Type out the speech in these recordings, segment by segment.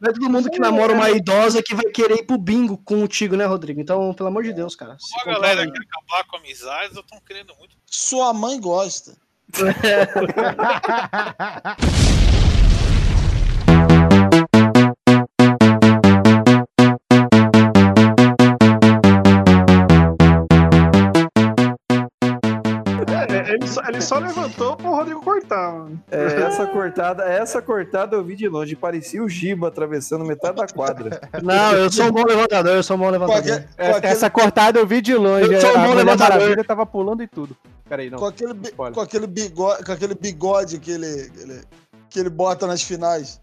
Não é todo mundo que namora uma idosa que vai querer ir pro bingo contigo, né, Rodrigo? Então, pelo amor de Deus, cara. se Uma galera quer acabar com amizades, eu tô querendo muito. Sua mãe gosta. ele, só, ele levantou pro Rodrigo cortar, mano. É, essa cortada, essa cortada eu vi de longe. Parecia o Giba atravessando metade da quadra. Não, eu sou um bom levantador, eu sou um bom levantador. Qualquer- com Essa, cortada eu vi de longe. Eu sou um bom levantador. Maravilha tava pulando e tudo. Peraí, não. com aquele, spoiler. com aquele bigode, com aquele bigode que ele, que ele, que ele bota nas finais.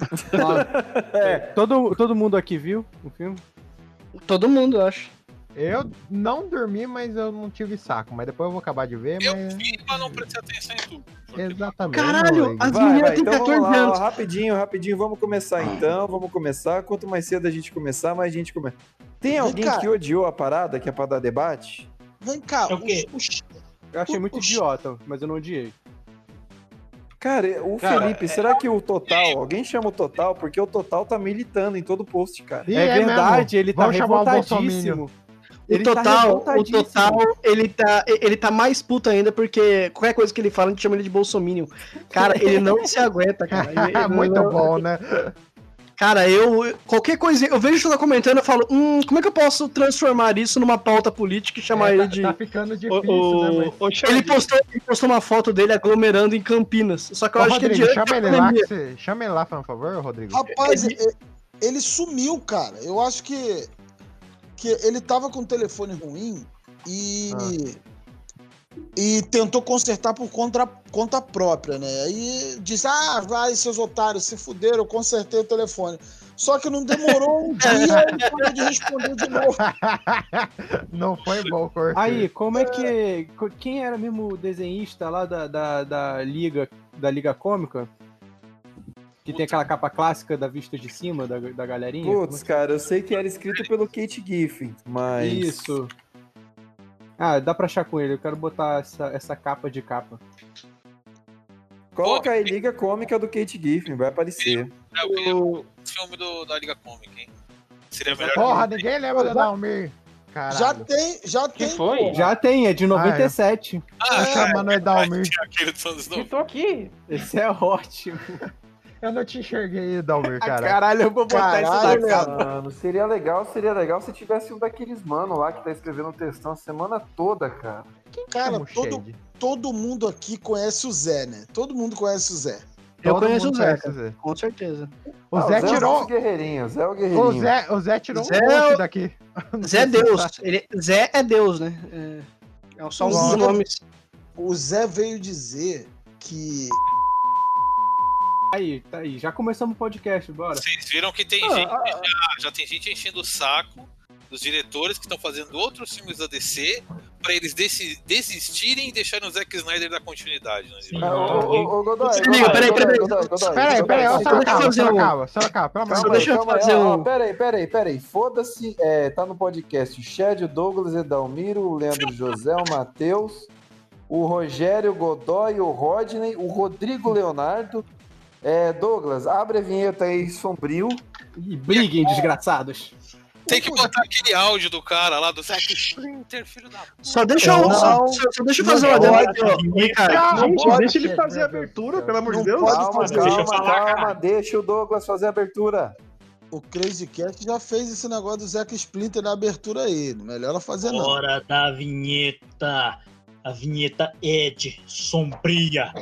É, todo, todo mundo aqui viu o filme? Todo mundo, eu acho. Eu não dormi, mas eu não tive saco. Mas depois eu vou acabar de ver, Eu mas... vi, mas não prestei atenção em tudo. Exatamente. Caralho, as meninas têm então 14 vamos lá, ó, anos. rapidinho, rapidinho, vamos começar então, vamos começar. Quanto mais cedo a gente começar, mais gente começa. Tem alguém cá. que odiou a parada, que é pra dar debate? Vem cá, É o quê? os- Eu achei muito idiota, mas eu não odiei. Cara, o Cara, Felipe, será que o Total, alguém chama o Total? Porque o Total tá militando em todo post, cara. Ih, é, verdade, mesmo. ele tá Vamos chamar o revoltadíssimo. O Ele tá total, o revoltadíssimo. total, ele tá, ele tá mais puto ainda porque qualquer coisa que ele fala, a gente chama ele de bolsominion. Cara, ele não se aguenta, cara. Ele- ele Muito não- bom, né? Cara, eu. Qualquer coisa. Eu vejo você tá comentando e falo, hum, como é que eu posso transformar isso numa pauta política e chamar É, ele tá, de. tá ficando difícil, né, ô, mas... ô, Xande, Ele postou, ele postou uma foto dele aglomerando em Campinas. Só que eu Ô, acho que é Rodrigo, chama ele lá, que você... chama ele lá, por favor, Rodrigo. Rapaz, ele, ele sumiu, cara. Eu acho que, que ele tava com o telefone ruim e. E tentou consertar por conta, conta própria, né? Aí disse: Ah, vai, seus otários, se fuderam, eu consertei o telefone. Só que não demorou um dia ele parou de responder de novo. Não foi bom, corte. Aí, como é que. co- Quem era mesmo o desenhista lá da, da, da Liga da Liga Cômica? Que tem aquela capa clássica da vista de cima da, da galerinha? Putz, cara, eu sei que era escrito pelo Kate Giffen, mas. Isso. Ah, dá pra achar com ele. Eu quero botar essa, essa capa de capa. Coloca aí Liga Cômica do Kate Giffen, vai aparecer. É, eu o filme do, da Liga Cômica, hein? Seria melhor Porra, ninguém lembra do Dalmir. Caralho. Já tem, já que tem. foi? porra. Já tem, é de 97. Ah, chamando ele Dalmir. tinha aquele dos anos 90. tô aqui. Esse é ótimo. Eu não te enxerguei, Dalmir, Ah, cara. Caralho, eu vou botar Caralho, isso na capa. Mano, seria legal, seria legal se tivesse um daqueles mano lá que tá escrevendo textão a semana toda, cara. Cara, Chama o todo, Shade. todo mundo aqui conhece o Zé, né? Todo mundo conhece o Zé. Eu Todo conheço o Zé, cara. Zé. Com certeza. O Ah, Zé é o tirou. guerreirinho, o Zé é o guerreirinho. O Zé, o Zé tirou Zé um é monte o- daqui. Zé é Deus. Ele, Zé é Deus, né? É, é só um dos nomes. O Zé veio dizer que Aí, tá aí. Já começamos o podcast, bora. Vocês viram que tem Ah, gente. ah, Já, já tem gente enchendo o saco dos diretores que estão fazendo outros filmes da DC pra eles desi- desistirem e deixarem o Zack Snyder dar continuidade. Né? Sim. Ah, ô, ô, Godoy, peraí, peraí. Peraí, peraí, ó, Godoy, deixa eu Sorocaba, fazer um- Sorocaba, Sorocaba, pelo amor de Calma Deus. aí, deixa eu calma aí, fazer ó, ó, um- Peraí, peraí, peraí. Foda-se, é, tá no podcast o Shed, o Douglas, Edalmiro, o Leandro José, o Matheus, o Rogério Godoy, o Rodney, o Rodrigo Leonardo. É, Douglas, abre a vinheta aí, sombrio. E briguem, desgraçados. Tem que botar aquele áudio do cara lá do Zack Splinter, filho da puta. Só deixa eu, Não, só, só- deixa eu fazer uma. Ricardo, Não, Gente, deixa ele fazer a abertura, pelo amor de Não Deus. pode Calma, fazer, calma, deixa falar, calma, deixa o Douglas fazer a abertura. o Crazy Cat já fez esse negócio do Zack Splinter na abertura aí. Não melhor ela fazer, não. Hora da vinheta. A vinheta Ed, sombria,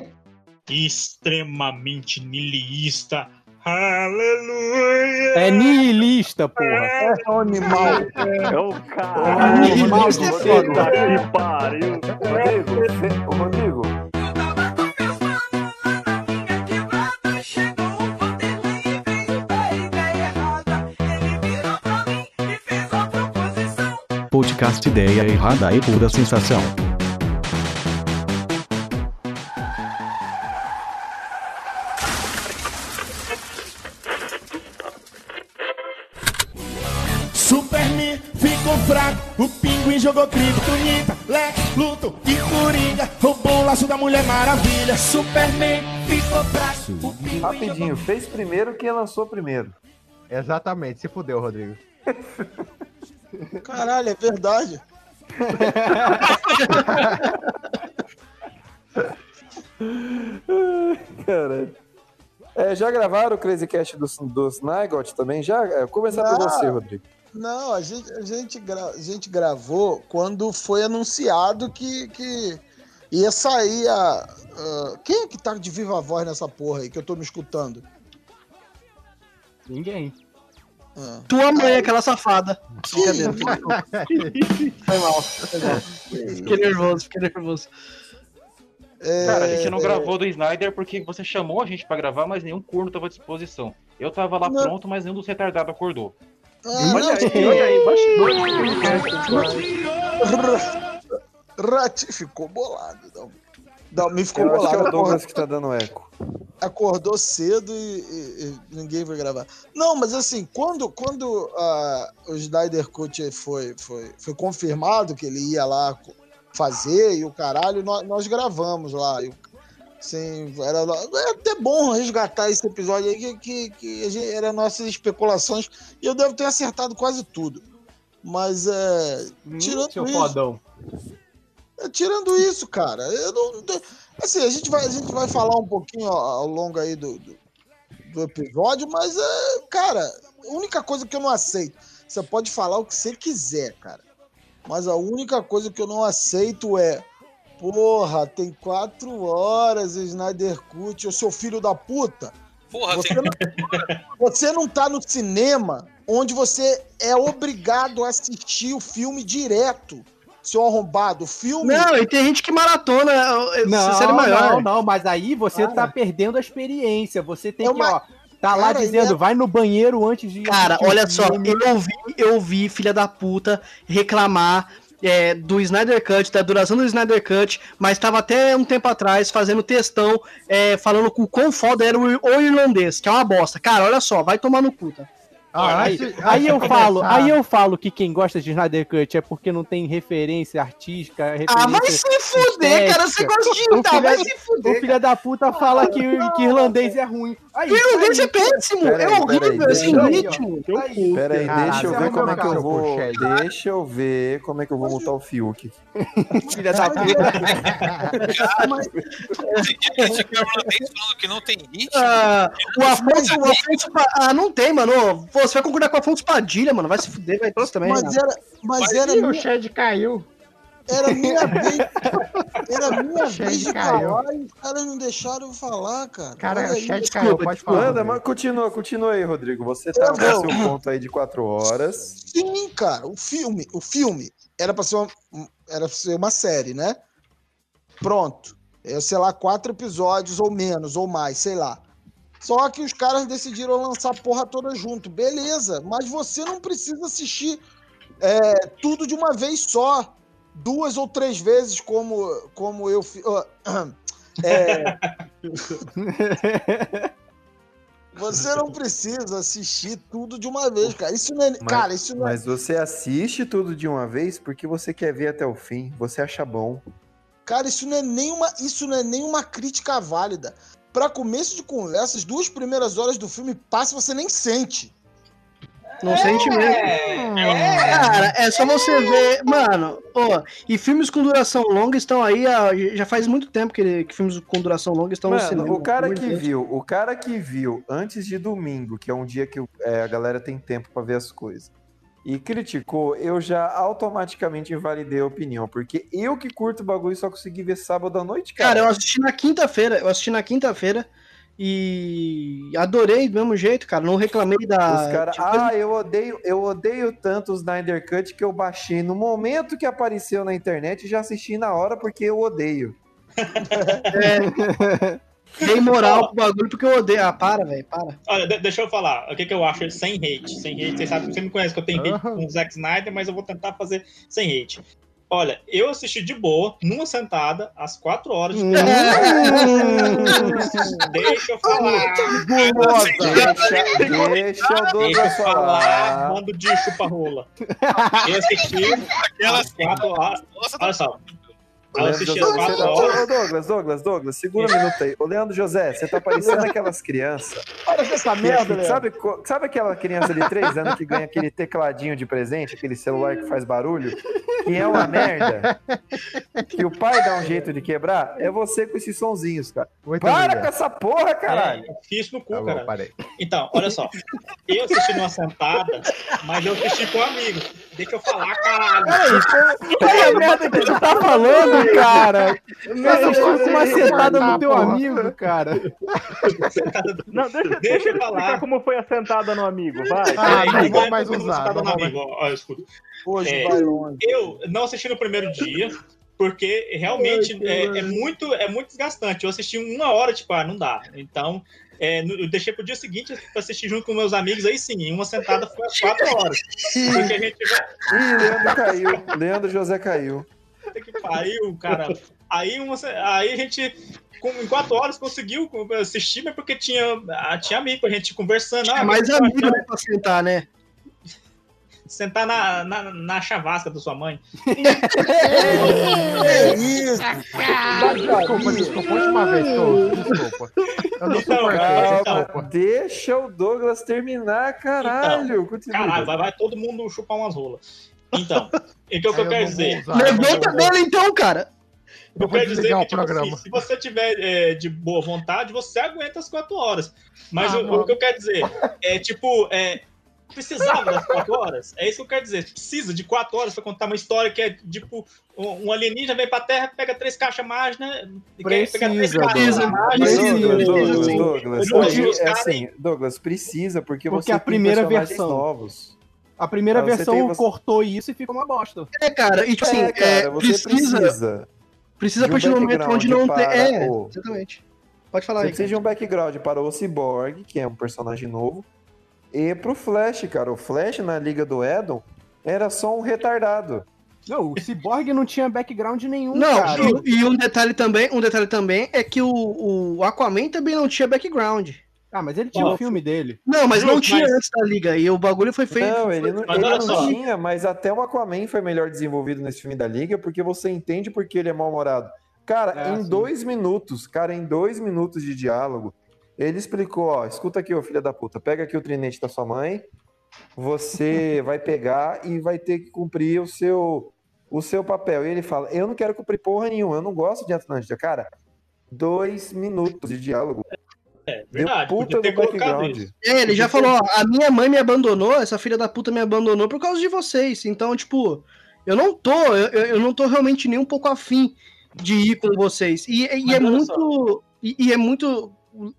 extremamente niilista. Aleluia! É nihilista, porra. É um animal. É o cara. nihilista é foda. Puta que pariu. Rodrigo, Podcast Ideia Errada e Pura Sensação. Coringa roubou o laço da Mulher Maravilha. Superman ficou fraco, o Rapidinho, fez primeiro quem lançou primeiro. Exatamente, se fudeu, Rodrigo. Caralho, é verdade. Caralho. É, já gravaram o Crazy Cast do, do Snygot também? Já? É, começar por você, Rodrigo. Não, a gente, a gente, gra- a gente gravou quando foi anunciado que, que ia sair a. a- quem é que tá de viva voz nessa porra aí que eu tô me escutando? Ninguém. Ah. Tua mãe, aquela safada. Brincadeira. Foi mal. Foi mal. Fiquei nervoso, fiquei nervoso. Cara, a gente É, não gravou do Snyder porque você chamou a gente pra gravar, mas nenhum corno tava à disposição. Eu tava lá Não. pronto, mas nenhum dos retardados acordou. Ah, Olha não, aí, olha aí, do Rati ficou bolado. Não. Dalmi ficou Eu acho que é bolado. o Douglas que tá dando eco. acordou cedo e, e- e ninguém foi gravar. Não, mas assim, quando, quando ah, o Snyder Cut foi, foi, foi confirmado que ele ia lá fazer e o caralho, nós, nós gravamos lá. E Assim, era, é até bom resgatar esse episódio aí, que, que, que a gente, era nossas especulações, e eu devo ter acertado quase tudo. Mas é. Tirando Seu isso, fodão. É, Tirando isso, cara, eu não. Assim, a gente vai, a gente vai falar um pouquinho ao, ao longo aí do, do, do episódio, mas, é, cara, a única coisa que eu não aceito. Você pode falar o que você quiser, cara. Mas a única coisa que eu não aceito é. Porra, tem quatro horas, Snyder Cut, ô seu filho da puta. Porra, Você tem... não, você não tá no cinema onde você é obrigado a assistir o filme direto, seu arrombado. Filme. Não, e tem gente que maratona eh, Não, série maior. não, não, mas aí você Cara. tá perdendo a experiência. Você tem É que, uma- ó, tá lá Cara, dizendo, e é- vai no banheiro antes de. Cara, olha só, eu ouvi, eu ouvi filha da puta reclamar é, do Snyder Cut, da duração do Snyder Cut, mas tava até um tempo atrás fazendo textão, é, falando com o quão foda era o, o irlandês, que é uma bosta. Cara, olha só, vai tomar no cu, tá? Ah, Aí, aí eu falo, aí eu falo que quem gosta de Snyder Cut é porque não tem referência artística, Ah, vai referência. se fuder, cara, você estética. gosta de O irritar, filho vai da- se O fuder. filho da puta fala que, que irlandês é ruim. Aí, Irlandês aí, é péssimo, é horrível, é sem ritmo. aí. Pera aí, Caralho, deixa eu ver como é que eu vou. Deixa eu ver como é que eu vou montar o Fiuk. Filha da puta. Que é irlandês falando que não tem. Ah, o Afonso, o Pa- Ah, não tem, mano. Pô, você vai concordar com o Afonso Padilha, mano. Vai se fuder, vai trouxe também. Mas né? era, mas era, Ih, o minha, Shed caiu. era minha vez. Era minha vez de caiu. falar e os caras não deixaram eu falar, cara. Cara, Olha o aí. Shed desculpa, caiu, pode falar. Anda, mas continua, continua aí, Rodrigo. Você tá Eu com vou. seu ponto aí de quatro horas. Sim, cara, o filme, o filme era pra ser uma, era pra ser uma série, né? Pronto. É, sei lá, quatro episódios ou menos, ou mais, sei lá. Só que os caras decidiram lançar a porra toda junto. Beleza, mas você não precisa assistir é, tudo de uma vez só. Duas ou três vezes, como, como eu fiz. É, você não precisa assistir tudo de uma vez, cara. Isso não é. Mas- cara, isso não é. Mas você assiste tudo de uma vez porque você quer ver até o fim. Você acha bom. Cara, isso não é nenhuma, isso não é nenhuma crítica válida. Pra começo de conversa, as duas primeiras horas do filme passam e você nem sente. Não sente mesmo. Cara, é só você ver. Mano, ó, e filmes com duração longa estão aí. há- já faz muito tempo que, que filmes com duração longa estão no Mano, cinema. o cara que Deus. viu, o cara que viu antes de domingo, que é um dia que é, a galera tem tempo pra ver as coisas, e criticou, eu já automaticamente invalidei a opinião, porque eu que curto o bagulho só consegui ver sábado à noite, cara. Cara, eu assisti na quinta-feira. Eu assisti na quinta-feira. E adorei do mesmo jeito, cara. Não reclamei da. Os tinha coisa- ah, eu odeio, eu odeio tanto o Snyder Cut que eu baixei no momento que apareceu na internet e já assisti na hora porque eu odeio. Dei moral pro bagulho porque eu odeio. Ah, para, velho, para. Olha, de- deixa eu falar. O que, que eu acho sem hate? Sem hate, vocês sabem, você me conhece que eu tenho hate com o Zack Snyder, mas eu vou tentar fazer sem hate. Olha, eu assisti de boa, numa sentada, às quatro horas. de Deixa eu falar. Deixa, deixa o Deixa eu falar, falar. bando de chupa-rola. Eu assisti às quatro horas. Olha só. Leandro José, você tá... Ô, Douglas, Douglas, Douglas, segura um minuto aí. Ô, Leandro José, você tá parecendo aquelas crianças. Olha essa merda, Leandro. Sabe, sabe aquela criança de 3 anos que ganha aquele tecladinho de presente, aquele celular que faz barulho? Que é uma merda? Que o pai dá um jeito de quebrar? É você com esses sonzinhos, cara. Muito Para com essa porra, caralho! É, fiz no cu, Tá bom, cara. parei. Então, olha só. Eu assisti numa sentada, mas eu assisti com amigos. Deixa eu falar, caralho. Olha a merda que tu tá falando, cara. Você assistiu com uma sentada no teu porra. amigo, cara. Não, deixa, Deixa eu explicar falar. como foi a sentada no amigo, vai. Ah, não vou vai mais usar, no amigo. Ó, escuta. Hoje É. vai longe. Eu não assisti no primeiro dia, porque realmente é, é muito, é muito desgastante. Eu assisti uma hora, tipo, ah, não dá. Então, é, no- eu deixei pro dia seguinte pra assistir junto com meus amigos, aí sim, em uma sentada foi às quatro horas. Porque a gente vai Ih, Leandro caiu. Leandro José caiu. ter que pariu, cara. Aí, uma, aí a gente, com, em quatro horas, conseguiu assistir, mas porque tinha, ah, tinha amigo, a gente conversando. Ah, É mais mas amigo né, pra sentar, né? Sentar na, na, na chavasca da sua mãe. É isso. Desculpa, desculpa. Última vez. Desculpa. Eu não Então, suportei, desculpa. Deixa o Douglas terminar, caralho. Continua. Caralho, vai, vai todo mundo chupar umas rolas. Então, então o que eu eu quero dizer? Levanta dele então, cara. Eu Eu quero dizer desligar que, tipo assim, se você tiver é, de boa vontade, você aguenta as quatro horas. Mas Ah, o que eu quero dizer é, tipo, é, precisava das quatro horas? É isso que eu quero dizer. Precisa de quatro horas pra contar uma história que é, tipo, um alienígena vem pra Terra, pega três caixas mágicas, né? Quer pegar três Precisa, caixas Douglas. mágicas, Precisa, Douglas, Douglas, precisa, sim. Douglas, hoje, os é caras- assim, Douglas, precisa porque, Porque você a tem primeira personagens versão- novos. A primeira Ah, versão tem- você- cortou isso e ficou uma bosta. É, cara, e tipo assim, é, cara, é, você precisa, precisa, precisa. precisa a de partir do momento onde não tem. para É, o- exatamente. Pode falar Você aí. precisa de um background para o Cyborg, que é um personagem novo, e pro Flash, cara. O Flash na Liga do Edon era só um retardado. Não, o Cyborg não tinha background nenhum, Não, cara. e, e um detalhe também, um detalhe também é que o, o Aquaman também não tinha background. Ah, mas ele tinha o filme dele. Não, mas não Justo, tinha mas- antes da liga. E o bagulho foi feito. Não, ele não, ele não tinha, mas até o Aquaman foi melhor desenvolvido nesse filme da Liga, porque você entende porque ele é mal-humorado. Cara, É, em sim. dois minutos, cara, em dois minutos de diálogo, ele explicou, ó, escuta aqui, ô filha da puta, pega aqui o trinete da sua mãe, você vai pegar e vai ter que cumprir o seu, o seu papel. E ele fala, eu não quero cumprir porra nenhuma, eu não gosto de Atlântida. Cara, dois minutos de diálogo. É Deu verdade, puta podia do background. É, ele já falou, ó, a minha mãe me abandonou, essa filha da puta me abandonou por causa de vocês. Então, tipo, eu não tô, eu, eu não tô realmente nem um pouco afim de ir com vocês. E, e é muito. E, e é muito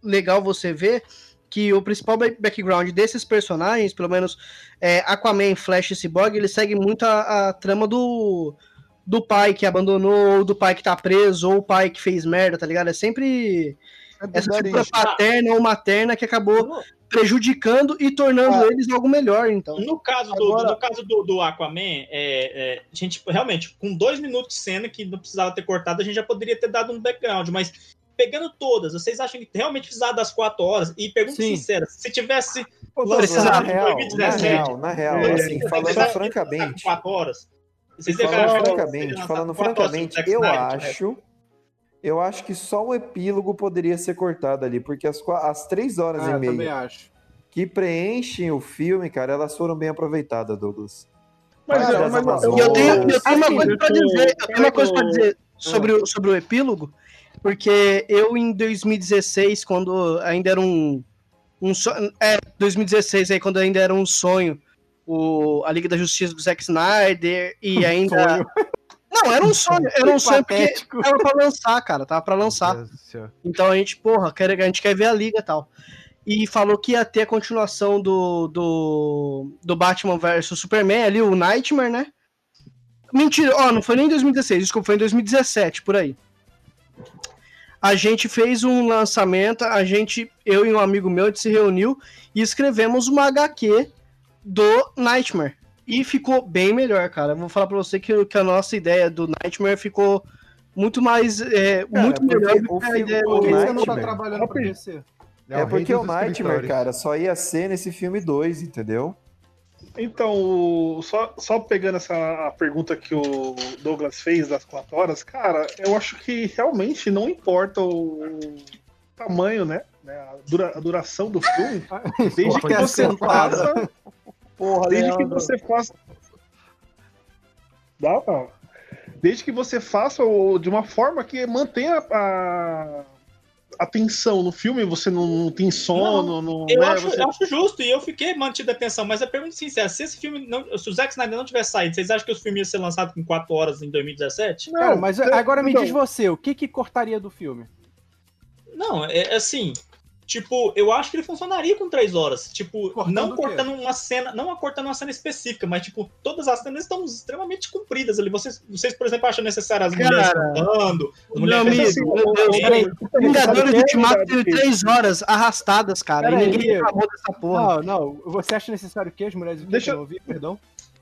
legal você ver que o principal ba- background desses personagens, pelo menos é, Aquaman, Flash e Cyborg, ele segue muito a, a trama do, do pai que abandonou, ou do pai que tá preso, ou o pai que fez merda, tá ligado? É sempre essa figura paterna ou materna que acabou prejudicando e tornando Ah. eles algo melhor, então. No caso do, Agora- no caso do, do Aquaman, é, é, a gente realmente, com dois minutos de cena que não precisava ter cortado, a gente já poderia ter dado um background, mas pegando todas, vocês acham que realmente precisava das quatro horas? E pergunta Sim. sincera, se tivesse Ô, Douglas, lançado na em real, na 2017, real, na real, é, assim, falando francamente, quatro horas? Vocês falando francamente, falando francamente, eu acho, eu acho que só o epílogo poderia ser cortado ali, porque as, as três horas Ah, e meia acho. que preenchem o filme, cara, elas foram bem aproveitadas, Douglas. Mas, eu- mas, eu tenho, eu tenho uma Assim, coisa tô- dizer, eu tenho uma coisa pra eu- dizer sobre, o, sobre o epílogo, porque eu em 2016, quando ainda era um, um sonho, é, 2016 aí, quando ainda era um sonho, o, a Liga da Justiça do Zack Snyder, e ainda... sonho. Não, era um sonho, era um sonho porque tava pra lançar, cara, tava pra lançar. Então a gente, porra, quer, a gente quer ver a liga e tal. E falou que ia ter a continuação do, do, do Batman vs Superman, ali, o Nightmare, né? Mentira, ó, não foi nem em 2016, desculpa, foi em 2017, por aí. A gente fez um lançamento, a gente, eu e um amigo meu, a gente se reuniu e escrevemos uma HQ do Nightmare. E ficou bem melhor, cara. Eu Vou falar pra você que, que a nossa ideia do Nightmare ficou muito mais. é, Cara, muito melhor do que a ideia o Por que do você não tá Nightmare. trabalhando pra DC? É, o porque o Nightmare, cara, só ia ser nesse filme 2, entendeu? Então, só, só pegando essa a pergunta que o Douglas fez das quatro horas, cara, eu acho que realmente não importa o tamanho, né? né, A, dura- a duração do filme, desde que Porra, você sentada. faça. Porra, Desde que Leandro. você faça. Dá, pá. Desde que você faça o- de uma forma que mantenha a, a tensão no filme, você não, não tem sono, não, Eu, né, acho, você- eu acho justo e eu fiquei mantido a atenção, mas a pergunta é sincera: se esse filme não. Se o Zack Snyder não tivesse saído, vocês acham que o filme ia ser lançado com 4 horas em 2017? Cara, mas é, agora me então- diz você, o que que cortaria do filme? Não, é assim. Tipo, eu acho que ele funcionaria com três horas. Tipo, Cortando não cortando uma cena, não cortando uma cena específica, mas, tipo, todas as cenas estão extremamente compridas ali. Vocês, vocês por exemplo, acham necessário as mulheres cantando, as Meu mulheres amigo, assim, meu Deus, peraí. Vingadores Ultimato teve três horas arrastadas, cara. Peraí, e ninguém reclamou dessa porra. Não, não. Você acha necessário o quê? As mulheres? Deixa- não ouvi, perdão.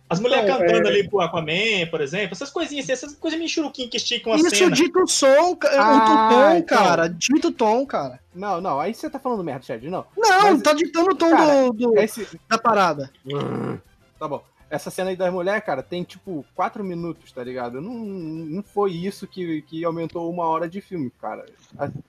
As mulheres Não, cantando é- ali pro Aquaman, por exemplo, essas coisinhas assim, essas coisas meio churuquinho que esticam a Isso cena. dito som, Ah, um tom, então. cara. Dito tom, cara. Não, não. Aí você tá falando merda, Chad. Não. Não, Mas- tá ditando o tom Cara, do, do- Esse... da parada. Tá bom. Essa cena aí das mulheres, cara, tem tipo quatro minutos, tá ligado? Não, não foi isso que, que aumentou uma hora de filme, cara.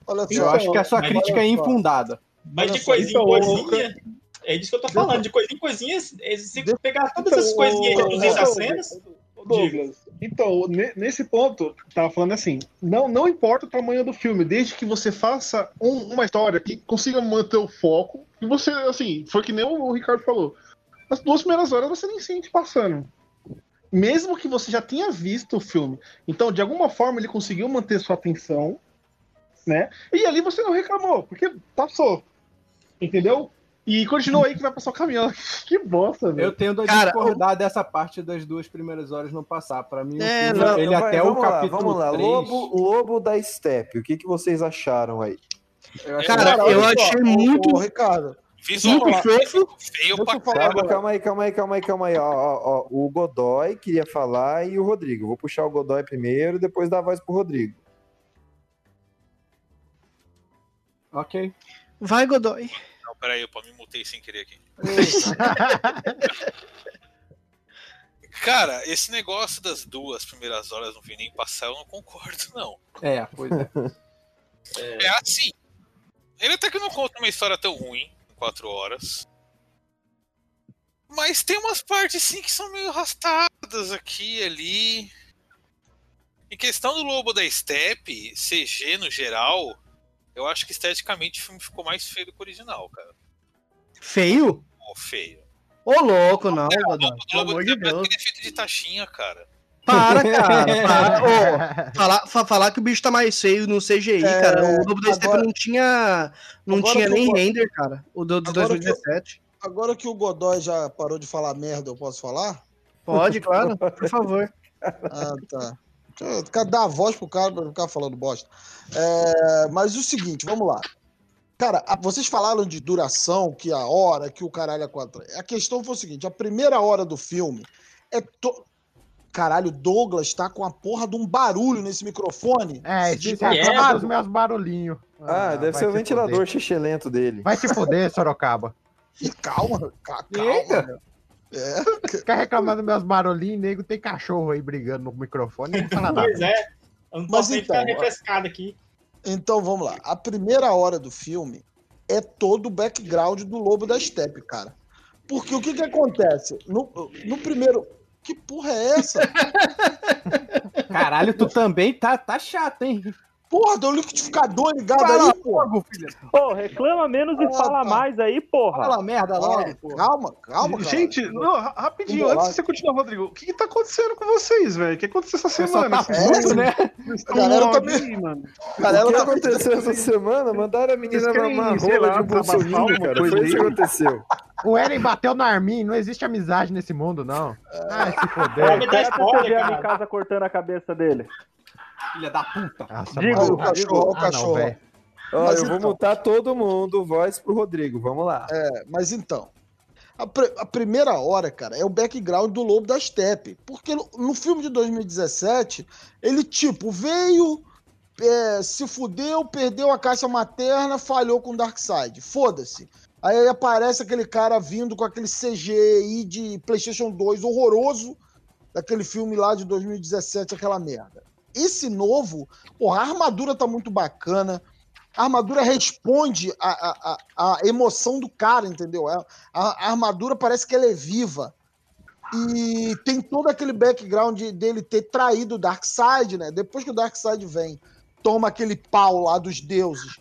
Olha Eu só, acho que a sua crítica é infundada. Mas de coisinha então, coisinha. É disso que eu tô falando, de coisinha em coisinha, é, se Deixa- pegar todas Então, essas coisinhas e ô, reduzir as ô, cenas. Douglas, então, ne- nesse ponto, tava falando assim, não, não importa o tamanho do filme, desde que você faça um- uma história que consiga manter o foco, e você, assim, foi que nem o Ricardo falou, as duas primeiras horas você nem sente passando. Mesmo que você já tenha visto o filme. Então, de alguma forma, ele conseguiu manter sua atenção, né? E ali você não reclamou, porque passou. Entendeu? E continua aí que vai passar o caminhão. que bosta, velho. Eu tendo a Cara, discordar dessa parte das duas primeiras horas não passar. Pra mim, o É, filme, não, ele Vai, até o vamos lá, capítulo vamos lá. 3... Lobo, Lobo da Steppe, o que, que vocês acharam aí? eu Cara, eu achei muito- Ricardo, Visual Muito fofo. feio pra eu. Calma, calma aí, calma aí, calma aí, calma aí. Ó, ó, ó, o Godoy queria falar e o Rodrigo. Vou puxar o Godoy primeiro, depois dar a voz pro Rodrigo. Ok. Vai, Godoy. Peraí, eu me mutei sem querer aqui. Cara, esse negócio das duas primeiras horas não vi nem passar, eu não concordo, não. É, pois é. É assim. Ele até que não conta uma história tão ruim em quatro horas. Mas tem umas partes sim que são meio arrastadas aqui e ali. Em questão do Lobo da Steppe, CG no geral, eu acho que esteticamente o filme ficou mais feio do que o original, cara. Feio? Pô, feio. Ô, louco, não, O Godoy. Lobo, o Pelo amor de é Deus. aquele efeito de taxinha, cara. Para, cara. Para. Ô, falar, fa- falar que o bicho tá mais feio no CGI, É, cara. O Lobo da agora- não tinha. Não tinha eu nem render, cara. O do, de Agora que eu- 2017. agora que o Godoy já parou de falar merda, eu posso falar? Pode, claro, por favor. Ah, tá. Dar a voz pro cara pra ficar falando bosta. É, mas o seguinte, vamos lá. Cara, a- vocês falaram de duração, que a hora, que o caralho é quatro. A questão foi o seguinte: a primeira hora do filme é. To... Caralho, o Douglas tá com a porra de um barulho nesse microfone. É, isso De- é É, dos meus barulhinhos. Ah, deve vai ser o ventilador xixelento dele. Vai se fuder, Sorocaba. Ih, Calma, ca- Eita. É, Ficar reclamando meus barulhinhos, nego, tem cachorro aí brigando no microfone, não fala nada. Pois é. Eu não Mas posso então, refrescado aqui. Então vamos lá. A primeira hora do filme é todo o background do Lobo da Steppe, cara. Porque o que que acontece? No, no primeiro. Que porra é essa? Caralho, tu também tá, tá chato, hein? Porra, deu um liquidificador ligado Fala aí, porra. logo, filho. Ô, reclama menos e Ah, fala tá. mais aí, porra. Fala merda logo, Ah, pô. calma, calma, cara. Gente, não, ra- rapidinho, antes de você continuar, Rodrigo, o que, que tá acontecendo com vocês, velho? O que aconteceu essa semana? tá É, né? A galera tá me- aí, mano. a galera o que tá aconteceu essa semana? Mandaram a menina Vocês querem, mamar a sei rola lá, de um alguma cara. Foi isso que aconteceu. O Eren bateu no Armin, não existe amizade nesse mundo, não. Ai, se foder. me spoiler, ver ela em casa cortando a cabeça dele. Filha da puta. Nossa, Digo, o cachorro, o Ah, não, cachorro. velho. Ó, Mas eu vou então- mutar todo mundo, voz pro Rodrigo. Vamos lá. É, mas então. A, pre- a primeira hora, cara, é o background do Lobo da Steppe. Porque no, no filme de 2017, ele, tipo, veio, é, se fudeu, perdeu a caixa materna, falhou com o Darkseid. Foda-se. Aí aparece aquele cara vindo com aquele CGI de PlayStation 2 horroroso, daquele filme lá de 2017, aquela merda. Esse novo, porra, a armadura tá muito bacana. A armadura responde à, à- à emoção do cara, entendeu? A, a- a armadura parece que ela é viva. E tem todo aquele background dele ter traído o Darkseid, né? Depois que o Darkseid vem, toma aquele pau lá dos deuses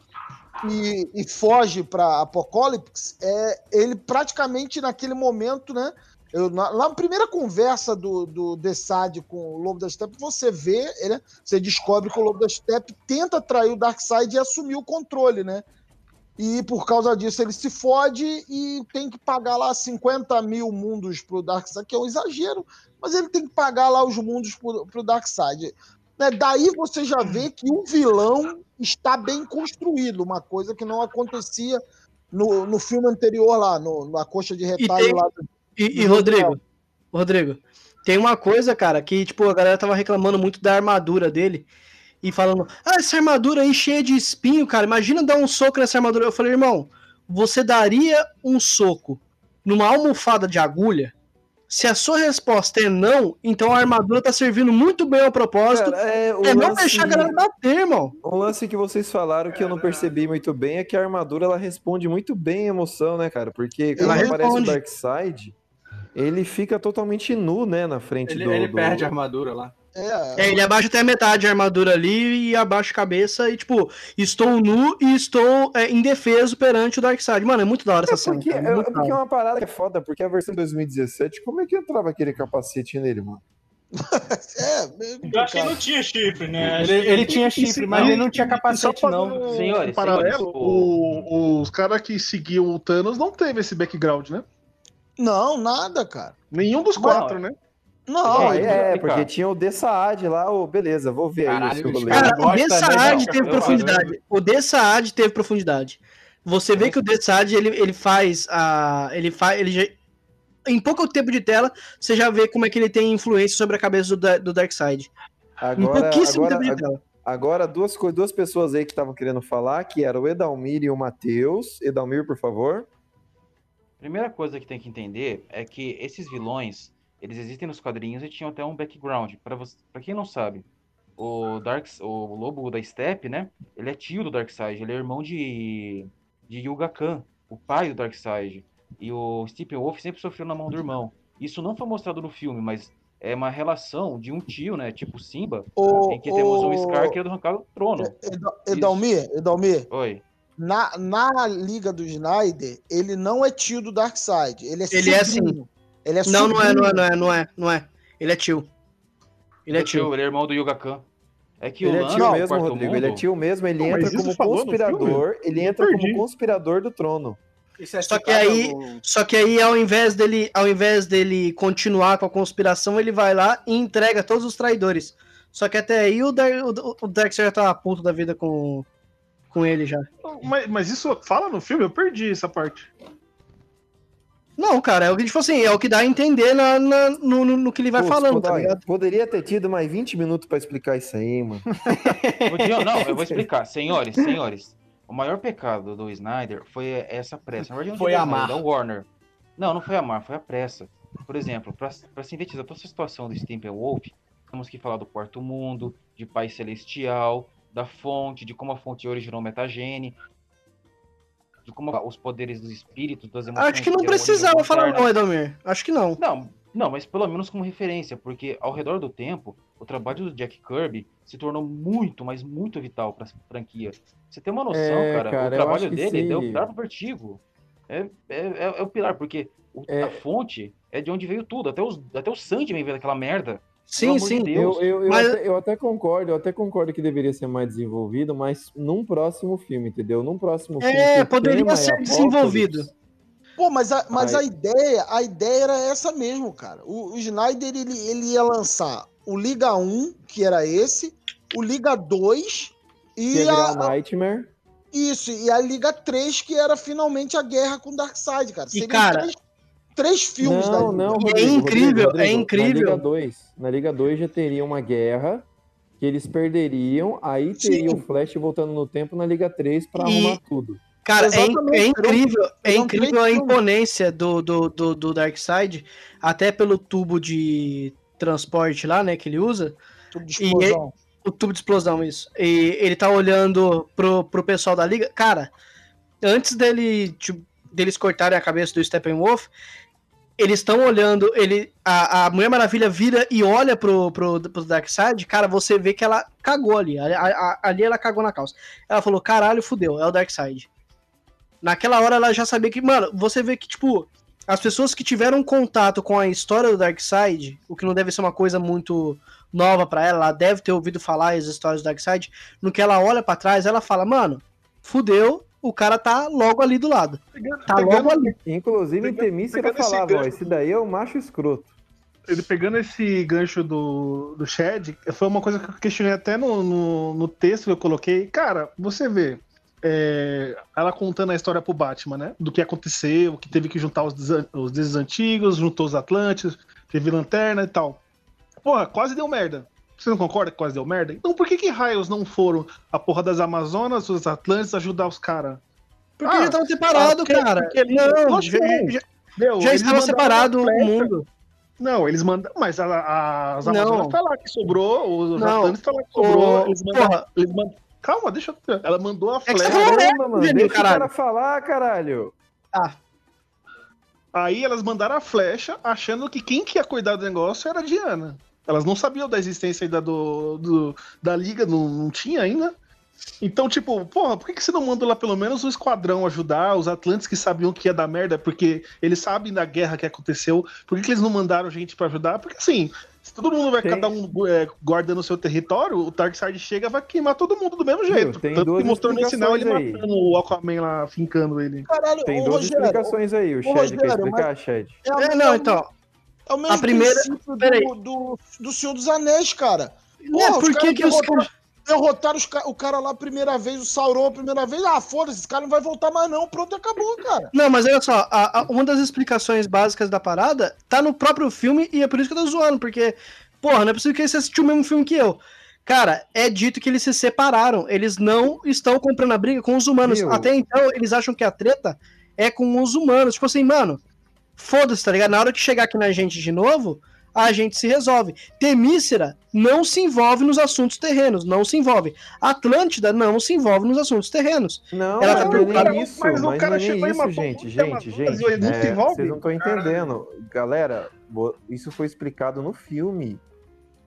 e, e foge para Apocalipse, é, ele praticamente naquele momento, né? Eu, na, na primeira conversa do, do Desad com o Lobo da Steppe, você vê, ele, você descobre que o Lobo da Steppe tenta atrair o Darkseid e assumir o controle, né? E por causa disso ele se fode e tem que pagar lá 50 mil mundos pro Darkseid, que é um exagero, mas ele tem que pagar lá os mundos pro, pro Darkseid. Né? Daí você já vê que o vilão está bem construído, uma coisa que não acontecia no, no filme anterior lá, no, na coxa de retalho tem- lá do, E, e, Rodrigo, Rodrigo, tem uma coisa, cara, que, tipo, a galera tava reclamando muito da armadura dele e falando, ah, essa armadura aí cheia de espinho, cara, imagina dar um soco nessa armadura. Eu falei, irmão, você daria um soco numa almofada de agulha? Se a sua resposta é não, então a armadura tá servindo muito bem ao propósito. Cara, é, o é não lance- deixar a galera bater, irmão. Um lance que vocês falaram que eu não percebi muito bem é que a armadura ela responde muito bem a emoção, né, cara? Porque quando Ela aparece o responde. Darkseid, ele fica totalmente nu, né, na frente Ele, do. ele do- perde a armadura lá. É, É, ele abaixa até a metade a armadura ali e abaixa a cabeça e, tipo, estou nu e estou é, indefeso perante o Darkseid. Mano, é muito da hora essa cena. Porque, é, porque é uma parada que é foda, porque a versão 2017, como é que entrava aquele capacete nele, mano? é, Eu acho que ele não tinha chifre, né? Ele, que- ele tinha chifre, mas ele não tinha só capacete, não. um Senhores, paralelo, senhores, o- os caras que seguiam o Thanos não teve esse background, né? Não, nada, cara. Nenhum dos Não. quatro, né? Não, é, é, porque tinha o The Saad lá, ô, beleza, vou ver aí Caralho, o seu bicho, rolê. cara, o né, Dessaad não, teve cara, profundidade. O Dessaad teve profundidade. Você vê que o Dessaad, ele, ele faz a. Ele faz. Ele já, em pouco tempo de tela, você já vê como é que ele tem influência sobre a cabeça do, do Darkseid. Em Agora, pouquíssimo agora, tempo de tela. agora duas, duas pessoas aí que estavam querendo falar, que era o Edalmir e o Matheus. Edalmir, por favor. Primeira coisa que tem que entender é que esses vilões, eles existem nos quadrinhos e tinham até um background. Para você, para quem não sabe, o Dark, o Lobo da Steppe, né? Ele é tio do Darkseid, ele é irmão de de Yuga Khan, o pai do Darkseid. E o Steppenwolf sempre sofreu na mão do irmão. Isso não foi mostrado no filme, mas é uma relação de um tio, né? Tipo Simba, O- em que temos um o- Scar que é do arrancado do trono. Eda- Edalmir, Edalmir, Oi. Na, na Liga do Snyder, ele não é tio do Darkseid. Ele é Ele é sobrinho. Ele é Não, não é, não é, não é, não é, não é. Ele é tio. Ele é tio. Ele é irmão do Yuga Khan. É que Ele o é tio do mesmo, Rodrigo. mundo... Ele é tio mesmo, ele Não, entra como conspirador. Ele entra como conspirador do trono. Isso é Só que aí- no- Só que aí, ao invés dele, ao invés dele continuar com a conspiração, ele vai lá e entrega todos os traidores. Só que até aí o, Dar, o, o Darkseid já tá puto da vida com, com ele já. Mas, mas isso fala no filme? Eu perdi essa parte. Não, cara, é o que tipo assim, é o que dá a entender na, na- no, no, no que ele vai Putz, falando, tá ligado? Poderia ter tido mais 20 minutos pra explicar isso aí, mano. Podia- Não, eu vou explicar. Senhores, senhores. O maior pecado do Snyder foi essa pressa. Na verdade, não Foi amar. Snyder, Da Warner. Não, não foi amar, foi a pressa. Por exemplo, pra pra sintetizar toda essa situação do Steppenwolf, temos que falar do quarto mundo, de Pai Celestial, da fonte, de como a fonte originou o metagene, de como os poderes dos espíritos, das emoções... Acho que não precisava falar não, Edomir. Acho que não. Não, não, mas pelo menos como referência, porque ao redor do tempo, o trabalho do Jack Kirby se tornou muito, mas muito vital para a franquia. Você tem uma noção, É, cara, cara, o trabalho dele deu pilar pro Vertigo. É, é, é, é o pilar, porque o- É. a fonte é de onde veio tudo, até, os, até o Sandman veio daquela merda. Sim, sim. de. Eu, eu, eu, Mas- até, eu até concordo, eu até concordo que deveria ser mais desenvolvido, mas num próximo filme, entendeu? Num próximo filme. É, poderia ser desenvolvido. Pô, mas, a, mas Ai. a ideia, a ideia era essa mesmo, cara. O, o Snyder ele, ele ia lançar o Liga 1, que era esse, o Liga 2 Que e a, o Nightmare. isso, e a Liga 3, que era finalmente a guerra com o Darkseid, cara. E, Seriam cara- três, três filmes da Não, Liga. não, E é incrível, Rodrigo, é Rodrigo, incrível. Na Liga 2, na Liga 2 já teria uma guerra que eles perderiam, aí teria Sim. o Flash voltando no tempo na Liga 3 pra E- arrumar tudo. Cara, é, Exatamente, é incrível, é incrível a imponência do, do, do, do Darkseid, até pelo tubo de transporte lá, né, que ele usa. Tubo de E explosão. O tubo de explosão, isso. E ele tá olhando pro, pro pessoal da liga. Cara, antes dele, tipo, deles cortarem a cabeça do Steppenwolf, eles estão olhando, ele, a, a Mulher Maravilha vira e olha pro, pro, pro Darkseid, cara, você vê que ela cagou ali. A- a- ali ela cagou na calça. Ela falou, caralho, fudeu, é o Darkseid. Naquela hora ela já sabia que, mano, você vê que, tipo, as pessoas que tiveram contato com a história do Darkseid, o que não deve ser uma coisa muito nova pra ela, ela deve ter ouvido falar as histórias do Darkseid, no que ela olha pra trás, ela fala, mano, fudeu, o cara tá logo ali do lado. Tá logo ali. Inclusive, em Temícera pegando esse falava, ó, gancho esse daí é o macho escroto. Ele pegando esse gancho do, do Shed, foi uma coisa que eu questionei até no, no, no texto que eu coloquei. Cara, você vê é, ela contando a história pro Batman, né? Do que aconteceu, que teve que juntar os, os deuses antigos, juntou os Atlantes, teve lanterna e tal. Porra, quase deu merda. Você não concorda que quase deu merda? Então por que que raios não foram a porra das Amazonas, os Atlantes, ajudar os caras? Porque ele tava separado, cara. Não, já, já- Meu, já estava separado o mundo. Não, eles mandam. Mas a, a, as Não. Amazonas tá lá que sobrou, os Não. Atlantes tá lá que sobrou. Eles mandaram, porra. eles mandam- Calma, deixa eu. Ela mandou a É flecha. mano, Genil, deixa o cara falar, caralho. Ah, Aí elas mandaram a flecha achando que quem que ia cuidar do negócio era a Diana. Elas não sabiam da existência ainda do, do- da liga, não, não tinha ainda. Então, tipo, porra, por que, que você não mandou lá pelo menos o esquadrão ajudar, os Atlantes que sabiam que ia dar merda, porque eles sabem da guerra que aconteceu, por que, que eles não mandaram gente pra ajudar? Porque assim, se todo mundo vai Tem- cada um é, guardando o seu território, o Darkseid chega e vai queimar todo mundo do mesmo jeito. tem Tanto que mostrou nesse sinal ele aí. matando o Aquaman lá, fincando ele. Caralho, Tem duas Rogério, explicações aí, o Shed quer explicar, Shed. É, não, então. É o mesmo a primeira- princípio peraí. do, do, do Senhor dos Anéis, cara. É, Porra, por que que os derrotaram- caras- Derrotaram os o cara lá a primeira vez, o Sauron a primeira vez. Ah, foda-se, esse cara não vai voltar mais não. Pronto, acabou, cara. Não, mas olha só, a- a- uma das explicações básicas da parada tá no próprio filme e é por isso que eu tô zoando, porque, porra, não é possível que você assistiu o mesmo filme que eu. Cara, é dito que eles se separaram, eles não estão comprando a briga com os humanos. Meu. Até então, eles acham que a treta é com os humanos. Tipo assim, mano, foda-se, tá ligado? Na hora que chegar aqui na gente de novo, a gente se resolve. Temícera não se envolve nos assuntos terrenos, não se envolve. Atlântida não se envolve nos assuntos terrenos. Não, Ela tá não é preocupada- nem isso, mas mas, o cara não é chegou isso, gente, gente, gente. ele não se é, envolve? vocês não estão entendendo. Galera, isso foi explicado no filme.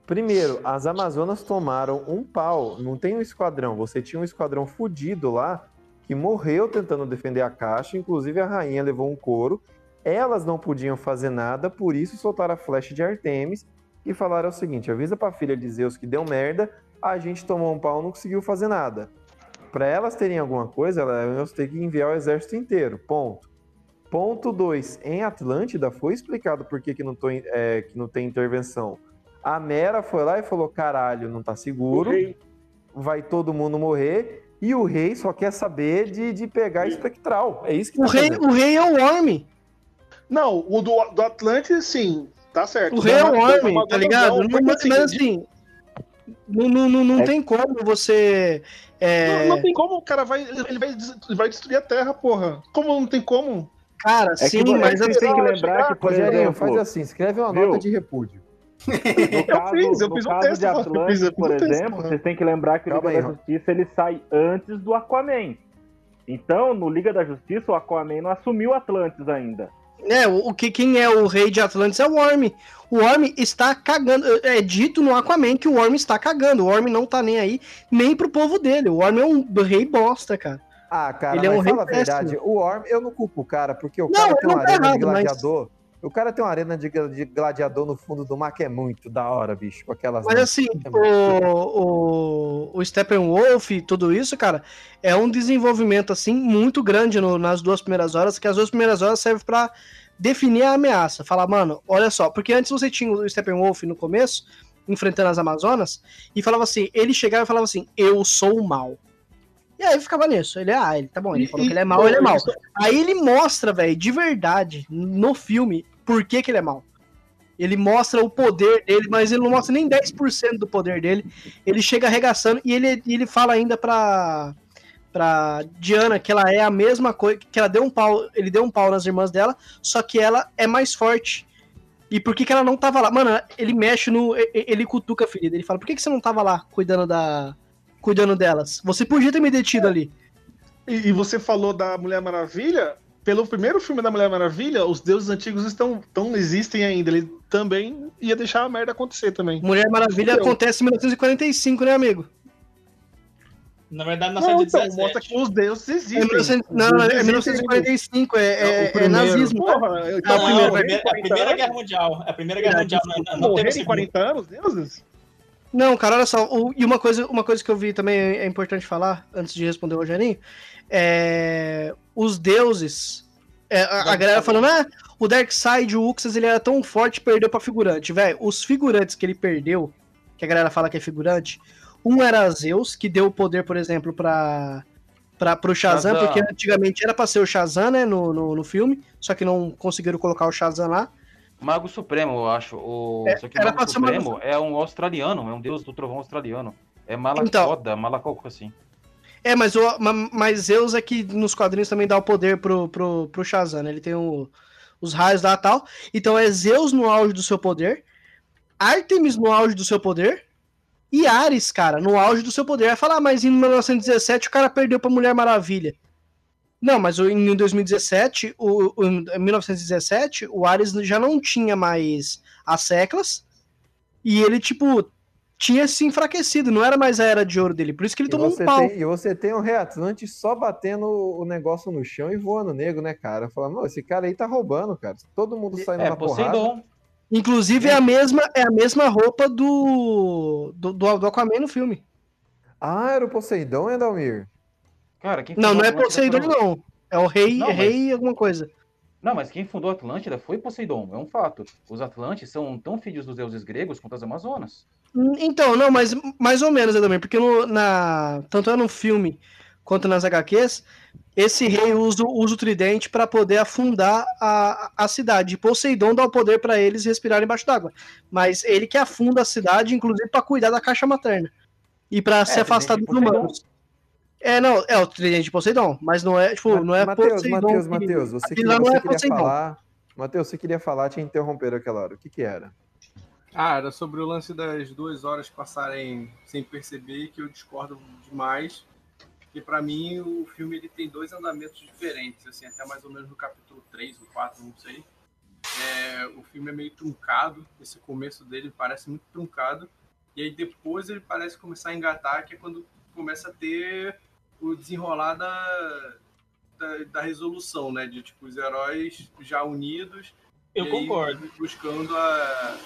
Primeiro, as Amazonas tomaram um pau, não tem um esquadrão. Você tinha um esquadrão fudido lá que morreu tentando defender a caixa, inclusive a rainha levou um couro. Elas não podiam fazer nada, por isso soltaram a flecha de Artemis e falaram o seguinte: avisa pra filha de Zeus que deu merda, a gente tomou um pau, não conseguiu fazer nada. Para elas terem alguma coisa, elas têm que enviar o exército inteiro. Ponto. Ponto 2. Em Atlântida foi explicado por que, que, não, tô, é, que não tem intervenção. A Mera foi lá e falou: caralho, não tá seguro, vai todo mundo morrer. E o rei só quer saber de, de pegar a espectral. É isso que O tá rei, fazendo. o rei é o Orme. Não, o do, do Atlantis, sim, tá certo. O rei é Orme, Amazonas, tá ligado? não, mas, mas assim, não, não, não, não tem como você. é, Não, não tem como o cara vai. Ele vai, vai destruir a Terra, porra. Como não tem como? Cara, É que sim, você mas tem assim. que lembrar que, por exemplo, faz assim, escreve uma viu? nota de repúdio. No caso, fiz, eu no fiz um caso texto, de eu fiz- Atlantis, eu fiz por um texto, exemplo, porra. vocês têm que lembrar que o Liga aí, da. Justiça ele sai antes do Aquaman. Então, no Liga da Justiça, o Aquaman não assumiu Atlantis ainda. É, o, o que, quem é o rei de Atlantis é o Orm. O Orm está cagando. É dito no Aquaman que o Orm está cagando. O Orm não tá nem aí, nem pro povo dele. O Orm é um rei bosta, cara. Ah, cara, Ele é um rei fala a verdade. O Orm, eu não culpo o cara, porque o Não, cara tem uma tá arena de errado, mas- gladiador. O cara tem uma arena de, de gladiador no fundo do mar que é muito da hora, bicho, com aquelas. Mas assim, É o, o, o Steppenwolf e tudo isso, cara, é um desenvolvimento assim muito grande no- nas duas primeiras horas, que as duas primeiras horas servem pra definir a ameaça. Falar, mano, olha só, porque antes você tinha o Steppenwolf no começo, enfrentando as Amazonas, e falava assim, ele chegava e falava assim, eu sou o mal. E aí ficava nisso. Ele, ah, ele tá bom, ele falou que ele é mal, ele é mal. isso- Aí ele mostra, velho, de verdade, no filme, por que, que ele é mal. Ele mostra o poder dele, mas ele não mostra nem 10% do poder dele. Ele chega arregaçando e ele, ele fala ainda pra, pra Diana que ela é a mesma coisa, que ela deu um pau, ele deu um pau nas irmãs dela, só que ela é mais forte. E por que, que ela não tava lá? Mano, ele mexe no. Ele cutuca a ferida. Ele fala: por que, que você não tava lá cuidando da. cuidando delas? Você podia ter me detido ali. E, e você falou da Mulher Maravilha. Pelo primeiro filme da Mulher Maravilha, os deuses antigos estão, tão, existem ainda. Ele também ia deixar a merda acontecer também. Mulher Maravilha Fudeu. acontece em 1945, né, amigo? Na verdade, Não, então, 1917. mostra que os deuses É existem. 1900 Os não, deuses é existem. 1945, é, é, o é nazismo. Porra, né? eu- Não, Não, primeiro, a vai- primeira, a 40 Primeira? Guerra Mundial. A Primeira Guerra Mundial não, não teve a Morrer em segunda. 40 anos, deuses? Não, cara, olha só. o- e uma coisa, uma coisa que eu vi também é importante falar, antes de responder o Rogerinho, é. Os deuses. é, a, a galera falando, ah, o Darkseid, o Uxas, ele era tão forte perdeu pra figurante. Velho, os figurantes que ele perdeu, que a galera fala que é figurante, um era Zeus, que deu o poder, por exemplo, pra. Pra, pro Shazam, Shazam. porque antigamente era pra ser o Shazam, né, no, no, no filme, só que não conseguiram colocar o Shazam lá. Mago Supremo, eu acho. O... É, Só que o Mago ser Mago Supremo é um australiano, é um deus do trovão australiano. É Então. Malacoda, Malacoco assim. É, mas, o, ma- mas Zeus é que nos quadrinhos também dá o poder pro, pro, pro Shazam, né? Ele tem o- os raios lá e tal. Então é Zeus no auge do seu poder, Artemis no auge do seu poder e Ares, cara, no auge do seu poder. Vai falar, ah, mas em 1917 o cara perdeu pra Mulher Maravilha. Não, mas em 2017, o, o- em 1917, o Ares já não tinha mais as seclas e ele, tipo, tinha se enfraquecido, não era mais a era de ouro dele. Por isso que ele E tomou um pau. tem, e você tem um Reatlante só batendo o negócio no chão e voando nego, né, cara? Falando, "Não, esse cara aí tá roubando, cara. Todo mundo saindo É, na porrada. Poseidon. Inclusive é a mesma, é a mesma roupa do, do, do, do Aquaman no filme. Ah, era o Poseidon, Edalmir? Cara, quem Não, não é Atlântida Poseidon, não. É o rei, Não, mas- rei alguma coisa. Não, mas quem fundou a Atlântida foi Poseidon, é um fato. Os Atlantes são tão filhos dos deuses gregos quanto as Amazonas. Então, não, mas mais ou menos também, porque no, na, tanto é no filme quanto nas HQs, esse rei usa, o- usa o tridente para poder afundar a, a cidade. E Poseidon dá o poder para eles respirarem embaixo d'água. Mas ele que afunda a cidade, inclusive para cuidar da caixa materna. E para se tridente afastar dos Poseidon. humanos. É, não, é o tridente de Poseidon, mas não é, tipo, não é Matheus, Poseidon. Matheus, que- Matheus, você aquele queria, você é queria Poseidon. falar. Matheus, você queria falar, te interromperam aquela hora. O que que era? Ah, era sobre o lance das duas horas passarem sem perceber, que eu discordo demais. Porque pra mim o filme ele tem dois andamentos diferentes, assim, até mais ou menos no capítulo 3 ou 4, não sei. É, o filme é meio truncado, esse começo dele parece muito truncado. E aí depois ele parece começar a engatar, que é quando começa a ter o desenrolar da, da, da resolução, né? De tipo, os heróis já unidos. Eu e aí concordo. Buscando a.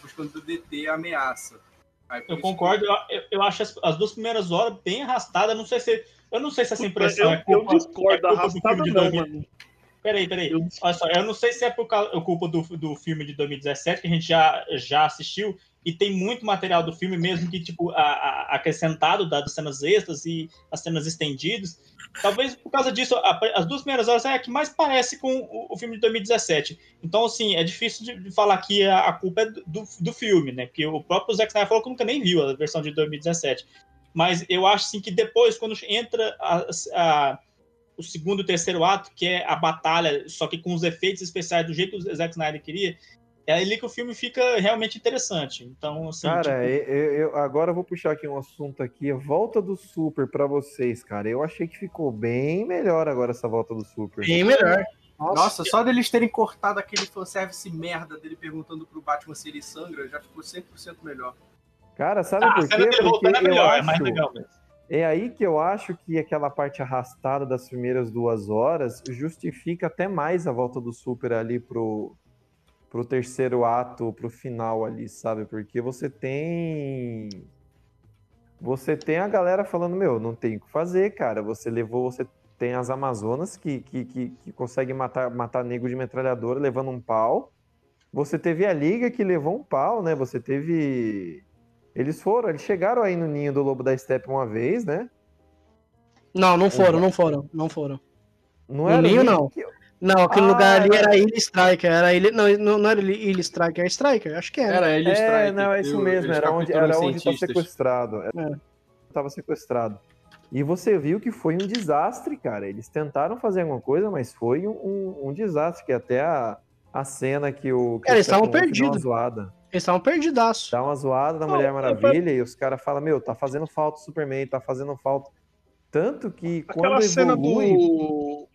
Buscando deter a ameaça. Aí, Eu concordo, eu, eu- eu acho as, as duas primeiras horas bem arrastadas. Não sei se. Eu não sei se essa impressão eu, é culpa, eu discordo é arrastada não, 2000. mano. Peraí, peraí. Olha só, eu não sei se é por causa, é culpa do, do filme de 2017, que a gente já, já assistiu, e tem muito material do filme mesmo que, tipo, a, a- acrescentado, das cenas extras e as cenas estendidas. Talvez por causa disso, a- as duas primeiras horas é a que mais parece com o, o filme de 2017. Então, assim, é difícil de, de falar que a, culpa é do, do filme, né? Porque o próprio Zack Snyder falou que nunca nem viu a versão de 2017. Mas eu acho, assim, que depois, quando entra a o segundo e terceiro ato, que é a batalha, só que com os efeitos especiais do jeito que o Zack Snyder queria, é ali que o filme fica realmente interessante. Então, assim, Cara, tipo, eu, eu- agora eu vou puxar aqui um assunto aqui, a volta do Super pra vocês, cara. Eu achei que ficou bem melhor agora essa volta do Super. Bem melhor. Nossa, só deles terem cortado aquele fanservice merda dele perguntando pro Batman se ele sangra, já ficou 100% melhor. Cara, sabe Ah, por quê? Porque voltando é eu melhor, é mais acho- legal mesmo. É aí que eu acho que aquela parte arrastada das primeiras duas horas justifica até mais a volta do Super ali pro, pro terceiro ato, pro final ali, sabe? Porque você tem. Você tem a galera falando, meu, não tem o que fazer, cara. Você levou, você tem as Amazonas que, que, que, que conseguem matar, matar nego de metralhadora levando um pau. Você teve a Liga que levou um pau, né? Você teve. Eles foram, eles chegaram aí no ninho do Lobo da Steppe uma vez, né? Não, não foram, não foram, não foram. Não No ninho, ninho não. que- Não, aquele Ah, lugar ali era- Ilha Striker. Era ilha, não, não, era Ilha Striker, era Striker, acho que era. Era ele É, não, é isso mesmo, era onde, era onde tá sequestrado. É. Tava sequestrado. E você viu que foi um desastre, cara. Eles tentaram fazer alguma coisa, mas foi um, um- um desastre. Que até a, a cena que o. Que É, eles estavam perdidos. Eles estavam perdidaços. Dá uma zoada na Não, Mulher é Maravilha e os caras falam: Meu, tá fazendo falta o Superman, tá fazendo falta. Tanto que Aquela quando cena evolui. do.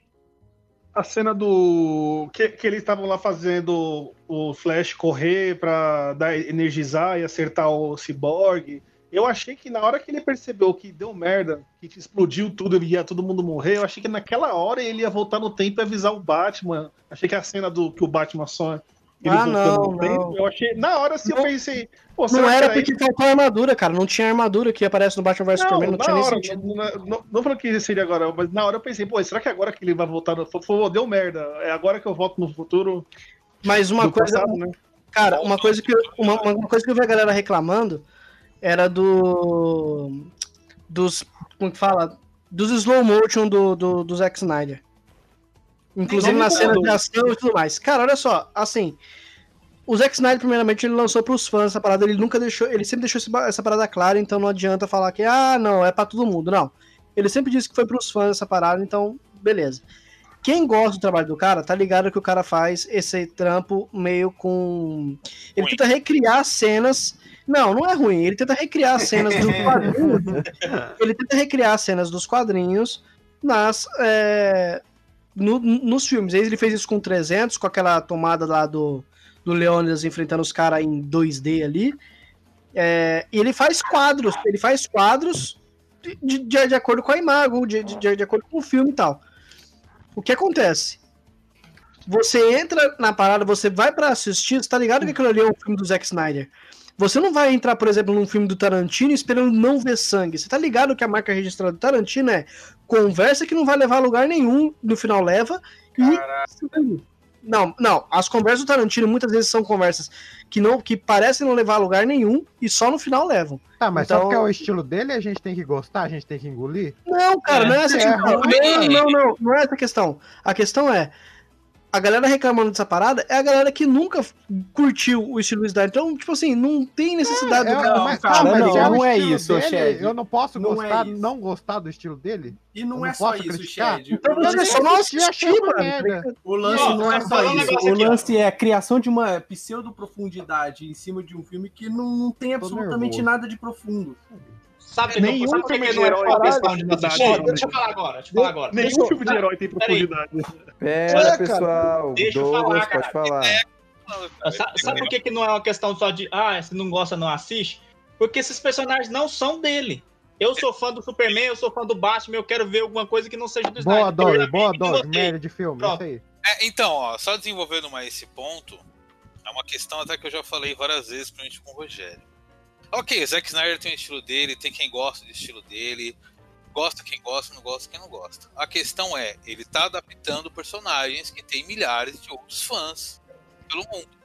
A cena do. Que, que eles estavam lá fazendo o Flash correr pra dar, energizar e acertar o Cyborg. Eu achei que na hora que ele percebeu que deu merda, que explodiu tudo e ia todo mundo morrer, eu achei que naquela hora ele ia voltar no tempo e avisar o Batman. Achei que a cena do que o Batman só. Ele Ah, não, tempo, não. eu achei. Na hora sim eu Não- pensei. Pô, será Não era porque faltou armadura, cara. Não tinha armadura que aparece no Batman vs Não, Superman, não na tinha nem hora, sentido. não, não, não, não falando que seria agora, mas na hora eu pensei, pô, será que agora que ele vai voltar no. Pô, deu merda. É agora que eu volto no futuro. Mas uma coisa, passado, né? cara, uma coisa que eu, uma, uma coisa que eu vi a galera reclamando era do dos como que fala, dos slow motion do, do, do Zack Snyder. Inclusive na cena de ação e tudo mais. Cara, olha só, assim, o Zack Snyder primeiramente ele lançou pros fãs essa parada, ele nunca deixou, ele sempre deixou essa parada clara, então não adianta falar que ah, não, é pra todo mundo, não. Ele sempre disse que foi pros fãs essa parada, então beleza. Quem gosta do trabalho do cara, tá ligado que o cara faz esse trampo meio com. Ele Ruim. tenta recriar cenas. Não, não é ruim. Ele tenta recriar cenas dos quadrinhos. ele tenta recriar cenas dos quadrinhos nas. é, no- nos filmes. Ele fez isso com 300, com aquela tomada lá do, do Leônidas enfrentando os caras em 2D ali. É, e ele faz quadros. Ele faz quadros de, de, de acordo com a imagem, de, de, de acordo com o filme e tal. O que acontece? Você entra na parada, você vai pra assistir, você tá ligado que aquilo ali é um filme do Zack Snyder. Você não vai entrar, por exemplo, num filme do Tarantino esperando não ver sangue. Você tá ligado que a marca registrada do Tarantino é conversa que não vai levar a lugar nenhum, no final leva. E... Não, não. As conversas do Tarantino muitas vezes são conversas que não que parecem não levar a lugar nenhum e só no final levam. Tá, mas Então- só porque é o estilo dele a gente tem que gostar, a gente tem que engolir? Não, cara, não é essa É, questão. ruim. Não, não, não, não é essa a questão. A questão é. A galera reclamando dessa parada é a galera que nunca curtiu o estilo do Snyder. Então, tipo assim, não tem necessidade É, do cara. mas, cara, mas não, o não é isso, Shed. Eu não posso Não é gostar, isso. não gostar do estilo dele? E não Eu é não só isso? Shed. Então O lance- você só não assistiu. O lance Ó, não é só só um isso. O lance é a criação de uma pseudo-profundidade em cima de um filme que não, não tem absolutamente nada de profundo. Sabe, Nenhum sabe filme que de não é herói tem questão de profundidade? Deixa eu falar agora, deixa eu falar agora. Nenhum filme de herói tem profundidade. Pera, É, pessoal. Deixa eu Douglas, falar, pode cara. falar. Sa- Sabe por que, que não é uma questão só de, ah, se não gosta, não assiste? Porque esses personagens não são dele. Eu sou fã do Superman, eu sou fã do Batman, eu quero ver alguma coisa que não seja do Boa, Snyder. Eu boa, vi, Dog, gostei. merda de filme, Pronto. isso aí. É, então, ó, só desenvolvendo mais esse ponto, é uma questão até que eu já falei várias vezes, principalmente com o Rogério. Ok, o Zack Snyder tem o estilo dele, tem quem gosta do estilo dele, gosta quem gosta, não gosta quem não gosta. A questão é, ele tá adaptando personagens que tem milhares de outros fãs pelo mundo.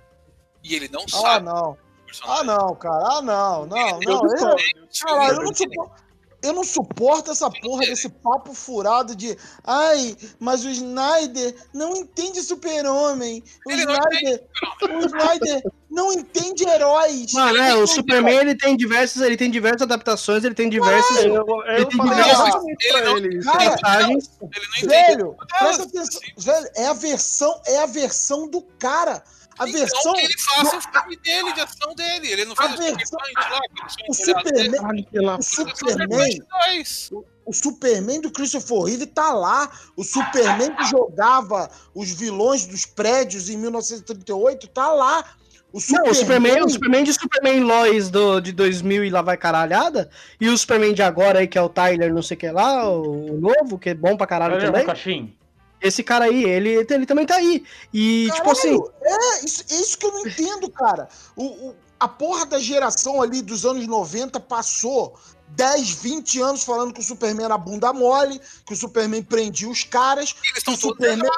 E ele não Ah, sabe não. o Ah, não, cara. Ah, não, não, Ele não. não Caralho, eu não, suporto, eu não suporto essa porra desse papo furado de ai, mas o Snyder não entende super-homem. O Ele não Snyder, o Snyder não entende heróis. Mano, é, o Superman ele tem diversas, ele tem diversas adaptações, ele tem diversos. Eu, eu Ele tem diversas ele não- ele. Cara. Ele não entende. Velho, presta atenção. Velho, é a versão, é a versão do cara. A versão. Então que ele faça o filme dele, de ação dele. Ele não faz A o filme versão- lá, O. Superman, Pela- o Superman 2. o Superman do Christopher Reeve tá lá. O Superman que jogava os vilões dos prédios em 1938 tá lá. O Não, Superman, o Superman, o Superman de Superman Lois do, de 2000 e lá vai caralhada, e o Superman de agora aí, que é o Tyler, não sei o que lá, o, o novo, que é bom pra caralho Olha, também. Caixinho. Esse cara aí, ele, ele também tá aí. E, tipo assim, Caralho, É, isso, é isso que eu não entendo, cara. O, o- a porra da geração ali dos anos 90 passou 10, 20 anos falando que o Superman era bunda mole, que o Superman prendia os caras, Eles estão o todos Superman-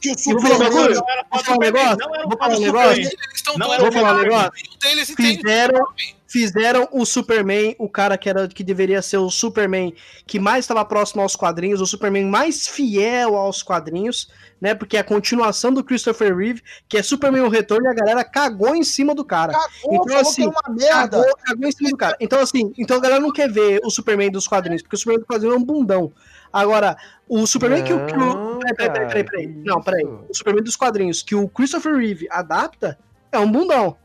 que o vou falar um Superman. Não era um Superman, negócio? não era Vou fã falar do um Superman. negócio? Eles estão Não todos era um deles entende. fizeram, fizeram o Superman, o cara que era que deveria ser o Superman que mais estava próximo aos quadrinhos, o Superman mais fiel aos quadrinhos, né? Porque é a continuação do Christopher Reeve, que é Superman o Retorno, e a galera cagou em cima do cara. Cagou, que era uma merda. Cagou, cagou em cima do cara. Então, assim, então a galera não quer ver o Superman dos quadrinhos, porque o Superman dos quadrinhos é um bundão. Agora, o Superman que o. Que o peraí, peraí, peraí, peraí, peraí. Não, peraí. O Superman dos quadrinhos que o Christopher Reeve adapta é um bundão.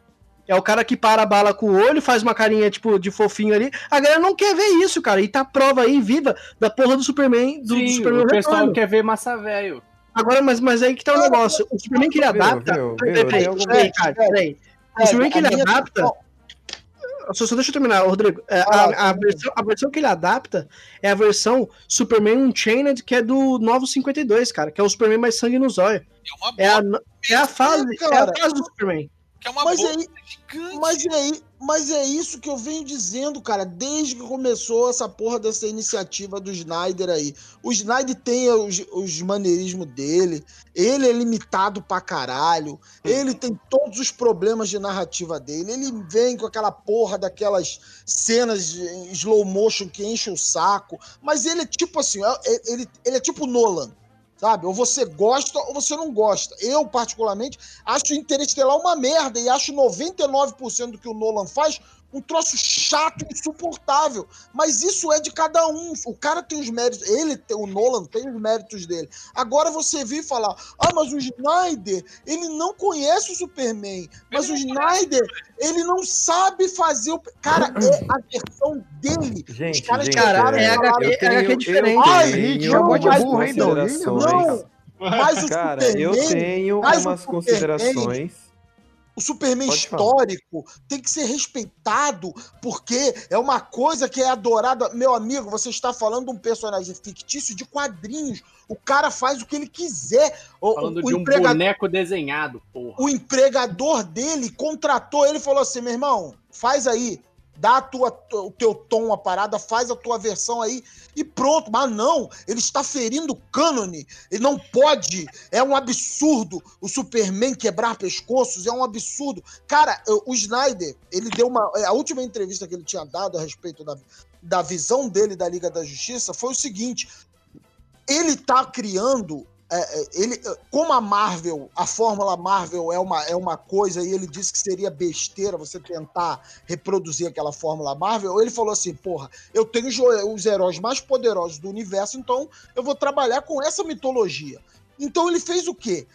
É o cara que para a bala com o olho, faz uma carinha, tipo, de fofinho ali. A galera não quer ver isso, cara. E tá prova aí, viva, da porra do Superman, do, do Sim, Superman o pessoal Retorno. quer ver massa velho. Agora, mas, mas aí que tá o negócio. O Superman que ele adapta. Peraí, peraí, peraí, cara, peraí. O É, Superman que a ele minha- adapta. Só, só deixa eu terminar, Rodrigo. É, a, a versão, a versão que ele adapta é a versão Superman Unchained, que é do Novo 52, cara, que é o Superman mais sangue no zóio. É a, é a fase, é a cara. fase do Superman. É uma mas, boca aí, mas, é mas é isso que eu venho dizendo, cara, desde que começou essa porra dessa iniciativa do Snyder aí. O Snyder tem os, os maneirismos dele, ele é limitado pra caralho, ele tem todos os problemas de narrativa dele, ele vem com aquela porra daquelas cenas em slow motion que enche o saco, mas ele é tipo assim, é- ele, ele é tipo Nolan. Sabe? Ou você gosta ou você não gosta. Eu, particularmente, acho Interestelar uma merda e acho 99% do que o Nolan faz um troço chato, insuportável. Mas isso é de cada um. O cara tem os méritos, ele, tem- o Nolan, tem os méritos dele. Agora você vir falar, ah, mas o Snyder, ele não conhece o Superman. Mas o Snyder, ele não sabe fazer o. Cara, é a versão dele. Gente, Os caras gente, chegaram é, e falaram, eu tenho- eu tenho Ai, algumas mas- considerações. Não, mas o Cara, Superman, eu tenho umas Superman- considerações. O Superman Pode falar. histórico tem que ser respeitado, porque é uma coisa que é adorada. Meu amigo, você está falando de um personagem fictício de quadrinhos. O cara faz o que ele quiser. O, Falando o de um boneco desenhado, porra. o empregador dele contratou ele e falou assim: meu irmão, faz aí, dá tua, o teu tom, a parada, faz a tua versão aí e pronto. Mas não, ele está ferindo o cânone, ele não pode, é um absurdo o Superman quebrar pescoços, é um absurdo. Cara, o Snyder, ele deu uma. A última entrevista que ele tinha dado a respeito da, da visão dele da Liga da Justiça foi o seguinte: ele tá criando. É, é, ele, é, como a Marvel, a fórmula Marvel é uma, é uma coisa e ele disse que seria besteira você tentar reproduzir aquela fórmula Marvel, ele falou assim: porra, eu tenho os- heróis mais poderosos do universo, então eu vou trabalhar com essa mitologia. Então ele fez o quê?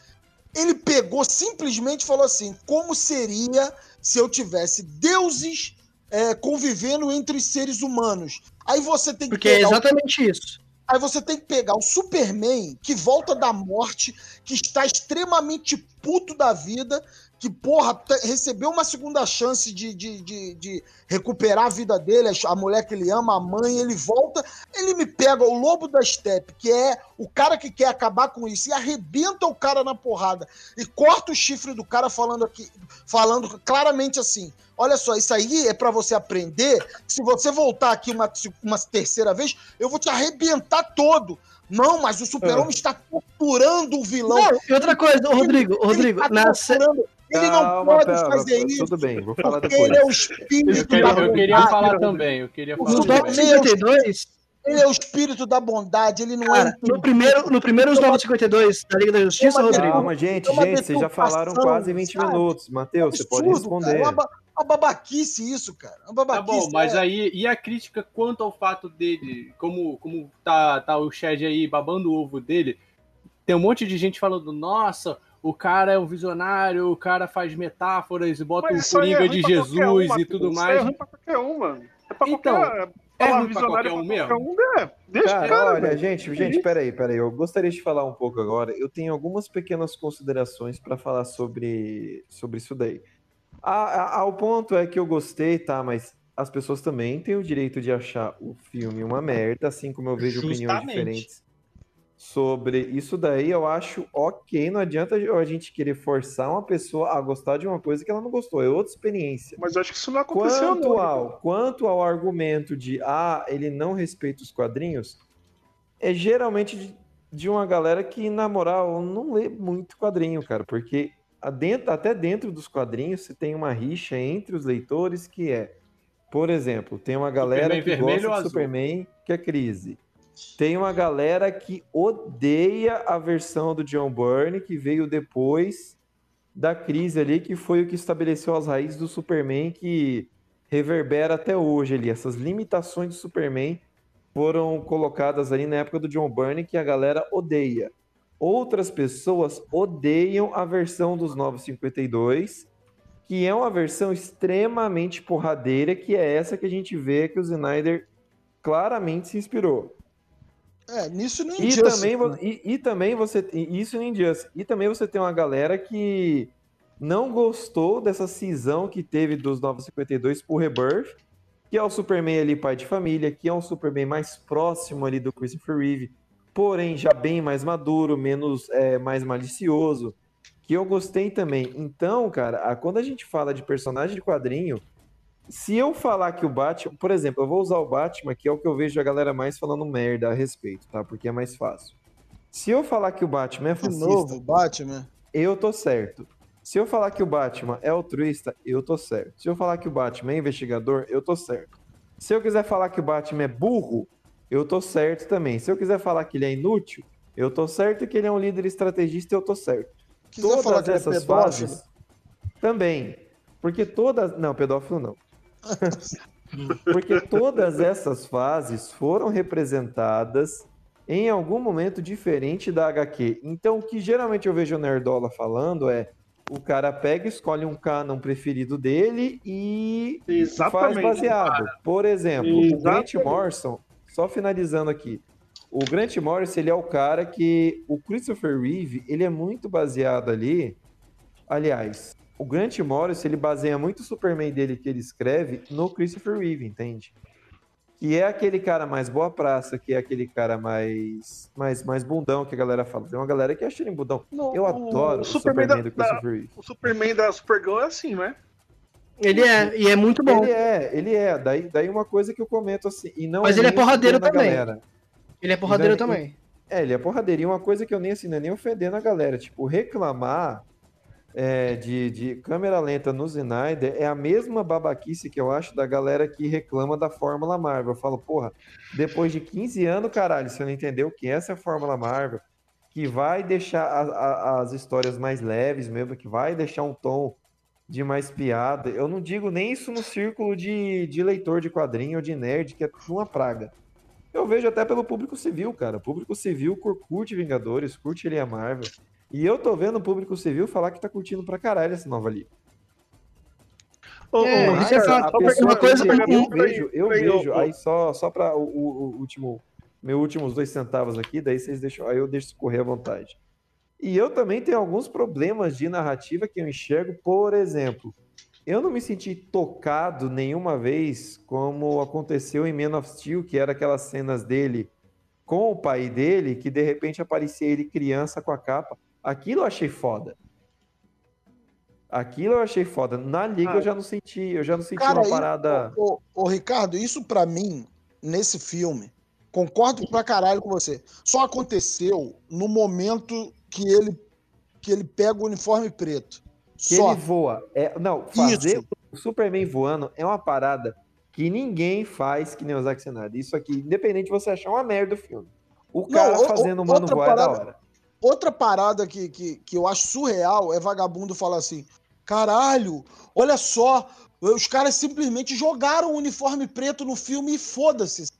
Ele pegou simplesmente falou assim: como seria se eu tivesse deuses é, convivendo entre seres humanos? Aí você tem que Porque é pegar o- exatamente isso. Aí você tem que pegar o Superman, que volta da morte, que está extremamente puto da vida, que, porra, te- recebeu uma segunda chance de, de, de, de recuperar a vida dele, a mulher que ele ama, a mãe, ele volta, ele me pega o lobo da steppe, que é o cara que quer acabar com isso, e arrebenta o cara na porrada, e corta o chifre do cara falando aqui, falando claramente assim, olha só, isso aí é pra você aprender, que se você voltar aqui uma, uma terceira vez, eu vou te arrebentar todo. Não, mas o super-homem está torturando o vilão. Não, e outra coisa, ô, Rodrigo, Ele Rodrigo, tá na. Ele não pode calma, fazer isso. Tudo bem, vou falar porque depois. ele é o espírito Eu queria, da eu queria falar também, eu queria O falar No top também. 52, Ele é o espírito da bondade, ele não cara, é. no primeiro, no primeiro os 952 da Liga da Justiça, Uma- Rodrigo. Calma, gente, É uma gente, vocês já falaram quase 20 sabe? minutos. Matheus, você pode Absurdo, cara, responder. É uma, uma babaquice isso, cara. Uma Tá babaquice. bom, mas é. aí, e a crítica quanto ao fato dele, como, como tá, tá o Shed aí babando o ovo dele, tem um monte de gente falando, nossa, o cara é um visionário, o cara faz metáforas e bota Mas o aí é Coringa ruim de um, Jesus e Matheus. tudo Isso mais. É ruim pra qualquer um, mano. É pra Então, qualquer. É falar ruim pra qualquer um pra mesmo? um, é. Deixa Cara, cara, olha, velho. gente, gente, peraí, peraí. Eu gostaria de falar um pouco agora. Eu tenho algumas pequenas considerações para falar sobre, sobre isso daí. A- a- ao ponto é que eu gostei, tá? Mas as pessoas também têm o direito de achar o filme uma merda, assim como eu vejo opiniões Justamente. diferentes sobre isso daí. Eu acho ok. Não adianta a gente querer forçar uma pessoa a gostar de uma coisa que ela não gostou. É outra experiência. Mas acho que isso não aconteceu, Quanto ao, quanto ao argumento de ah, ele não respeita os quadrinhos, é geralmente de, de uma galera que, na moral, não lê muito quadrinho, cara, porque dentro- até dentro dos quadrinhos você tem uma rixa entre os leitores que é Por exemplo, tem uma galera Superman que gosta de? Superman, que é crise. Tem uma galera que odeia a versão do John Byrne, que veio depois da crise ali, que foi o que estabeleceu as raízes do Superman, que reverbera até hoje ali. Essas limitações do Superman foram colocadas ali na época do John Byrne, que a galera odeia. Outras pessoas odeiam a versão dos 952, que é uma versão extremamente porradeira, que é essa que a gente vê que o Snyder claramente se inspirou. É, nisso não E Injustice, também, vo- né? e, e também você. e Isso no Injustice. E também você tem uma galera que não gostou dessa cisão que teve dos 952 por Rebirth, que é o Superman ali, pai de família, que é um Superman mais próximo ali do Christopher Reeve, porém já bem mais maduro, menos é, mais malicioso, que eu gostei também. Então, cara, a- quando a gente fala de personagem de quadrinho, se eu falar que o Batman, por exemplo, eu vou usar o Batman, que é o que eu vejo a galera mais falando merda a respeito, tá? Porque é mais fácil. Se eu falar que o Batman é De fascista, novo, Batman. eu tô certo. Se eu falar que o Batman é altruísta, eu tô certo. Se eu falar que o Batman é investigador, eu tô certo. Se eu quiser falar que o Batman é burro, eu tô certo também. Se eu quiser falar que ele é inútil, eu tô certo que ele é um líder estrategista, eu tô certo. Quiser Todas falar que é essas pedófilo? fases também. Porque todas, não, pedófilo não. Porque todas essas fases foram representadas em algum momento diferente da HQ. Então, o que geralmente eu vejo o Nerdola falando é o cara pega, escolhe um canon preferido dele e faz Exatamente, baseado. cara. Por exemplo, o Grant Exatamente. Morrison, só finalizando aqui, o Grant Morrison, ele é o cara que o Christopher Reeve, ele é muito baseado ali, aliás, o Grant Morrison, ele baseia muito o Superman dele que ele escreve no Christopher Reeve, entende? Que é aquele cara mais boa praça, que é aquele cara mais mais, mais bundão que a galera fala. Tem uma galera que acha ele bundão. Eu adoro o Superman, da- do da- Christopher Reeve. O Superman da Supergirl é assim, não é? Ele é, e é muito bom. Ele é, ele é. Daí, daí uma coisa que eu comento assim. E não Mas ele é porradeiro também. galera. Ele é porradeiro daí- também. É, ele é porradeiro. E uma coisa que eu nem assim, não é nem ofendendo a galera. Tipo, reclamar é, de, de câmera lenta no Snyder é a mesma babaquice que eu acho da galera que reclama da Fórmula Marvel. Eu falo, porra, depois de 15 anos, caralho, você não entendeu que essa é a Fórmula Marvel, que vai deixar a- a- as histórias mais leves mesmo, que vai deixar um tom de mais piada. Eu não digo nem isso no círculo de, de leitor de quadrinho ou de nerd, que é uma praga. Eu vejo até pelo público civil, cara. O público civil cur- curte Vingadores, curte ele a Marvel. E eu tô vendo o público civil falar que tá curtindo pra caralho essa nova liga. Ô, É, é fato. só Uma coisa- eu pra vejo, eu vejo. ô, ô. Aí só, só pra o, o- o último, meu últimos dois centavos aqui, daí vocês deixam, aí eu deixo escorrer à vontade. E eu também tenho alguns problemas de narrativa que eu enxergo, por exemplo, eu não me senti tocado nenhuma vez como aconteceu em Man of Steel, que era aquelas cenas dele com o pai dele, que de repente aparecia ele criança com a capa. Aquilo eu achei foda. Aquilo eu achei foda. Na liga eu já não senti, eu já não senti Cara, uma parada. Ô, ô, ô, Ricardo, isso pra mim, nesse filme, concordo pra caralho com você. Só aconteceu no momento que ele, que ele pega o uniforme preto. que Só. ele voa. É, não, fazer o Superman voando é uma parada que ninguém faz que nem o Zack Snyder. Isso aqui, independente de você achar uma merda o filme. O cara o- o- fazendo o mano voar é da parada- hora. Outra parada que, que, que eu acho surreal é vagabundo falar assim: caralho, olha só, os caras simplesmente jogaram o uniforme preto no filme e foda-se.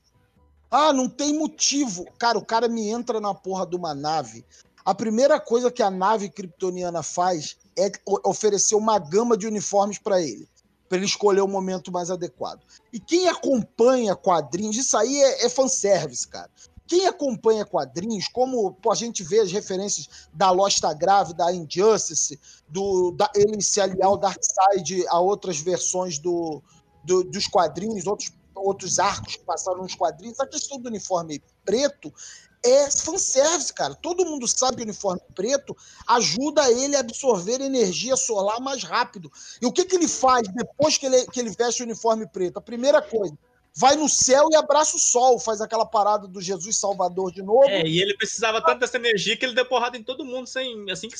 Ah, não tem motivo. Cara, o cara me entra na porra de uma nave. A primeira coisa que a nave kryptoniana faz é oferecer uma gama de uniformes pra ele, Pra ele escolher o momento mais adequado. E quem acompanha quadrinhos, isso aí é, é fanservice, cara. Quem acompanha quadrinhos, como pô, a gente vê as referências da Lost tá Grave, da Injustice, do, da, ele se aliar ao Darkseid a outras versões do, do- dos quadrinhos, outros, outros arcos que passaram nos quadrinhos, a questão do uniforme preto é fanservice, cara. Todo mundo sabe que o uniforme preto ajuda ele a absorver energia solar mais rápido. E o que, que ele faz depois que ele, que ele veste o uniforme preto? A primeira coisa, vai no céu e abraça o sol, faz aquela parada do Jesus Salvador de novo. É, e ele precisava tanto dessa energia que ele deu porrada em todo mundo sem, assim, que,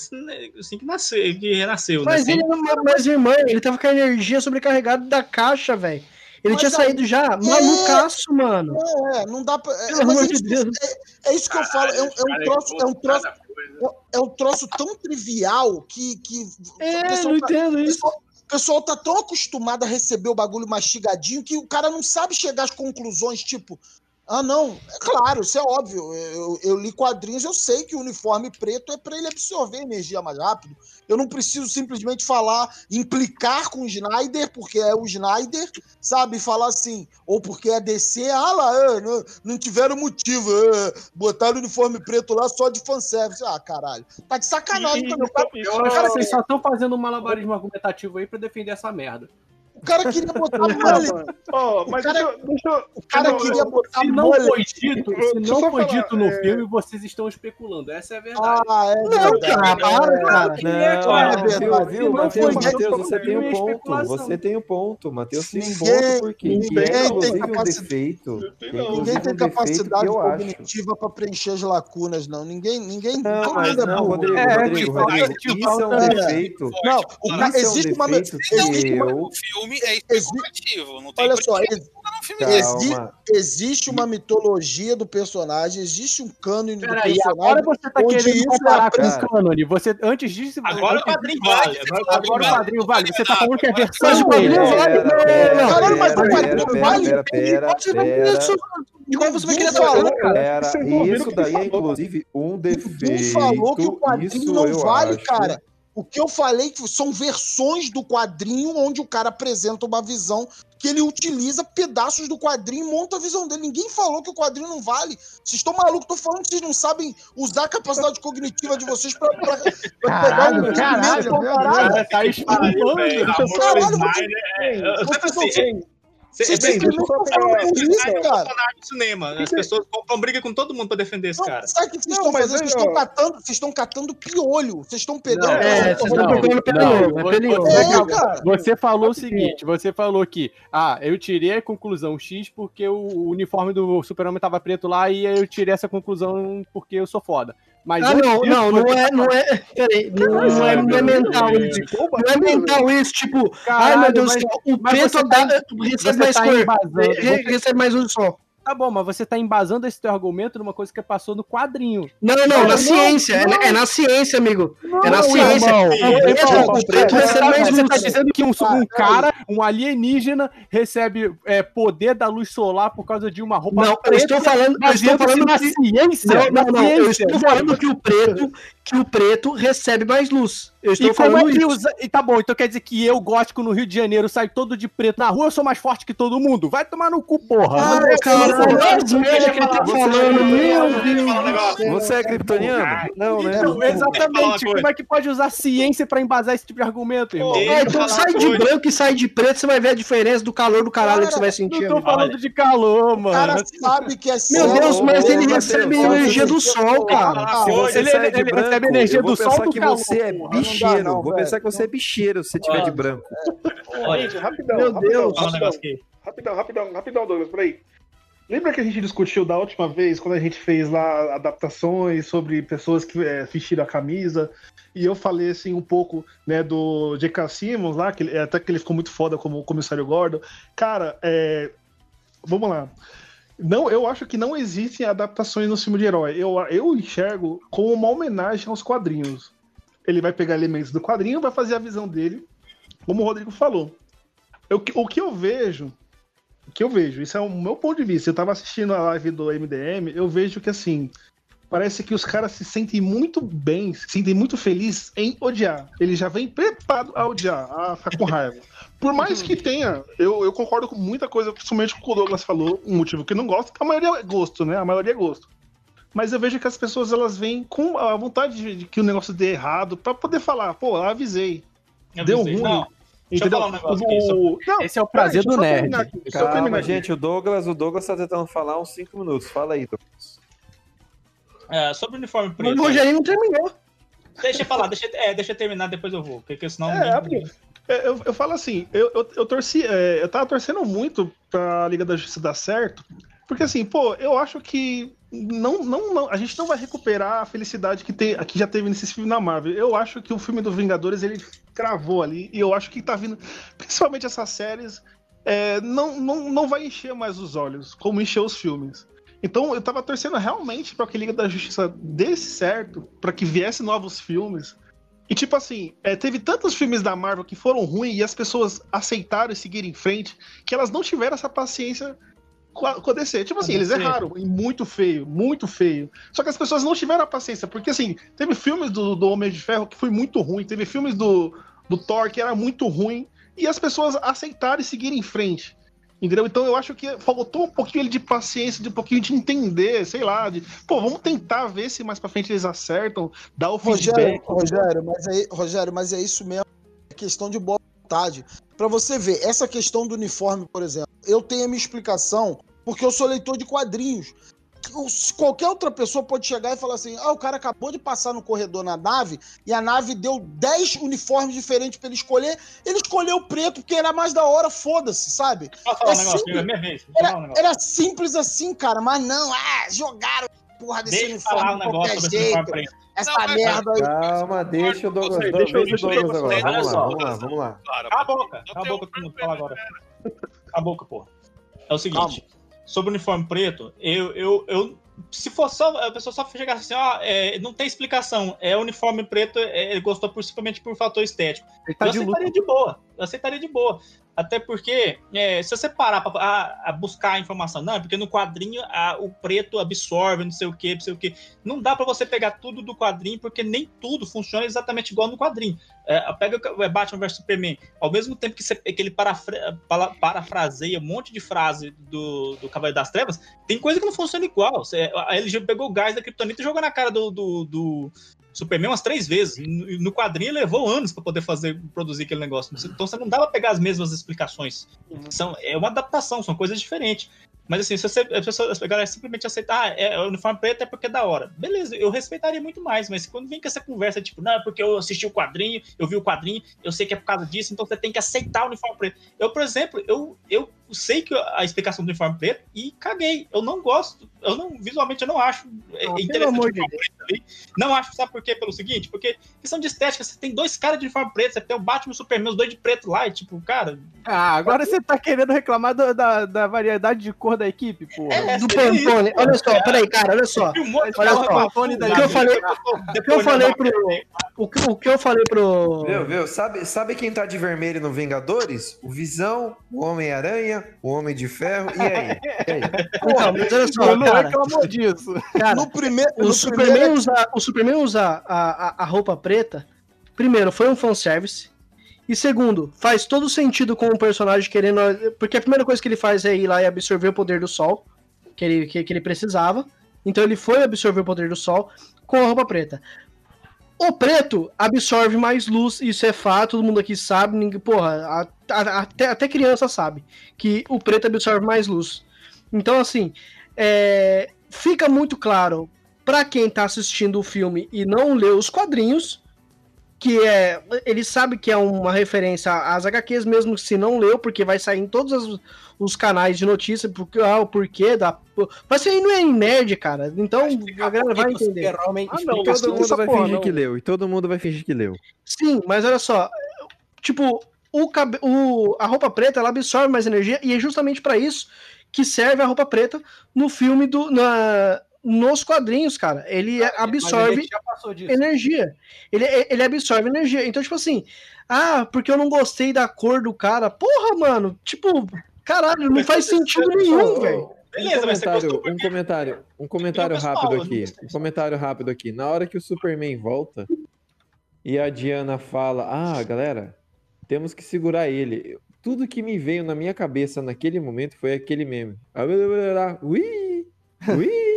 assim que nasceu, que renasceu, Mas né? ele, Sem- mas irmã, ele tava com a energia sobrecarregada da caixa, velho. Ele Mas tinha aí- saído já malucaço, mano. É, não dá pra. é, Pelo mas amor é de isso, Deus. é- é isso que eu falo. É, um- é um troço. É um troço. É um troço tão trivial que. que É, não entendo isso. pessoal- O pessoal tá tão acostumado a receber o bagulho mastigadinho que o cara não sabe chegar às conclusões, tipo. Ah, não. É claro, isso é óbvio. Eu, eu li quadrinhos, eu sei que o uniforme preto é para ele absorver energia mais rápido. Eu não preciso simplesmente falar, implicar com o Snyder, porque é o Snyder, sabe? Falar assim, ou porque é DC, ah lá, é, não, não tiveram motivo, é, botaram o uniforme preto lá só de fanservice. Ah, caralho. Tá de sacanagem E- também. O cara, Eu cara vocês só estão fazendo um malabarismo argumentativo aí pra defender essa merda. O cara queria botar mano. Ó, mas O cara- deixa, eu- deixa, eu- O cara não, queria botar Se não mullet. foi dito, se não foi falar, dito no é- filme, vocês estão especulando. Essa é a verdade. Ah, é Não, verdade. cara, para, cara. Não, é verdade. Matheus, foi Matheus, dito você tem um é ponto, você tem um ponto, Matheus tem um ponto, porque ninguém é, tem capacidade- é, Ninguém tem capacidade cognitiva pra preencher as lacunas, não. Ninguém. ninguém Não, mas é não. Rodrigo, É, Rodrigo, tipo, Rodrigo, isso é um defeito. Não, é existe uma. existe uma- filme é especulativo, não tem Olha só, ex- Calma. desse. exi- existe uma mitologia do personagem, existe um cânone do Peraí, personagem. agora você tá querendo comparar é com o cânone. Você, antes disso... Agora o antes- quadrinho vale. Agora o quadrinho Agora o vale. quadrinho vale. Você tá falando que é versão Mas o dele. quadrinho vale. Pera, Não, Caralho, mas o pera, vale. igual você vai querer falar. cara. Não isso daí é inclusive um defeito. Ninguém falou que o quadrinho isso não vale, cara. O que eu falei que são versões do quadrinho onde o cara apresenta uma visão que ele utiliza pedaços do quadrinho e monta a visão dele. Ninguém falou que o quadrinho não vale. Vocês estão malucos, tô falando que vocês não sabem usar a capacidade cognitiva de vocês pra, pra- pra pegar Caralho, um caralho, meu comparado. Cara, tá espalhando. velho. É, eu- Vocês assim, estão- Cê- Vocês cê- simplesmente cê- estão cê- falando cê- por cê- isso, cara. do cinema. As pessoas compram briga com todo mundo pra defender esse cara. sabe o que vocês estão fazendo? Vocês aí, estão catando, vocês estão catando piolho. Vocês estão pegando. É, vocês estão pegando pelinho, é. É. Você falou o seguinte, você falou que, ah, eu tirei a conclusão X porque o uniforme do Super-Homem tava preto lá e eu tirei essa conclusão porque eu sou foda. Mas Ah, não, disso, não, não você é, não é. Peraí, não, não é, não é mental isso. Não é mental isso, tipo, ai meu Deus do céu, o preto dá, tá- recebe mais tá você- recebe mais um só. Tá bom, mas você tá embasando esse teu argumento numa coisa que passou no quadrinho. Não, não, Não, na não, ciência, é na- é, na ciência, amigo. é na Não, ciência. você recebe tá- dizendo que um, um cara, um alienígena, recebe é, poder da luz solar por causa de uma roupa Não, eu preta, estou falando, eu estou falando na que, ciência. não, não, não, eu estou falando que o preto, que o preto recebe mais luz. Eu estou E como falando é que isso. usa... E tá bom, então quer dizer que eu, gótico, no Rio de Janeiro, saio todo de preto na rua, eu sou mais forte que todo mundo? Vai tomar no cu, porra. Ah, Não é não. as merda que ele tá falando, meu Deus. Você é kryptoniano? Não, né? Não, exatamente. Como é que pode usar ciência pra embasar esse tipo de argumento, irmão? Eu então sai de branco e sai de preto, você vai ver a diferença do calor do caralho que você vai Não sentir. tô amigo. falando de calor, O mano. cara sabe que é Meu Deus, mas ele recebe energia do sol, cara. Você ele- sai de branco, recebe energia do sol do que calor, você é porra. Não dá, bicheiro. não, vou pensar que você é bicheiro se você tiver de branco. Olha, Gente, rapidão, Meu rapidão, Deus. rapidão, rapidão, rapidão, rapidão, Douglas, peraí. Lembra que a gente discutiu da última vez, quando a gente fez lá adaptações sobre pessoas que é, vestiram a camisa, e eu falei assim um pouco né, do J.K. Simmons lá, que até que ele ficou muito foda como o comissário Gordon. Cara, é, vamos lá. Não, eu acho que não existem adaptações no filme de herói. Eu, eu enxergo como uma homenagem aos quadrinhos. Ele vai pegar elementos do quadrinho, vai fazer a visão dele, como o Rodrigo falou. Eu, o que eu vejo, o que eu vejo, isso é o meu ponto de vista. Eu tava assistindo a live do MDM, eu vejo que assim, parece que os caras se sentem muito bem, se sentem muito felizes em odiar. Ele já vem preparado a odiar, a ficar com raiva. Por mais que tenha, eu, eu concordo com muita coisa, principalmente com o que o Douglas falou, um motivo que não gosto, que a maioria é gosto, né? A maioria é gosto. Mas eu vejo que as pessoas elas vêm com a vontade de, de que o negócio dê errado, pra poder falar, pô, avisei. Eu Deu avisei. ruim. Não, deixa eu falar um negócio aqui. só- Não, Esse é o prazer peraí, do nerd. terminar aqui, Calma, gente, o Douglas, o Douglas tá tentando falar uns 5 minutos. Fala aí, Douglas. É, sobre o uniforme preto. o Rogerinho não terminou. Deixa eu falar, deixa, é, deixa eu terminar, depois eu vou. Porque senão. É, rapidinho. É, Eu, eu falo assim, eu, eu, eu torci, é, eu tava torcendo muito pra Liga da Justiça dar certo, porque assim, pô, eu acho que não, não, não, a gente não vai recuperar a felicidade que, tem, que já teve nesses filmes na Marvel. Eu acho que o filme do Vingadores ele cravou ali, e eu acho que tá vindo, principalmente essas séries, é, não, não, não vai encher mais os olhos, como encheu os filmes. Então eu tava torcendo realmente para que Liga da Justiça desse certo, para que viesse novos filmes. E tipo assim, é, teve tantos filmes da Marvel que foram ruins e as pessoas aceitaram e seguiram em frente, que elas não tiveram essa paciência com a, com a DC. Tipo assim, A eles DC. erraram, e muito feio, muito feio. Só que as pessoas não tiveram a paciência, porque assim, teve filmes do, do Homem de Ferro que foi muito ruim, teve filmes do, do Thor que era muito ruim, e as pessoas aceitaram e seguiram em frente. Entendeu? Então eu acho que faltou um pouquinho de paciência, de um pouquinho de entender, sei lá, de, pô, vamos tentar ver se mais pra frente eles acertam, dar o Rogério, feedback. Rogério, mas é, Rogério, mas é isso mesmo. É questão de boa vontade. Pra você ver, essa questão do uniforme, por exemplo, eu tenho a minha explicação, porque eu sou leitor de quadrinhos. Qualquer outra pessoa pode chegar e falar assim: ah, o cara acabou de passar no corredor na nave e a nave deu 10 uniformes diferentes pra ele escolher. Ele escolheu o preto porque era mais da hora, foda-se, sabe? Posso falar É um negócio? simples. É minha vez. Falar um Era, era simples assim, cara, mas não, ah, jogaram porra desse Deixa eu uniforme falar um de negócio qualquer sobre esse uniforme jeito. Essa Não, merda aí. Calma, deixa o Douglas, Deixa o Douglas agora. Vamos lá, olha vamos lá, só. vamos lá. Cala a boca, cala a boca que eu não vou falar agora. Cala a boca, porra. É o seguinte, sobre o uniforme preto, eu, eu, eu se fosse só, a pessoa só chegasse assim, ó, é, não tem explicação, é uniforme preto, é, ele gostou simplesmente por fator estético. Tá eu de aceitaria de boa, eu aceitaria de boa. Até porque, é, se você parar pra a, a buscar a informação, não, é porque no quadrinho a- o preto absorve, não sei o que, não sei o que. Não dá pra você pegar tudo do quadrinho, porque nem tudo funciona exatamente igual no quadrinho. É, pega o Batman vs Superman, ao mesmo tempo que, você, que ele parafra- parafraseia um monte de frase do, do Cavaleiro das Trevas, tem coisa que não funciona igual. Você- a LG pegou o gás da Kryptonita e jogou na cara do, do, do Superman umas três vezes. No, quadrinho levou anos pra poder fazer, produzir aquele negócio. Então você não pra pegar as mesmas explicações. São, é uma adaptação, são coisas diferentes. Mas assim, se você, a, pessoa, a galera simplesmente aceitar, ah, é, o uniforme preto é porque é da hora. Beleza, eu respeitaria muito mais, mas quando vem com essa conversa, tipo, não, é porque eu assisti o quadrinho, eu vi o quadrinho, eu sei que é por causa disso, então você tem que aceitar o uniforme preto. Eu, por exemplo, eu, eu sei que a explicação do uniforme preto e caguei. Eu não gosto, eu não, visualmente eu não acho é, Ah, pelo interessante amor o uniforme preto ali. Não acho, sabe por quê? Pelo seguinte, porque questão de estética, você tem dois caras de uniforme preto, você tem o Batman e o Superman, os dois de preto lá, e tipo, cara, Ah, agora você tá querendo reclamar do- da, da variedade de cor da equipe, pô. É, do Pantone. pô. Olha só, peraí, cara, olha só. filmou Olha só, Pantone o da que eu falei, Depois o que eu falei pro, o que, o que eu falei pro, Viu, viu? Sabe, sabe quem tá de vermelho no Vingadores? O Visão, o Homem-Aranha, o Homem de Ferro. E aí? E aí? Então, mas olha só, Eu não cara, reclamou disso. cara, No primeiro. o no Superman primeiro- usar, o Superman usar a, a, a roupa preta, primeiro, foi um fanservice. E segundo, faz todo sentido com o personagem querendo. Porque a primeira coisa que ele faz é ir lá e absorver o poder do sol, que ele, que, que ele precisava. Então ele foi absorver o poder do sol com a roupa preta. O preto absorve mais luz, isso é fato, todo mundo aqui sabe, ninguém, porra, a- a- até, até criança sabe que o preto absorve mais luz. Então, assim, é, fica muito claro pra quem tá assistindo o filme e não leu os quadrinhos, que é. Ele sabe que é uma referência às HQs, mesmo se não leu, porque vai sair em todos os, os canais de notícia, porque, ah, o porquê da. Vai sair no em nerd, cara. Então a galera vai entender. Ah, não, todo mundo vai porra, fingir não. que leu. E todo mundo vai fingir que leu. Sim, mas olha só, tipo, o, cabe- o- a roupa preta ela absorve mais energia e é justamente pra isso que serve a roupa preta no filme do na, nos quadrinhos, cara. Ele Mas absorve disso. energia. Ele, ele absorve energia. Então, tipo assim, ah, porque eu não gostei da cor do cara. Porra, mano, tipo, caralho, não faz sentido nenhum, velho. Beleza, um mas você comentário, um comentário, um comentário rápido aqui. Um comentário rápido aqui. Na hora que o Superman volta e a Diana fala: "Ah, galera, temos que segurar ele". Tudo que me veio na minha cabeça naquele momento foi aquele meme. Ah, Ui! Ui!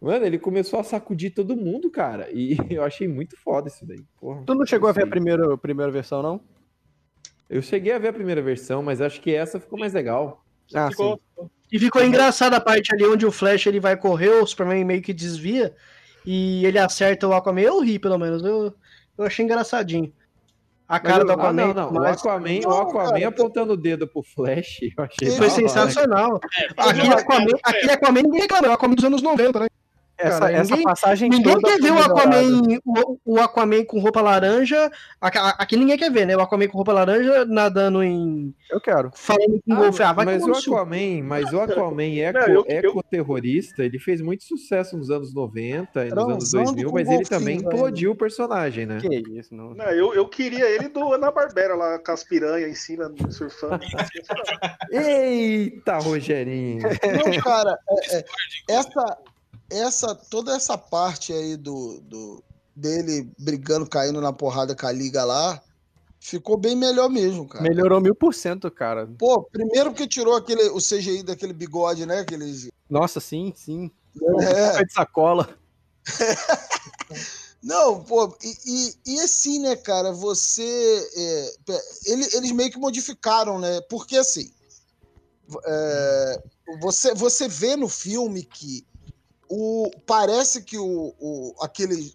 Mano, ele começou a sacudir todo mundo, cara. E eu achei muito foda isso daí. Porra, Tu não chegou a ver a primeira, a primeira versão, não? Eu cheguei a ver a primeira versão, mas acho que essa ficou mais legal. Ah, Ficou, E ficou engraçada a parte ali onde o Flash ele vai correr, o Superman meio que desvia e ele acerta o Aquaman. Eu ri, pelo menos. Eu, eu achei engraçadinho. A cara do Ah, Aquaman. não, não. O mas Aquaman, o Não, Aquaman cara. apontando o dedo pro Flash, eu achei Ele Foi da hora. sensacional. É, Aquele Aquaman, aquele Aquaman ninguém reclamou. É o Aquaman dos anos 90, né? Essa, cara. essa ninguém, passagem ninguém quer ver o. Aquaman, o, o Aquaman com roupa laranja. Aqui, aqui ninguém quer ver, né? O Aquaman com roupa laranja nadando em. Eu quero. Falando com golfe. Ah, vai mas o Aquaman, mas o Aquaman eco, eu- ecoterrorista, ele fez muito sucesso nos anos 90 e nos anos Transando 2000, com mas ele também implodiu o personagem, né? Que isso, não. Não, eu, eu queria ele do Ana Barbera lá com as piranhas em cima, surfando. Eita, Rogerinho! Não, cara, é- é, essa, essa, toda essa parte aí do, do dele brigando, caindo na porrada com a liga lá, ficou bem melhor mesmo, cara. Melhorou mil por cento, cara. Pô, primeiro que tirou aquele, o CGI daquele bigode, né? Aqueles, Nossa, sim, sim. É. De sacola. Não, pô, e, e, e assim, né, cara, você. é, ele- eles meio que modificaram, né? Porque assim. é, você, você vê no filme que o, parece que o, o aquele.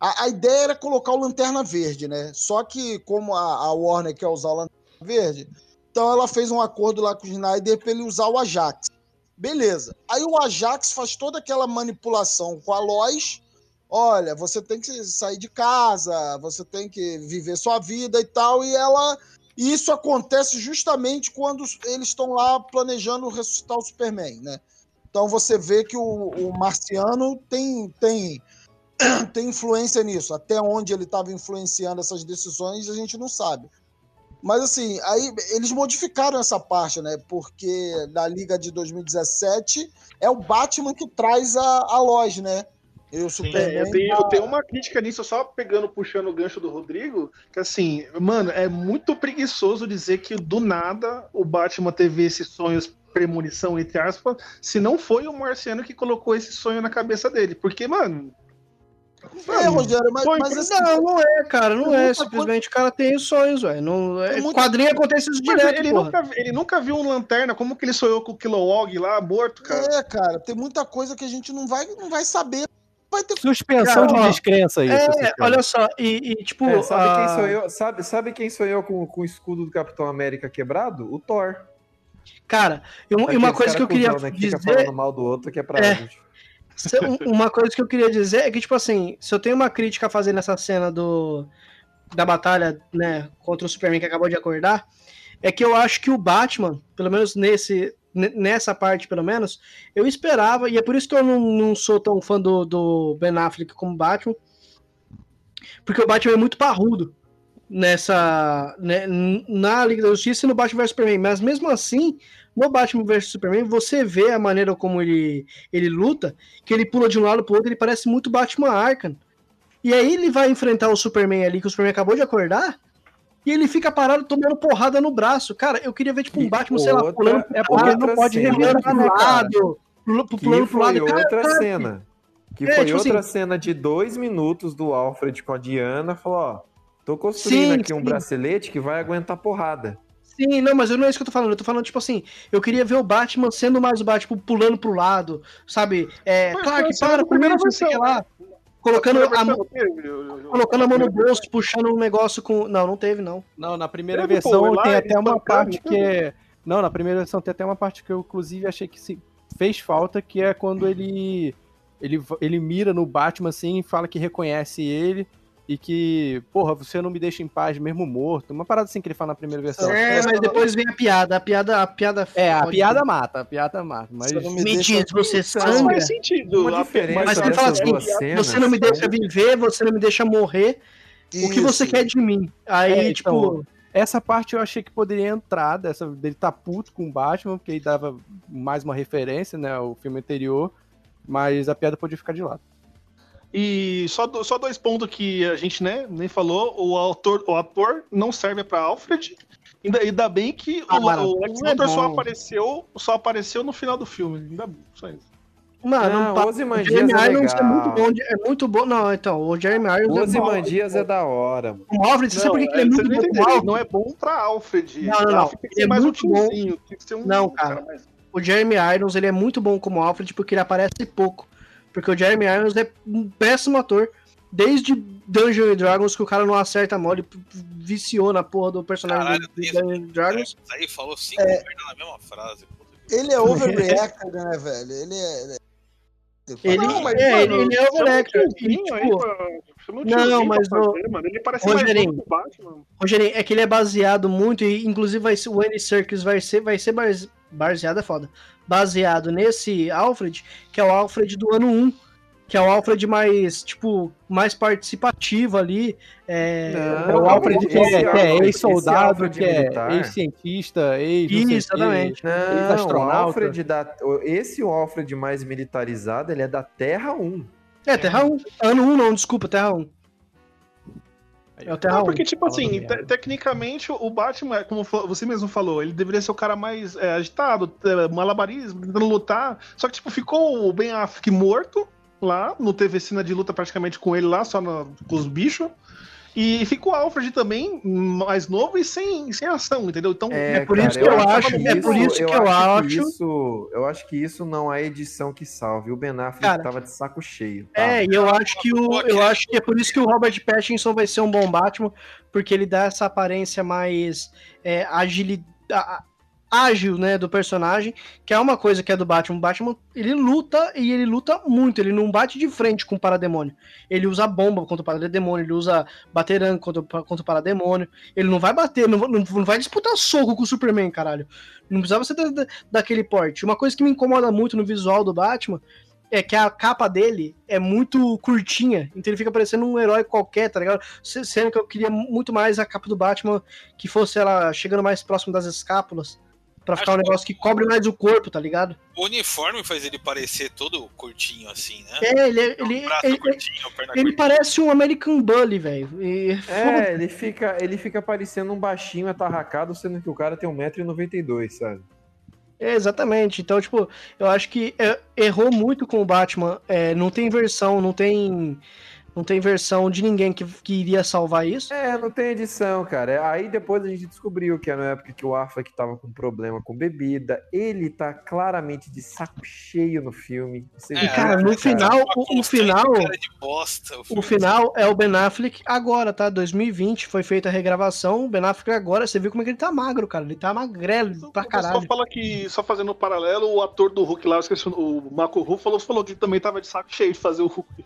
A, a ideia era colocar o Lanterna Verde, né? Só que, como a, a Warner quer usar o Lanterna Verde, então ela fez um acordo lá com o Snyder para ele usar o Ajax. Beleza. Aí o Ajax faz toda aquela manipulação com a Lois. Olha, você tem que sair de casa, você tem que viver sua vida e tal. E ela. E isso acontece justamente quando eles estão lá planejando ressuscitar o Superman, né? Então você vê que o, o Marciano tem, tem, tem influência nisso. Até onde ele estava influenciando essas decisões, a gente não sabe. Mas assim, aí eles modificaram essa parte, né? Porque na Liga de 2017 é o Batman que traz a, a Lois, né? E o É, Superman. eu, tenho, eu tenho uma crítica nisso, só pegando, puxando o gancho do Rodrigo, que assim, mano, é muito preguiçoso dizer que do nada o Batman teve esses sonhos premonição, entre aspas, se não foi o Marciano que colocou esse sonho na cabeça dele. Porque, mano. É, Rogério, mas, foi mas assim, Não, não é, cara, não é. Simplesmente o cara tem os sonhos, velho. Não, é, Tem muita- Quadrinho acontece isso direto, ele, nunca, ele nunca viu um lanterna, como que ele sonhou com o Kilowog lá, morto, cara? É, cara, tem muita coisa que a gente não vai, não vai saber. Vai ter Suspensão Cara, de descrença isso. É, olha só, e, e, tipo. É, sabe, a- quem sonhou, sabe, sabe quem sonhou com, com o escudo do Capitão América quebrado? O Thor. Cara, e um- e uma coisa que eu queria né, que fica dizer. falando mal do outro que é pra É. um- Uma coisa que eu queria dizer é que, tipo assim, se eu tenho uma crítica a fazer nessa cena do da batalha, né, contra o Superman que acabou de acordar, é que eu acho que o Batman, pelo menos nesse ne- nessa parte, pelo menos, eu esperava, e é por isso que eu não, não sou tão fã do, do Ben Affleck como Batman, porque o Batman é muito parrudo nessa né, na Liga da Justiça e no Batman vs Superman, mas mesmo assim, no Batman vs Superman, você vê a maneira como ele ele luta, que ele pula de um lado pro outro, ele parece muito Batman Arkham. E aí ele vai enfrentar o Superman ali, que o Superman acabou de acordar, e ele fica parado tomando porrada no braço. Cara, eu queria ver, tipo, um E Batman, sei lá, pulando É porque não pode revelar, pro lado, pulando pro lado. foi Cara, outra cara, cena. Que É, foi tipo outra assim- cena de dois minutos do Alfred com a Diana. Falou, ó, tô construindo Sim, aqui um sim. bracelete que vai aguentar porrada. Sim, não, mas não é isso que eu tô falando. Eu tô falando, tipo assim, eu queria ver o Batman sendo mais o Batman, tipo, pulando pro lado, sabe? É, Mas claro que para primeira isso, sei lá. Colocando a, mão- colocando a mão no bolso, puxando um negócio com. Não, não teve, não. Não, na primeira Teve, pô, versão lá tem até uma parte que é. Não, na primeira versão tem até uma parte que eu, inclusive, achei que se fez falta, que é quando ele. Ele, ele mira no Batman assim e fala que reconhece ele e que, porra, você não me deixa em paz mesmo morto. Uma parada assim que ele fala na primeira versão. É, mas depois vem a piada. A piada, a piada. É, a piada mata, a piada mata. Mas Você não me Me deixa- diz, você Mas sangra. faz sentido. Uma diferença Mas ele fala assim: cenas você não me deixa viver, você não me deixa morrer. O que você Isso. quer de mim? Aí, É, tipo. então, essa parte eu achei que poderia entrar, dessa, dele tá puto com o Batman, porque aí dava mais uma referência, né, ao filme anterior, mas a piada podia ficar de lado. E só, do- só dois pontos que a gente né, nem falou: o autor, o ator não serve pra Alfred. Ainda, ainda bem que Ah, o, mano, o Lex não é só apareceu, só apareceu no final do filme. Ainda bem, só isso. Mano, Não, o Jeremy é Irons é muito bom. É muito bom. Não, então, o Jeremy Irons O é bom. Ozymandias é da hora, mano. O Alfred, você sabe por que ele é vocês muito não bom Alfred? não é bom pra Alfred. Não, não, não. Alfred tem que Ele é ser mais um muito bom. tiozinho. Tem que ser um Não, cara. mais- O Jeremy Irons, ele é muito bom como Alfred porque ele aparece pouco. Porque o Jeremy Irons é um péssimo ator. Desde Dungeons Dragons, que o cara não acerta a p- viciou na porra do personagem Caralho, do Dungeons Dragons. Aí falou cinco É. na mesma frase. Ele é overreactor, né, velho? Ele é. Ele, Não, mas, é, mano, ele, ele é o chama Electra. tiozinho aí tipo, não, mas pra o- fazer, mano. Ele parece mais Rogerinho, Batman. Rogerinho, é que ele é baseado muito, e inclusive vai ser, o Andy Serkis vai ser, vai ser baseado, é foda, baseado nesse Alfred, que é o Alfred do ano 1, que é o Alfred mais, tipo, mais participativo ali. É, Não, É o Alfred que é, que é ex-soldado, que é ex-cientista, ex quê, Exatamente. Não, o. Alfred da. Esse Alfred mais militarizado, ele é da Terra 1. É, Terra 1. Ano 1 não, desculpa, Terra 1. É o Terra Não, 1. porque, tipo assim, te- tecnicamente, o Batman, como você mesmo falou, ele deveria ser o cara mais é, agitado, é, malabarismo, tentando lutar. Só que, tipo, ficou o Ben Affleck morto lá, não teve cena de luta praticamente com ele lá, só no- com os bichos. E ficou o Alfred também, mais novo e sem, sem ação, entendeu? Então, É por isso que eu acho- é por isso que eu acho- isso, eu acho que isso não é edição que salve. O Ben Affleck Cara, tava de saco cheio. tá? É, e eu acho que o, eu acho que é por isso que o Robert Pattinson vai ser um bom Batman, porque ele dá essa aparência mais é, agili- a- ágil, né, do personagem, que é uma coisa que é do Batman. O Batman, ele luta e ele luta muito, ele não bate de frente com o parademônio. Ele usa bomba contra o parademônio, ele usa baterang contra, contra o parademônio. Ele não vai bater, não, não, não vai disputar soco com o Superman, caralho. Não precisava ser da- da- daquele porte. Uma coisa que me incomoda muito no visual do Batman é que a capa dele é muito curtinha, então ele fica parecendo um herói qualquer, tá ligado? Se- Sendo que eu queria muito mais a capa do Batman que fosse ela chegando mais próximo das escápulas, pra ficar um negócio que cobre mais o corpo, tá ligado? O uniforme faz ele parecer todo curtinho assim, né? É, ele, ele, braço ele, curtinho, perna ele parece um American Bully, velho. E- É, ele fica, ele fica parecendo um baixinho atarracado, sendo que o cara tem 1,92m, sabe? É, exatamente. Então, tipo, eu acho que é, errou muito com o Batman. É, não tem versão, não tem. Não tem versão de ninguém que, que iria salvar isso. É, não tem edição, cara. É, Aí depois a gente descobriu que era na época que o Affleck tava com problema com bebida. Ele tá claramente de saco cheio no filme. Você E, vê, cara, no final, o, o final. de bosta. O final é o Ben Affleck agora, tá? 2020 foi feita a regravação. O Ben Affleck agora, você viu como é que ele tá magro, cara. Ele tá magrelo pra Só caralho. fala que, só fazendo um paralelo, o ator do Hulk lá, eu esqueci, o Marco Ruffalo falou que também tava de saco cheio de fazer o Hulk.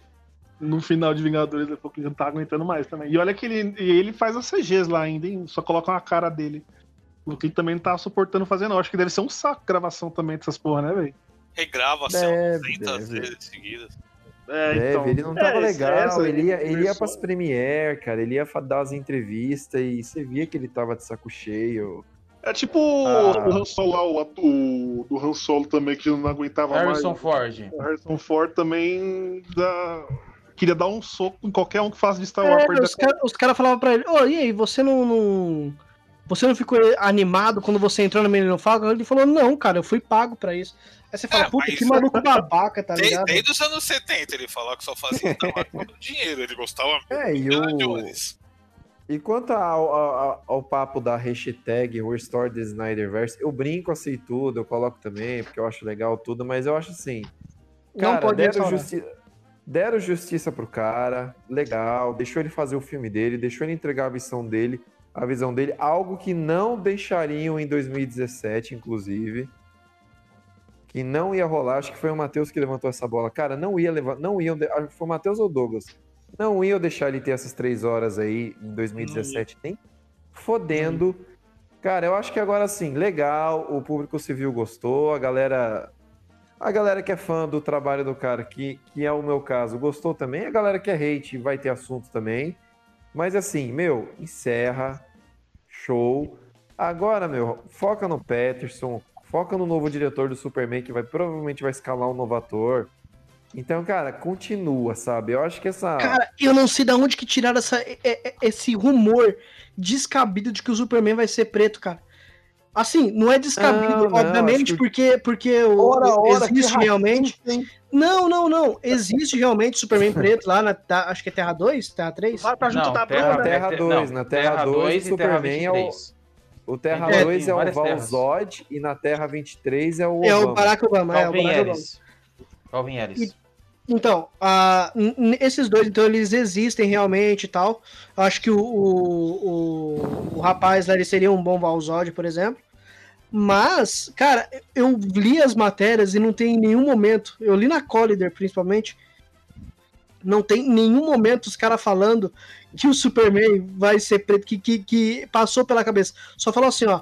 No final de Vingadores, ele falou que não tá aguentando mais também. E olha que ele, e ele faz as CGs lá ainda, hein? Só coloca uma cara dele. O que ele também não tá suportando fazer, não. Acho que deve ser um saco gravação também dessas porra, né, velho? Regrava assim Deve, 200 deve. vezes seguidas. É, Deve, ele não tava é, legal, essa ele ia, ele ia pras premiere, cara, ele ia dar as entrevistas e você via que ele tava de saco cheio. É tipo Ah. o Han Solo lá, o, atu- o do Han Solo também, que não aguentava Harrison mais. Ford. O Harrison Ford também dá... queria dar um soco em qualquer um que faça de Star Wars. É, os caras cara falavam pra ele, ô, e aí, você não, não- Você não ficou animado quando você entrou no Millennium Falcon? Ele falou, não, cara, eu fui pago pra isso. Aí você fala, É, puta, que maluco babaca, tá Desde, ligado? desde os anos 70 ele falou que só fazia Star Wars por dinheiro, ele gostava É, e muito o... de Jones. E quanto ao, ao, ao papo da hashtag Restore the Snyderverse, eu brinco assim tudo, eu coloco também, porque eu acho legal tudo, mas eu acho assim. Não Cara, pode deram, restaurar. Deram justiça pro cara, legal, deixou ele fazer o filme dele, deixou ele entregar a visão dele, a visão dele, algo que não deixariam em 2017, inclusive. Que não ia rolar, acho que foi o Matheus que levantou essa bola. Cara, não ia levar, não iam, foi o Matheus ou o Douglas. Não iam deixar ele ter essas três horas aí em 2017, nem fodendo. Cara, eu acho que agora sim, legal, o público civil gostou, a galera. A galera que é fã do trabalho do cara, que, que é o meu caso, gostou também. A galera que é hate vai ter assunto também. Mas assim, meu, encerra. Show. Agora, meu, foca no Peterson, foca no novo diretor do Superman, que vai provavelmente vai escalar um novo ator. Então, cara, continua, sabe? Eu acho que essa. Cara, eu não sei de onde que tiraram essa, é- é- esse rumor descabido de que o Superman vai ser preto, cara. Assim, não é descabido, Não, não, obviamente, que- porque, porque o, Ora, ora, existe realmente. hein? Não, não, não. Existe realmente Superman preto lá na. tá- acho que é Terra 2? Terra 3? Vai pra junto Não, da Terra- banda. Terra é, 2, não, na Terra Terra 2 2 o e Terra Superman é o. 23. O Terra Tem- 2 tem é o terras. Valzod e na Terra 23 é o. É o Obama. Barack Obama, é o Calvin Barack Obama. Harris. Calvin Harris. Então, n- esses dois, então, eles existem realmente e tal. Eu acho que o, o, o, o rapaz lá ele seria um bom Valzod, por exemplo. Mas, cara, eu li as matérias e não tem em nenhum momento. Eu li na Collider, principalmente. Não tem em nenhum momento os caras falando que o Superman vai ser preto, que, que, que passou pela cabeça. Só falou assim, ó.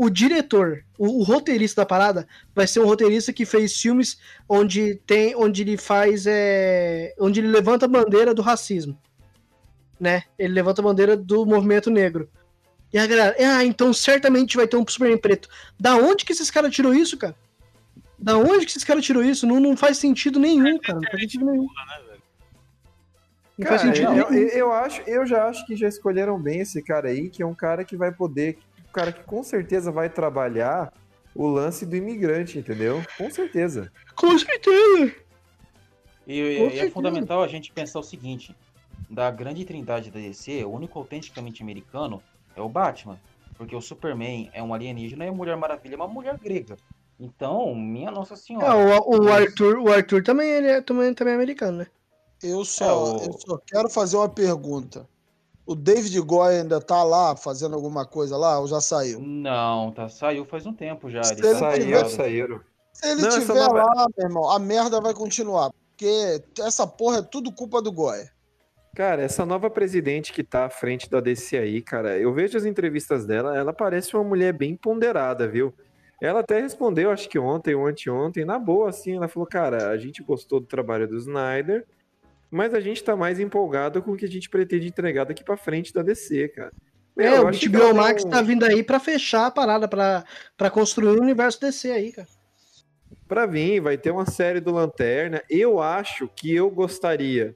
O diretor, o, o roteirista da parada, vai ser um roteirista que fez filmes onde tem, onde ele faz, é, onde ele levanta a bandeira do racismo, né? Ele levanta a bandeira do movimento negro. E a galera, ah, então certamente vai ter um Superman preto. Da onde que esses caras tirou isso, cara? Da onde que esses caras tirou isso? Não, não faz sentido nenhum, cara. Não faz sentido nenhum. Não Cara, faz sentido eu, nenhum. eu, eu acho, eu já acho que já escolheram bem esse cara aí, que é um cara que vai poder, cara que com certeza vai trabalhar o lance do imigrante, entendeu? Com certeza. Com certeza. E, Com e é certeza. fundamental a gente pensar o seguinte: da grande trindade da DC, o único autenticamente americano é o Batman. Porque o Superman é um alienígena e a Mulher Maravilha é uma mulher grega. Então, minha Nossa É, Senhora. o, o Arthur, o Arthur também, ele é, também, também é americano, né? Eu só, É, o- eu só quero fazer uma pergunta. O David Goy ainda tá lá fazendo alguma coisa lá ou já saiu? Não, tá, saiu faz um tempo já. Se ele ele tá tiver- saíram. Se ele Não, tiver lá, meu irmão, a merda vai continuar. Porque essa porra é tudo culpa do Goy. Cara, essa nova presidente que tá à frente da DC aí, cara, eu vejo as entrevistas dela, ela parece uma mulher bem ponderada, viu? Ela até respondeu, acho que ontem ou anteontem, na boa, assim, ela falou, cara, a gente gostou do trabalho do Snyder, mas a gente tá mais empolgado com o que a gente pretende entregar daqui pra frente da DC, cara. Meu, é, eu o HBO Max não- tá vindo aí pra fechar a parada, pra, pra construir o universo DC aí, cara. Pra vir, vai ter uma série do Lanterna. Eu acho que eu gostaria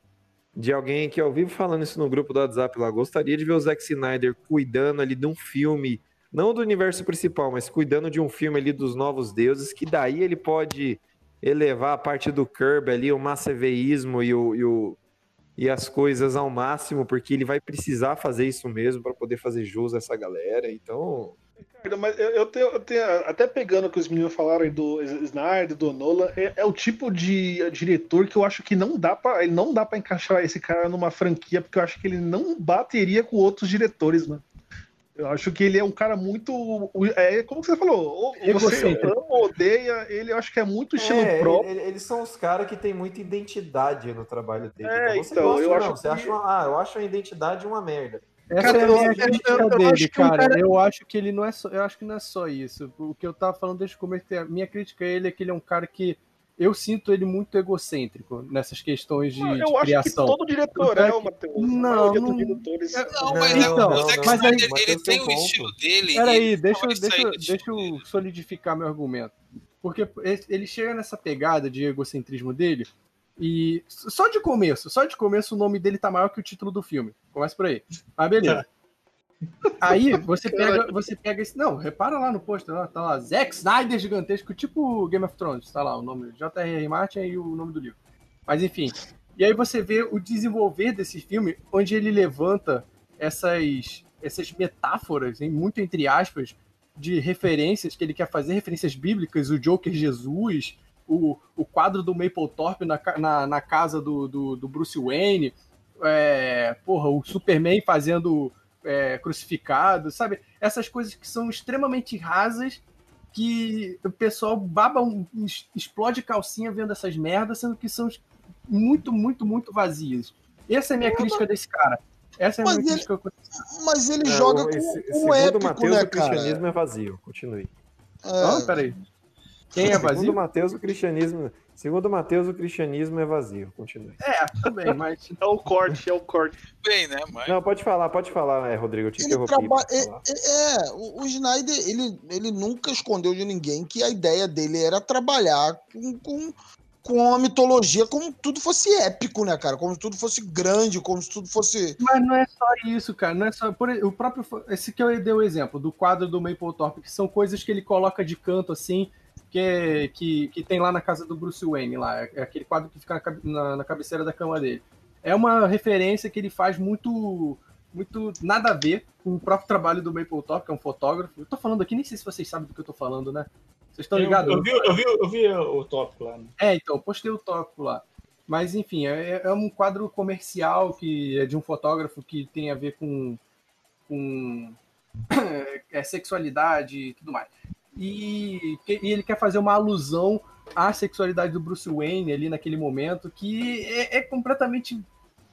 de alguém que eu vivo falando isso no grupo do WhatsApp lá, gostaria de ver o Zack Snyder cuidando ali de um filme, não do universo principal, mas cuidando de um filme ali dos novos deuses, que daí ele pode elevar a parte do Kirby ali, o masseveísmo e, o, e, o- e as coisas ao máximo, porque ele vai precisar fazer isso mesmo para poder fazer jus a essa galera. Então, Ricardo, Mas eu, tenho, eu tenho- até pegando o que os meninos falaram aí do Snyder, do Nolan, é, é o tipo de diretor que eu acho que não dá para não dá para encaixar esse cara numa franquia, porque eu acho que ele não bateria com outros diretores, mano. Eu acho que ele é um cara muito. É, como você falou, ou você ama odeia, ele eu acho que é muito estilo É, próprio. ele- ele- eles são os caras que têm muita identidade no trabalho dele. É, você então, gosta eu ou acho não? Você que- acha uma- ah, eu acho a identidade uma merda. Essa Cara, é a eu- minha crítica eu- eu dele, acho que cara. cara- Eu acho que ele não é só. Eu acho que não é só isso. O que eu tava falando desde o começo, a minha crítica a ele é que ele é um cara que. Eu sinto ele muito egocêntrico nessas questões de, Eu de acho que criação. todo diretor é é, que- o Matheus. Não, não- dos diretores. Não, mas Então, não, mas aí- Snyder, ele Matheus tem o ponto. estilo dele. Peraí, ele deixa, não deixa, deixa eu dele. solidificar meu argumento. Porque ele chega nessa pegada de egocentrismo dele e só de começo, só de começo o nome dele tá maior que o título do filme. Começa por aí. Mas beleza. Aí você pega, você pega esse. Não, repara lá no pôster, lá, tá lá, Zack Snyder gigantesco, tipo Game of Thrones, tá lá o nome, J.R.R. Martin e o nome do livro. Mas enfim. E aí você vê o desenvolver desse filme, onde ele levanta essas, essas metáforas, em, muito entre aspas, de referências que ele quer fazer, referências bíblicas, o Joker Jesus, o, o quadro do Mapplethorpe na, na, na casa do, do, do Bruce Wayne, é, porra, o Superman fazendo é, crucificado, sabe? Essas coisas que são extremamente rasas, que o pessoal baba, um- explode calcinha vendo essas merdas, sendo que são muito, muito, muito vazias. Essa é a minha crítica desse cara. Essa é a Mas minha ele- crítica. Mas ele É, joga o- com, com segundo épico, Mateus, né, o cristianismo é vazio. Continue. Não, peraí. Quem é vazio? Segundo Mateus, o cristianismo. Segundo Mateus, o cristianismo é vazio. Continue. É, tudo bem, mas. É o corte, é o corte. Bem, né? Mas Não, pode falar, pode falar, é, Rodrigo. Eu te Ele interrompi. traba... é, é, é, o, Snyder, ele, ele nunca escondeu de ninguém que a ideia dele era trabalhar com, com, com a mitologia como se tudo fosse épico, né, cara? Como se tudo fosse grande, como se tudo fosse. Mas não é só isso, cara. Não é só. Por, o próprio. Esse que eu dei o exemplo, do quadro do Mapplethorpe, que são coisas que ele coloca de canto assim, que, que, que tem lá na casa do Bruce Wayne, lá. É aquele quadro que fica na, na, na cabeceira da cama dele. É uma referência que ele faz muito. Muito nada a ver com o próprio trabalho do Mapplethorpe, que é um fotógrafo. Eu tô falando aqui, nem sei se vocês sabem do que eu tô falando, né? Vocês estão Eu- ligados? Eu, vi, eu, vi, eu vi o tópico lá. né? É, então, eu postei o tópico lá. Mas, enfim, é, é um quadro comercial que é de um fotógrafo que tem a ver com, com é, sexualidade e tudo mais. E, e ele quer fazer uma alusão à sexualidade do Bruce Wayne ali naquele momento, que é, é completamente.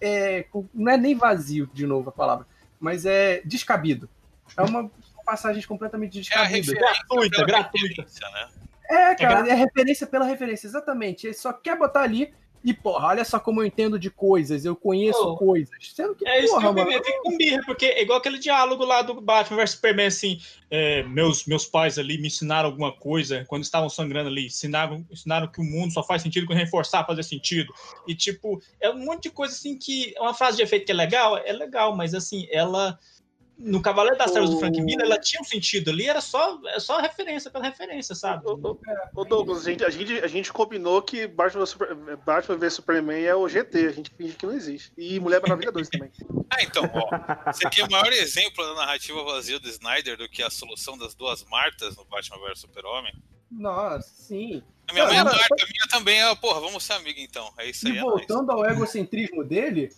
é, não é nem vazio, de novo a palavra, mas é descabido. É uma passagem completamente descabida. Gratuita, gratuita. Né? É, cara, é referência pela referência, exatamente. Ele só quer botar ali e, porra, olha só como eu entendo de coisas, eu conheço coisas. Sendo que, É isso porra, que eu mano. fico com birra, porque é igual aquele diálogo lá do Batman vs Superman, assim, é, meus, meus pais ali me ensinaram alguma coisa, quando estavam sangrando ali, ensinaram, ensinaram que o mundo só faz sentido quando reforçar fazer sentido. E, tipo, é um monte de coisa, assim, que é uma frase de efeito que é legal, é legal, mas, assim, ela... No Cavaleiro das Trevas do Frank Miller, ela tinha um sentido ali, era só, é só referência pela referência, sabe? Ô Douglas, a gente, a, gente, a gente combinou que Batman, Super, Batman vs Superman é o GT, a gente finge que não existe. E Mulher Maravilha 2 também. Ah, então, ó. Você quer o maior exemplo da narrativa vazia do Snyder do que a solução das duas Martas no Batman vs Super-Homem? Nossa, sim. A minha mãe é Marta, a minha também é, porra, vamos ser amiga então. É isso aí. E é voltando ao egocentrismo dele,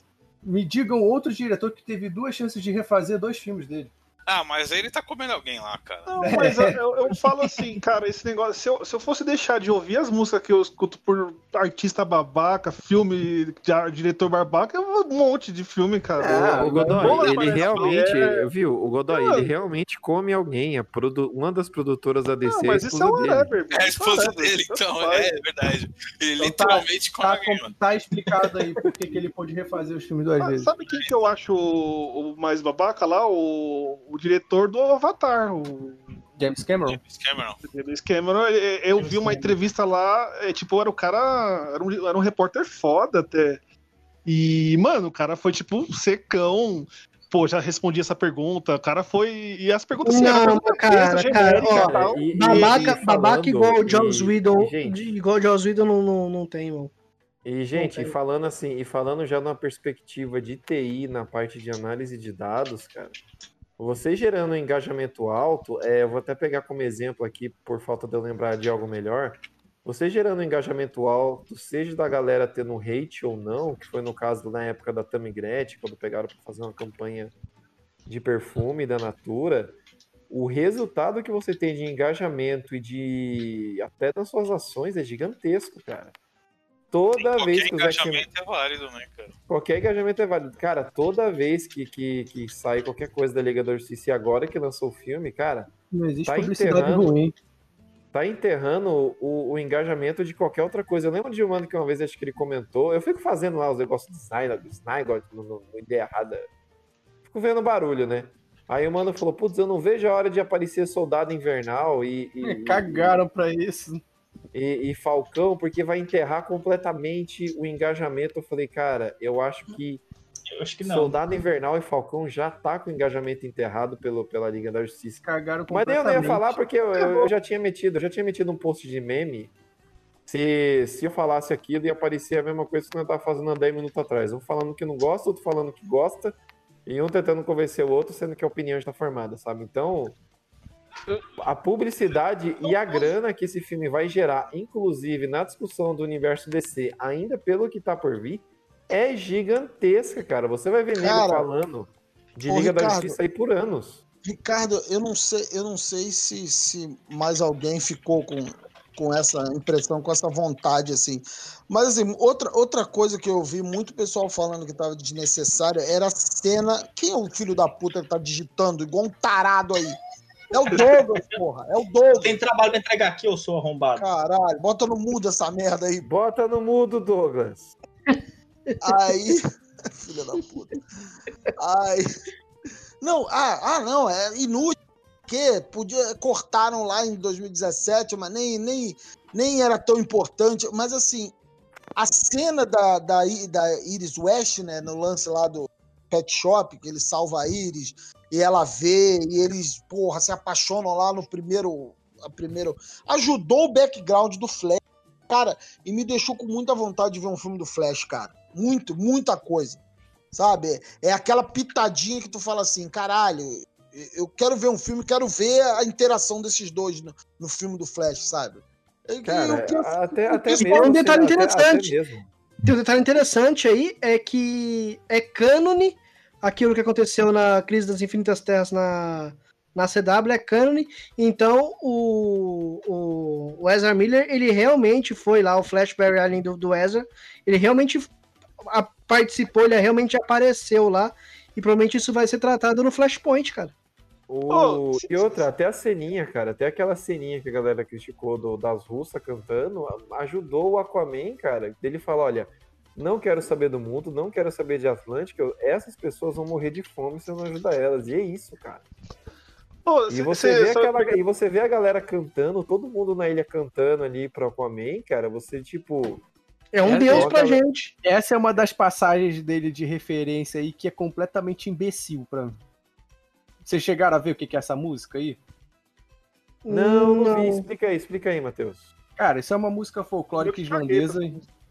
me digam outro diretor que teve duas chances de refazer dois filmes dele. Ah, mas aí ele tá comendo alguém lá, cara. Não, mas eu, eu- eu falo assim, cara, esse negócio. Se eu, se eu fosse deixar de ouvir as músicas que eu escuto por artista babaca, filme de ar- diretor babaca, é um monte de filme, cara. o Godoy, ele realmente, é- viu? O Godoy, Mano. ele realmente come alguém. A produ- Uma das produtoras da DC Não, é mas isso é um dele. rapper. É a esposa dele, então, é verdade. Ele literalmente come Tá, alguém, tá explicado aí por que que ele pôde refazer os filmes duas Ah, vezes. sabe quem que eu acho o, o mais babaca lá? O, o diretor do Avatar, o James Cameron. James Cameron. James Cameron. Eu vi uma entrevista lá, é, tipo, era o cara. Era um, era um repórter foda até. E, mano, o cara foi, tipo, secão. Pô, já respondi essa pergunta. O cara foi. E as perguntas assim, Não, era pergunta cara, cara, ó, e babaca, e babaca igual o Joss Whedon, gente, igual o Joss Whedon não, não, não tem, mano. E, gente, e falando assim, e falando já numa perspectiva de TI na parte de análise de dados, cara, você gerando um engajamento alto, é, eu vou até pegar como exemplo aqui, por falta de eu lembrar de algo melhor, você gerando um engajamento alto, seja da galera tendo hate ou não, que foi no caso na época da Tammy Gretchen, quando pegaram para fazer uma campanha de perfume da Natura, o resultado que você tem de engajamento e de até das suas ações é gigantesco, cara. Toda vez Qualquer que o Zack engajamento é válido, né, cara? Qualquer engajamento é válido. Cara, toda vez que, que, que sai qualquer coisa da Liga da Justiça e agora que lançou o filme, cara, Não existe tá publicidade enterrando, ruim. tá enterrando o, o engajamento de qualquer outra coisa. Eu lembro de um mano que uma vez acho que ele comentou, eu fico fazendo lá os negócios do Snyder, do Snyder, no, no, no ideia errada. Fico vendo barulho, né? Aí o mano falou, putz, eu não vejo a hora de aparecer Soldado Invernal e... e- Cagaram pra isso. E, e Falcão, porque vai enterrar completamente o engajamento. Eu falei, cara, eu acho que, Eu acho que não. Soldado Invernal e Falcão já tá com o engajamento enterrado pelo, pela Liga da Justiça. Cagaram Mas daí eu não ia falar porque eu, eu- eu já tinha metido, eu já tinha metido um post de meme. Se, se eu falasse aquilo, ia aparecer a mesma coisa que eu tava fazendo há 10 minutos atrás. Um falando que não gosta, outro falando que gosta, e um tentando convencer o outro, sendo que a opinião está formada, sabe? Então, a publicidade e a grana que esse filme vai gerar, inclusive na discussão do universo DC, ainda pelo que tá por vir, é gigantesca, cara. Você vai ver Cara, falando de Liga da Ricardo, Justiça aí por anos. Ricardo, eu não sei, eu não sei se, se mais alguém ficou com, com essa impressão, com essa vontade, assim. Mas, assim, outra, outra coisa que eu vi muito pessoal falando que estava desnecessária era a cena. Quem é o filho da puta que tá digitando igual um tarado aí? É o Douglas, porra. É o Douglas. Tem trabalho pra entregar aqui, eu sou arrombado. Caralho, bota no mudo essa merda aí. Bota no mudo, Douglas. Aí. Filha da puta. Aí. Não, ah, ah, não, é inútil. Porque podia, cortaram lá em 2017, mas nem, nem, nem era tão importante. Mas assim, a cena da, da, da Iris West, né, no lance lá do Pet Shop, que ele salva a Iris, e ela vê, e eles, porra, se apaixonam lá no primeiro. A primeiro ajudou o background do Flash, cara, e me deixou com muita vontade de ver um filme do Flash, cara. Muito, muita coisa. Sabe? É aquela pitadinha que tu fala assim, caralho, eu quero ver um filme, quero ver a interação desses dois no, no filme do Flash, sabe? Cara, eu até, eu até quero- mesmo. Tem um detalhe até- até interessante. mesmo. Tem um detalhe interessante aí, é que é cânone aquilo que aconteceu na Crise das Infinitas Terras na, na CW é canon, então o, o, o Ezra Miller, ele realmente foi lá, o Flash Barry Allen do, do Ezra, ele realmente a- participou, ele realmente apareceu lá, e provavelmente isso vai ser tratado no Flashpoint, cara. O... e outra, até a ceninha, cara, até aquela ceninha que a galera criticou do- das russas cantando, ajudou o Aquaman, cara, dele falar, olha, não quero saber do mundo, não quero saber de Atlântica, essas pessoas vão morrer de fome se eu não ajudar elas. E é isso, cara. Pô, E cê- você, cê vê só aquela, pega- e você vê a galera cantando, todo mundo na ilha cantando ali pro Aquaman, cara, você, tipo... É um Essa deus é pra uma- gente. Essa é uma das passagens dele de referência aí que é completamente imbecil pra mim. Vocês chegaram a ver o que que é essa música aí? Não, não, vi. Não. Explica aí, explica aí, Matheus. Cara, isso é uma música folclórica islandesa.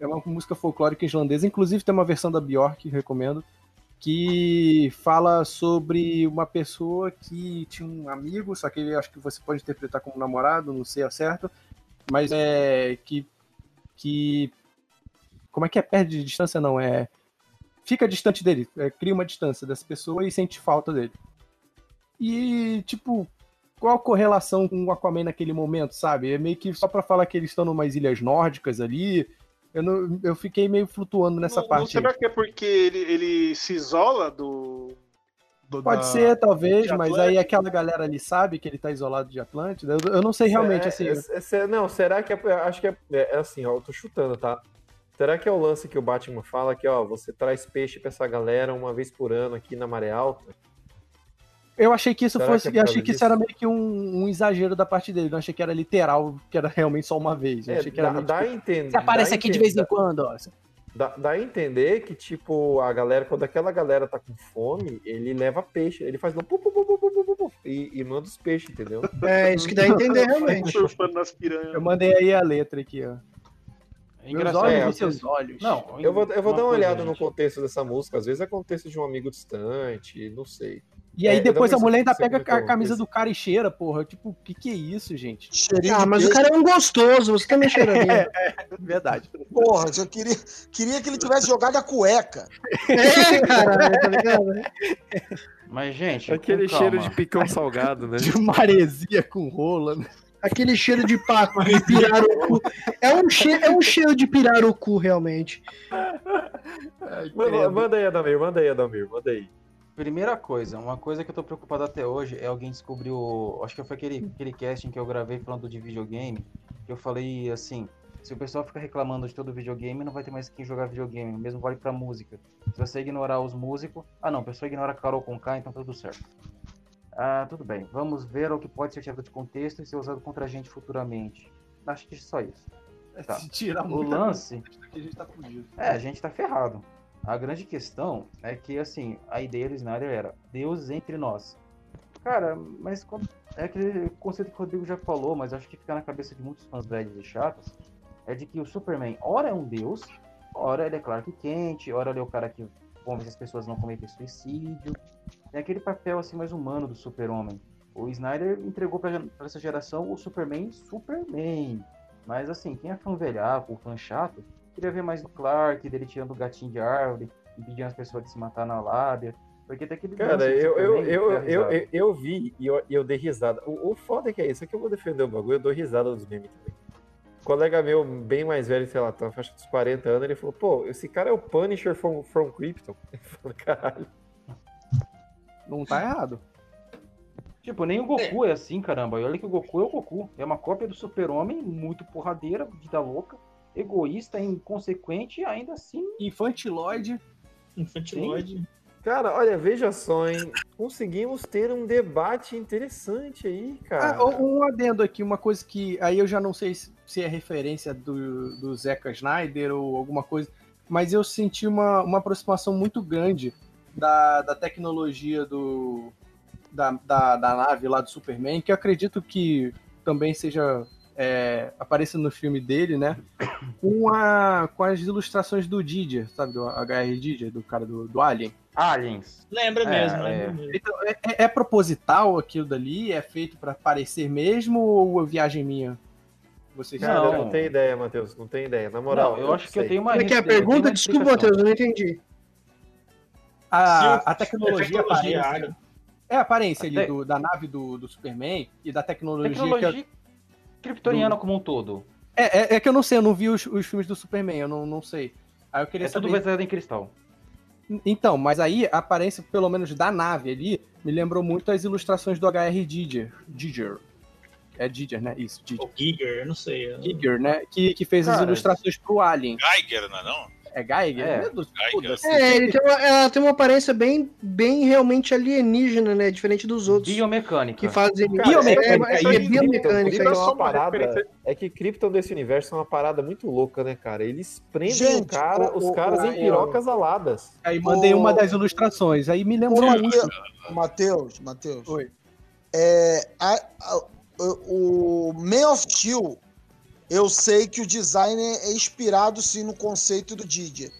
É uma música folclórica islandesa. Inclusive tem uma versão da Bjork, recomendo, que fala sobre uma pessoa que tinha um amigo, só que ele acho que você pode interpretar como namorado, não sei ao certo, mas é que que como é que é perde de distância não é fica distante dele, é, cria uma distância dessa pessoa e sente falta dele. E tipo qual a correlação com o Aquaman naquele momento, sabe? É meio que só pra falar que eles estão numas ilhas nórdicas ali. Eu, não, eu fiquei meio flutuando nessa Não- não parte. aí. será que é porque ele, ele se isola do. do- Pode da- ser, talvez, mas aí aquela galera ali sabe que ele tá isolado de Atlântida. Eu, eu não sei realmente, É, assim. é- é- não, será que é. Acho que é, é assim, ó, eu tô chutando, tá? Será que é o lance que o Batman fala que, ó, você traz peixe pra essa galera uma vez por ano aqui na Maré Alta? Eu achei que isso Será fosse. Que é achei que isso era meio que um, um, exagero da parte dele. Não achei que era literal, que era realmente só uma vez. É, achei que era dá, dá tipo, entender. Você aparece aqui entender, de vez em quando, ó. Dá, dá a entender que, tipo, a galera, quando aquela galera tá com fome, ele leva peixe. Ele faz. Pu, pu, pu, e, e, manda os peixes, entendeu? É, isso que dá a entender realmente. Eu mandei aí a letra aqui, ó. É engraçado. Meus olhos é, seus olhos. Não, eu vou, eu vou dar uma olhada gente. no contexto dessa música. Às vezes é contexto de um amigo distante, não sei. E aí É, depois a mulher ainda pega é a camisa é do cara e cheira, porra. Tipo, o que que é isso, gente? Cheirinho Ah, mas o cara é um gostoso, você também cheira bem. É, verdade. Porra, eu queria, queria que ele tivesse jogado a cueca. É, caralho, tá ligado? Mas, gente, Aquele com cheiro calma. de picão salgado, né? De maresia com rola, né? Aquele cheiro de paco, de pirarucu. É um, cheiro, é um cheiro de pirarucu, realmente. Manda, manda aí, Adamir, manda aí, Adamir, manda aí. Primeira coisa, uma coisa que eu tô preocupado até hoje é alguém descobriu. Acho que foi aquele, aquele casting que eu gravei falando de videogame. Que eu falei assim: se o pessoal ficar reclamando de todo videogame, não vai ter mais quem jogar videogame. O mesmo vale pra música. Se você ignorar os músicos. Ah, não, a pessoa ignora Carol com K, então tá tudo certo. Ah, tudo bem. Vamos ver o que pode ser tirado de contexto e ser usado contra a gente futuramente. Acho que só isso. Tá. Se tirar O lance. coisa a tá. É, a gente tá ferrado. A grande questão é que, assim, a ideia do Snyder era Deus entre nós. Cara, mas é aquele conceito que o Rodrigo já falou, mas acho que fica na cabeça de muitos fãs velhos e chatos, é de que o Superman, ora é um deus, ora ele é Clark Kent, ora ele é o cara que convence as pessoas a não cometer suicídio. Tem aquele papel, assim, mais humano do super-homem. O Snyder entregou pra essa geração o Superman Superman. Mas, assim, quem é fã velhaco, fã chato, queria ver mais do Clark, dele tirando o gatinho de árvore, impedindo as pessoas de se matar na lábia. Porque tem aquele Cara, eu, eu, eu, eu, eu, eu vi e eu, eu dei risada. O, o foda é que é isso, é que eu vou defender o bagulho, eu dou risada dos memes também. Um colega meu, bem mais velho, sei lá, tá na faixa dos 40 anos, ele falou, pô, esse cara é o Punisher from, from Krypton. Eu falei, caralho. Não tá errado. Tipo, nem o Goku é. assim, caramba. E olha que o Goku é o Goku. É uma cópia do super-homem, muito porradeira, vida louca, egoísta, inconsequente e ainda assim... Infantiloide. Infantiloide. Cara, olha, veja só, hein? Conseguimos ter um debate interessante aí, cara. Ah, um adendo aqui, uma coisa que aí eu já não sei se se é referência do, do Zeca Snyder ou alguma coisa, mas eu senti uma, uma aproximação muito grande da, da tecnologia do, da, da, da nave lá do Superman, que eu acredito que também seja é, apareça no filme dele, né? Com, a, com as ilustrações do Didier, sabe? Do HR Didier, do cara do, do Alien. Aliens. Lembra É, mesmo, é. lembra mesmo. Então, é, é- é proposital aquilo dali? É feito pra parecer mesmo ou é viagem minha? Vocês Cara, eu Não. não tenho ideia, Matheus, não tenho ideia. Na moral, Não, eu acho que eu tenho uma Como é que é a eu pergunta? uma Desculpa. Matheus, eu não entendi. A, a tecnologia tecnologia. Alien. É a aparência ali Até- do- da nave do, do Superman e da tecnologia. Tecnologia que kryptoniana do- como um todo. é, é, é que eu não sei, eu não vi os, os filmes do Superman, eu não, não sei. Aí eu queria É tudo saber. baseado em cristal. Então, mas aí a aparência, pelo menos da nave ali, me lembrou muito as ilustrações do HR Giger. Giger. É Giger, né? Isso, Giger. O Giger, eu não sei. eu- Giger, né? Que, que fez as Cara, ilustrações pro Alien. Geiger, não é não? É Geiger? É. Meu Deus, Geiger. É, ele tem uma, ela tem uma aparência bem, bem realmente alienígena, né? Diferente dos outros. Biomecânica. Que fazem. Cara, Biomecânica, é, é, aí, é Krypton, biomecânica. É isso. uma parada. É que Krypton desse universo é uma parada muito louca, né, cara? Eles prendem Gente, o cara, o- os caras o- em pirocas aladas. Aí mandei uma das ilustrações. Aí me lembrou Ô, a última. Matheus, Matheus. Oi. É, a- a- o o Man of Steel, eu sei que o design é inspirado sim no conceito do Didier.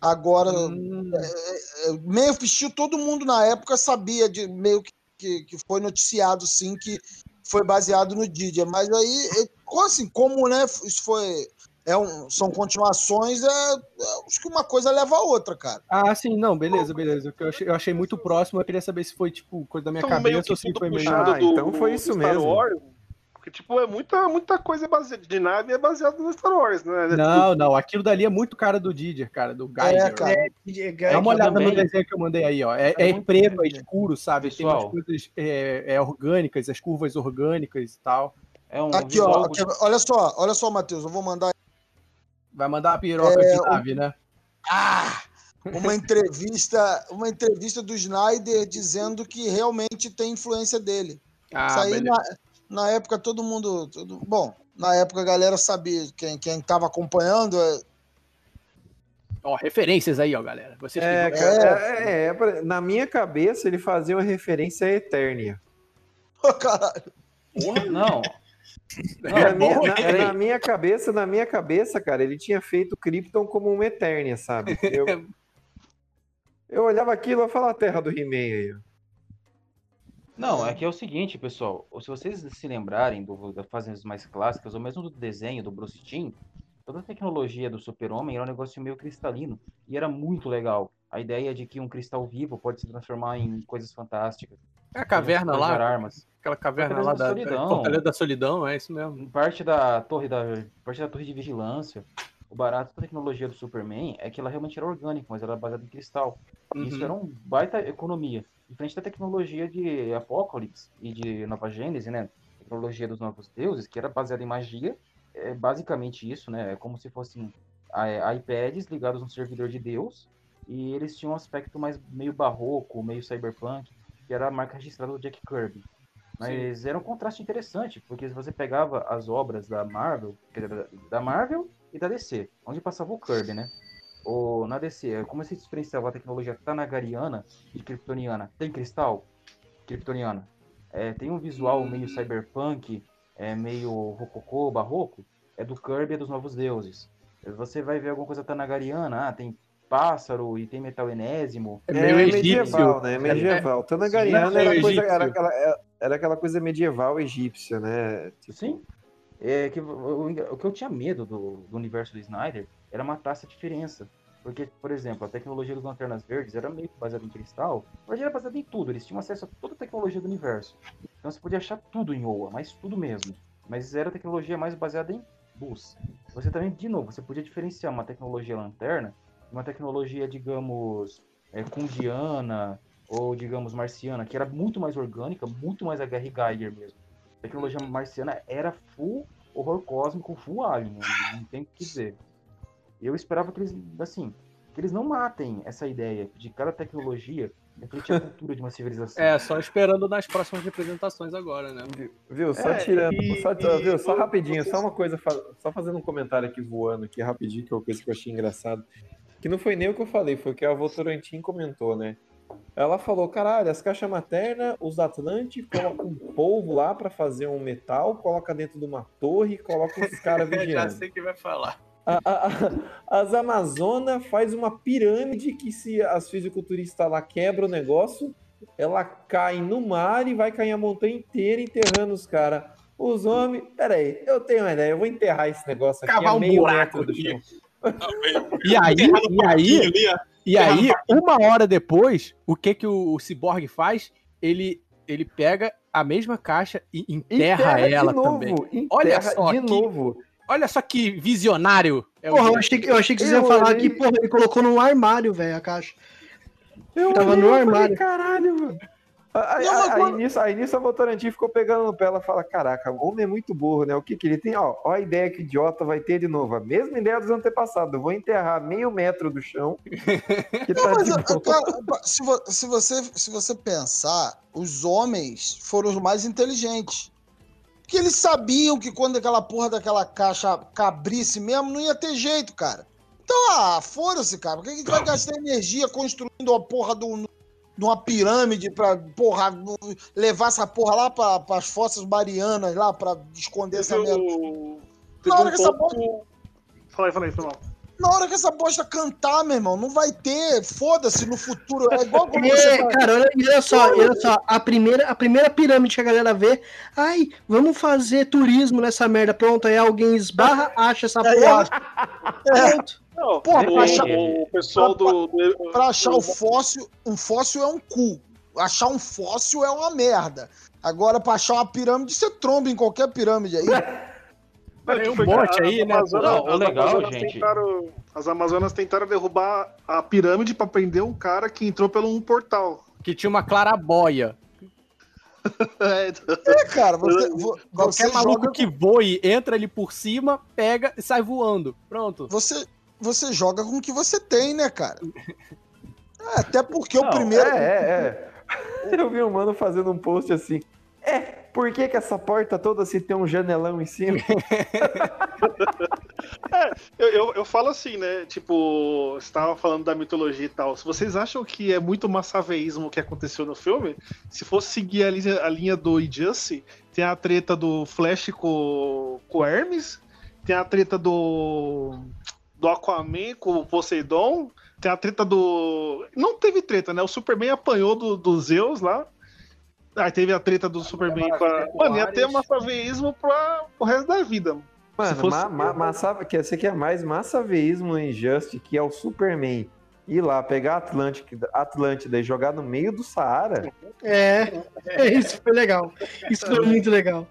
Agora, Hum. é, é, Steel, todo mundo na época sabia, de meio que, que, que foi noticiado sim que foi baseado no Didier. Mas aí, é, como assim, como né, isso foi. É um, são continuações, é, é, acho que uma coisa leva a outra, cara. Ah, sim, não, beleza, beleza. Eu achei, eu achei muito próximo, eu queria saber se foi, tipo, coisa da minha meio cabeça ou se foi meio. Ah, do, então foi isso mesmo. Wars. Porque, tipo, é muita, muita coisa baseada de nave é baseada no Star Wars, né? Não, não, aquilo dali é muito cara do Didier, cara, do Geiger. É, cara. Dá uma olhada também- no desenho que eu mandei aí, ó. É, É é preto, é escuro, sabe? Tem Pessoal. umas coisas é, é, orgânicas, as curvas orgânicas e tal. É um Aqui, ó, aqui, olha só, olha só, Matheus, eu vou mandar Vai mandar uma piroca É, de o- nave, né? Ah, uma entrevista, uma entrevista do Snyder dizendo que realmente tem influência dele. Ah, Isso aí na, na época todo mundo, todo- bom, na época a galera sabia, quem quem estava acompanhando, é- Ó, referências aí, ó, galera. Vocês que É, cara, é, é, é, pra- na minha cabeça ele fazia uma referência a Eternia. Ô, caralho. Não. Na, Não, minha, bom, na- na minha cabeça, na minha cabeça, cara, ele tinha feito Krypton como uma Eternia, sabe? Eu, eu olhava aquilo e falava a terra do He-Man aí. Não, é que é o seguinte, pessoal. Se vocês se lembrarem do, das fases mais clássicas, ou mesmo do desenho do Bruce Timm, toda a tecnologia do super-homem era um negócio meio cristalino. E era muito legal. A ideia de que um cristal vivo pode se transformar em coisas fantásticas. É a caverna lá, armas. aquela caverna lá da da, Solidão. Fortaleza da Solidão, é isso mesmo. Parte da torre da parte da torre de vigilância. O barato da tecnologia do Superman é que ela realmente era orgânica, mas ela era baseada em cristal. E isso Uhum. era um baita economia. Diferente da tecnologia de Apocalipse e de Nova Gênese, né? Tecnologia dos Novos Deuses, que era baseada em magia. É basicamente isso, né? É como se fossem iPads ligados a um servidor de Deus. E eles tinham um aspecto mais meio barroco, meio cyberpunk, que era a marca registrada do Jack Kirby. Mas era um contraste interessante, porque se você pegava as obras da Marvel, da Marvel e da DC, onde passava o Kirby, né? Ou na DC, como se diferenciava a tecnologia tanagariana de kryptoniana? Tem cristal? Kryptoniana. É, tem um visual meio cyberpunk, é meio rococô, barroco, é do Kirby e dos Novos Deuses. Você vai ver alguma coisa tanagariana, ah, tem pássaro e tem metal enésimo. É, medieval, né? Medieval. Tanagariana Sim, era, meio coisa, era, aquela, era aquela coisa medieval egípcia, né? Tipo, Sim. É que o, o que eu tinha medo do, do universo do Snyder era matar essa diferença. Porque, por exemplo, a tecnologia dos Lanternas Verdes era meio que baseada em cristal. Verdade, era baseada em tudo. Eles tinham acesso a toda a tecnologia do universo. Então você podia achar tudo em Oa, mas tudo mesmo. Mas era a tecnologia mais baseada em luz. Você também, de novo, você podia diferenciar uma tecnologia lanterna de uma tecnologia, digamos, é, kundiana ou, digamos, marciana, que era muito mais orgânica, muito mais a Gary Geiger mesmo. A tecnologia marciana era full horror cósmico, full alien, não, não tem o que dizer. Eu esperava que eles, assim, que eles não matem essa ideia de cada tecnologia refletir a cultura de uma civilização. É, só esperando nas próximas representações agora, né? Viu, só É, tirando. e- só, e- viu, só e- rapidinho, só uma coisa, só fazendo um comentário aqui voando aqui rapidinho, que é uma coisa que eu achei engraçado. Que não foi nem o que eu falei, foi o que a Votorantim comentou, né? Ela falou, caralho, as caixas maternas, os Atlantes colocam um polvo lá pra fazer um metal, coloca dentro de uma torre, coloca os caras Já vigiando. sei que vai falar. A- a- a- as Amazonas faz uma pirâmide que se as fisiculturistas lá quebram o negócio, ela cai no mar e vai cair a montanha inteira enterrando os caras. Os homens. Peraí, eu tenho uma ideia, eu vou enterrar esse negócio aqui Cavar um meio buraco do chão. E aí, e aí, ali, ó. E aí, uma hora depois, o que que o, o Cyborg faz? ele, ele pega a mesma caixa e enterra, Enterra de ela novo, também. enterra Olha só de que, novo. Olha só que visionário. É Porra, eu achei, que- eu achei que vocês iam Eu falar olhei- que, porra, ele colocou no armário, velho, a caixa. Eu Tava olhei no e falei, armário. Caralho, mano. Aí, Não, aí, quando- nisso, aí nisso a Votorantim ficou pegando no pé. Ela fala: Caraca, o homem é muito burro, né? O que, que ele tem? Ó, ó a ideia que o idiota vai ter de novo. A mesma ideia dos antepassados. Eu vou enterrar meio metro do chão. Que Não, tá mas, de cara, se, vo- se você, se você pensar, os homens foram os mais inteligentes. Porque eles sabiam que quando aquela porra daquela caixa cabrisse mesmo, não ia ter jeito, cara. Então, ah, foda-se, cara. Por que a gente vai gastar energia construindo a porra do, de uma pirâmide pra, porra, levar essa porra lá pra, pras fossas marianas lá pra esconder essa merda? Na hora um que essa bosta... Fala aí, fala aí, foi mal. Na hora que essa bosta cantar, meu irmão, não vai ter, foda-se, no futuro. É igual quando É, você vai- cara, olha, olha só, olha só, a primeira, a primeira pirâmide que a galera vê, ai, vamos fazer turismo nessa merda, pronto, aí alguém esbarra, acha essa É, porra, pronto. Não, Porra, o, pra achar- o pessoal do. do- Pra achar o fóssil, um fóssil é um cu. Achar um fóssil é uma merda. Agora, pra achar uma pirâmide, você tromba em qualquer pirâmide aí. Tem um bote as aí, né? Amazonas- Não, o as legal, Amazonas gente- Tentaram, as Amazonas tentaram derrubar a pirâmide pra prender um cara que entrou pelo um portal. Que tinha uma clarabóia. É, É, cara, você, vo- você Qualquer maluco joga, que voe, entra ali por cima, pega e sai voando. Pronto. você, você joga com o que você tem, né, cara? É, até porque o Não, primeiro. É, é, é. Eu vi um mano fazendo um post assim. É, por que, que essa porta toda se tem um janelão em cima? Eu, eu, eu falo assim, né? Tipo, você tava falando da mitologia e tal. Se vocês acham que é muito massaveísmo o que aconteceu no filme, se fosse seguir a linha, a linha do Injustice, tem a treta do Flash com, com o Hermes, tem a treta do, do Aquaman com o Poseidon, tem a treta do. Não teve treta, né? O Superman apanhou do, do Zeus lá. Aí teve a treta do Superman com a. Mano, ia ter massaveísmo pra, pro resto da vida. Se Mano, fosse- ma, ma, massa, que esse aqui é mais massaveísmo no Injustice, que é o Superman ir lá, pegar a Atlântida, Atlântida e jogar no meio do Saara. É, é, isso foi legal, isso foi muito legal.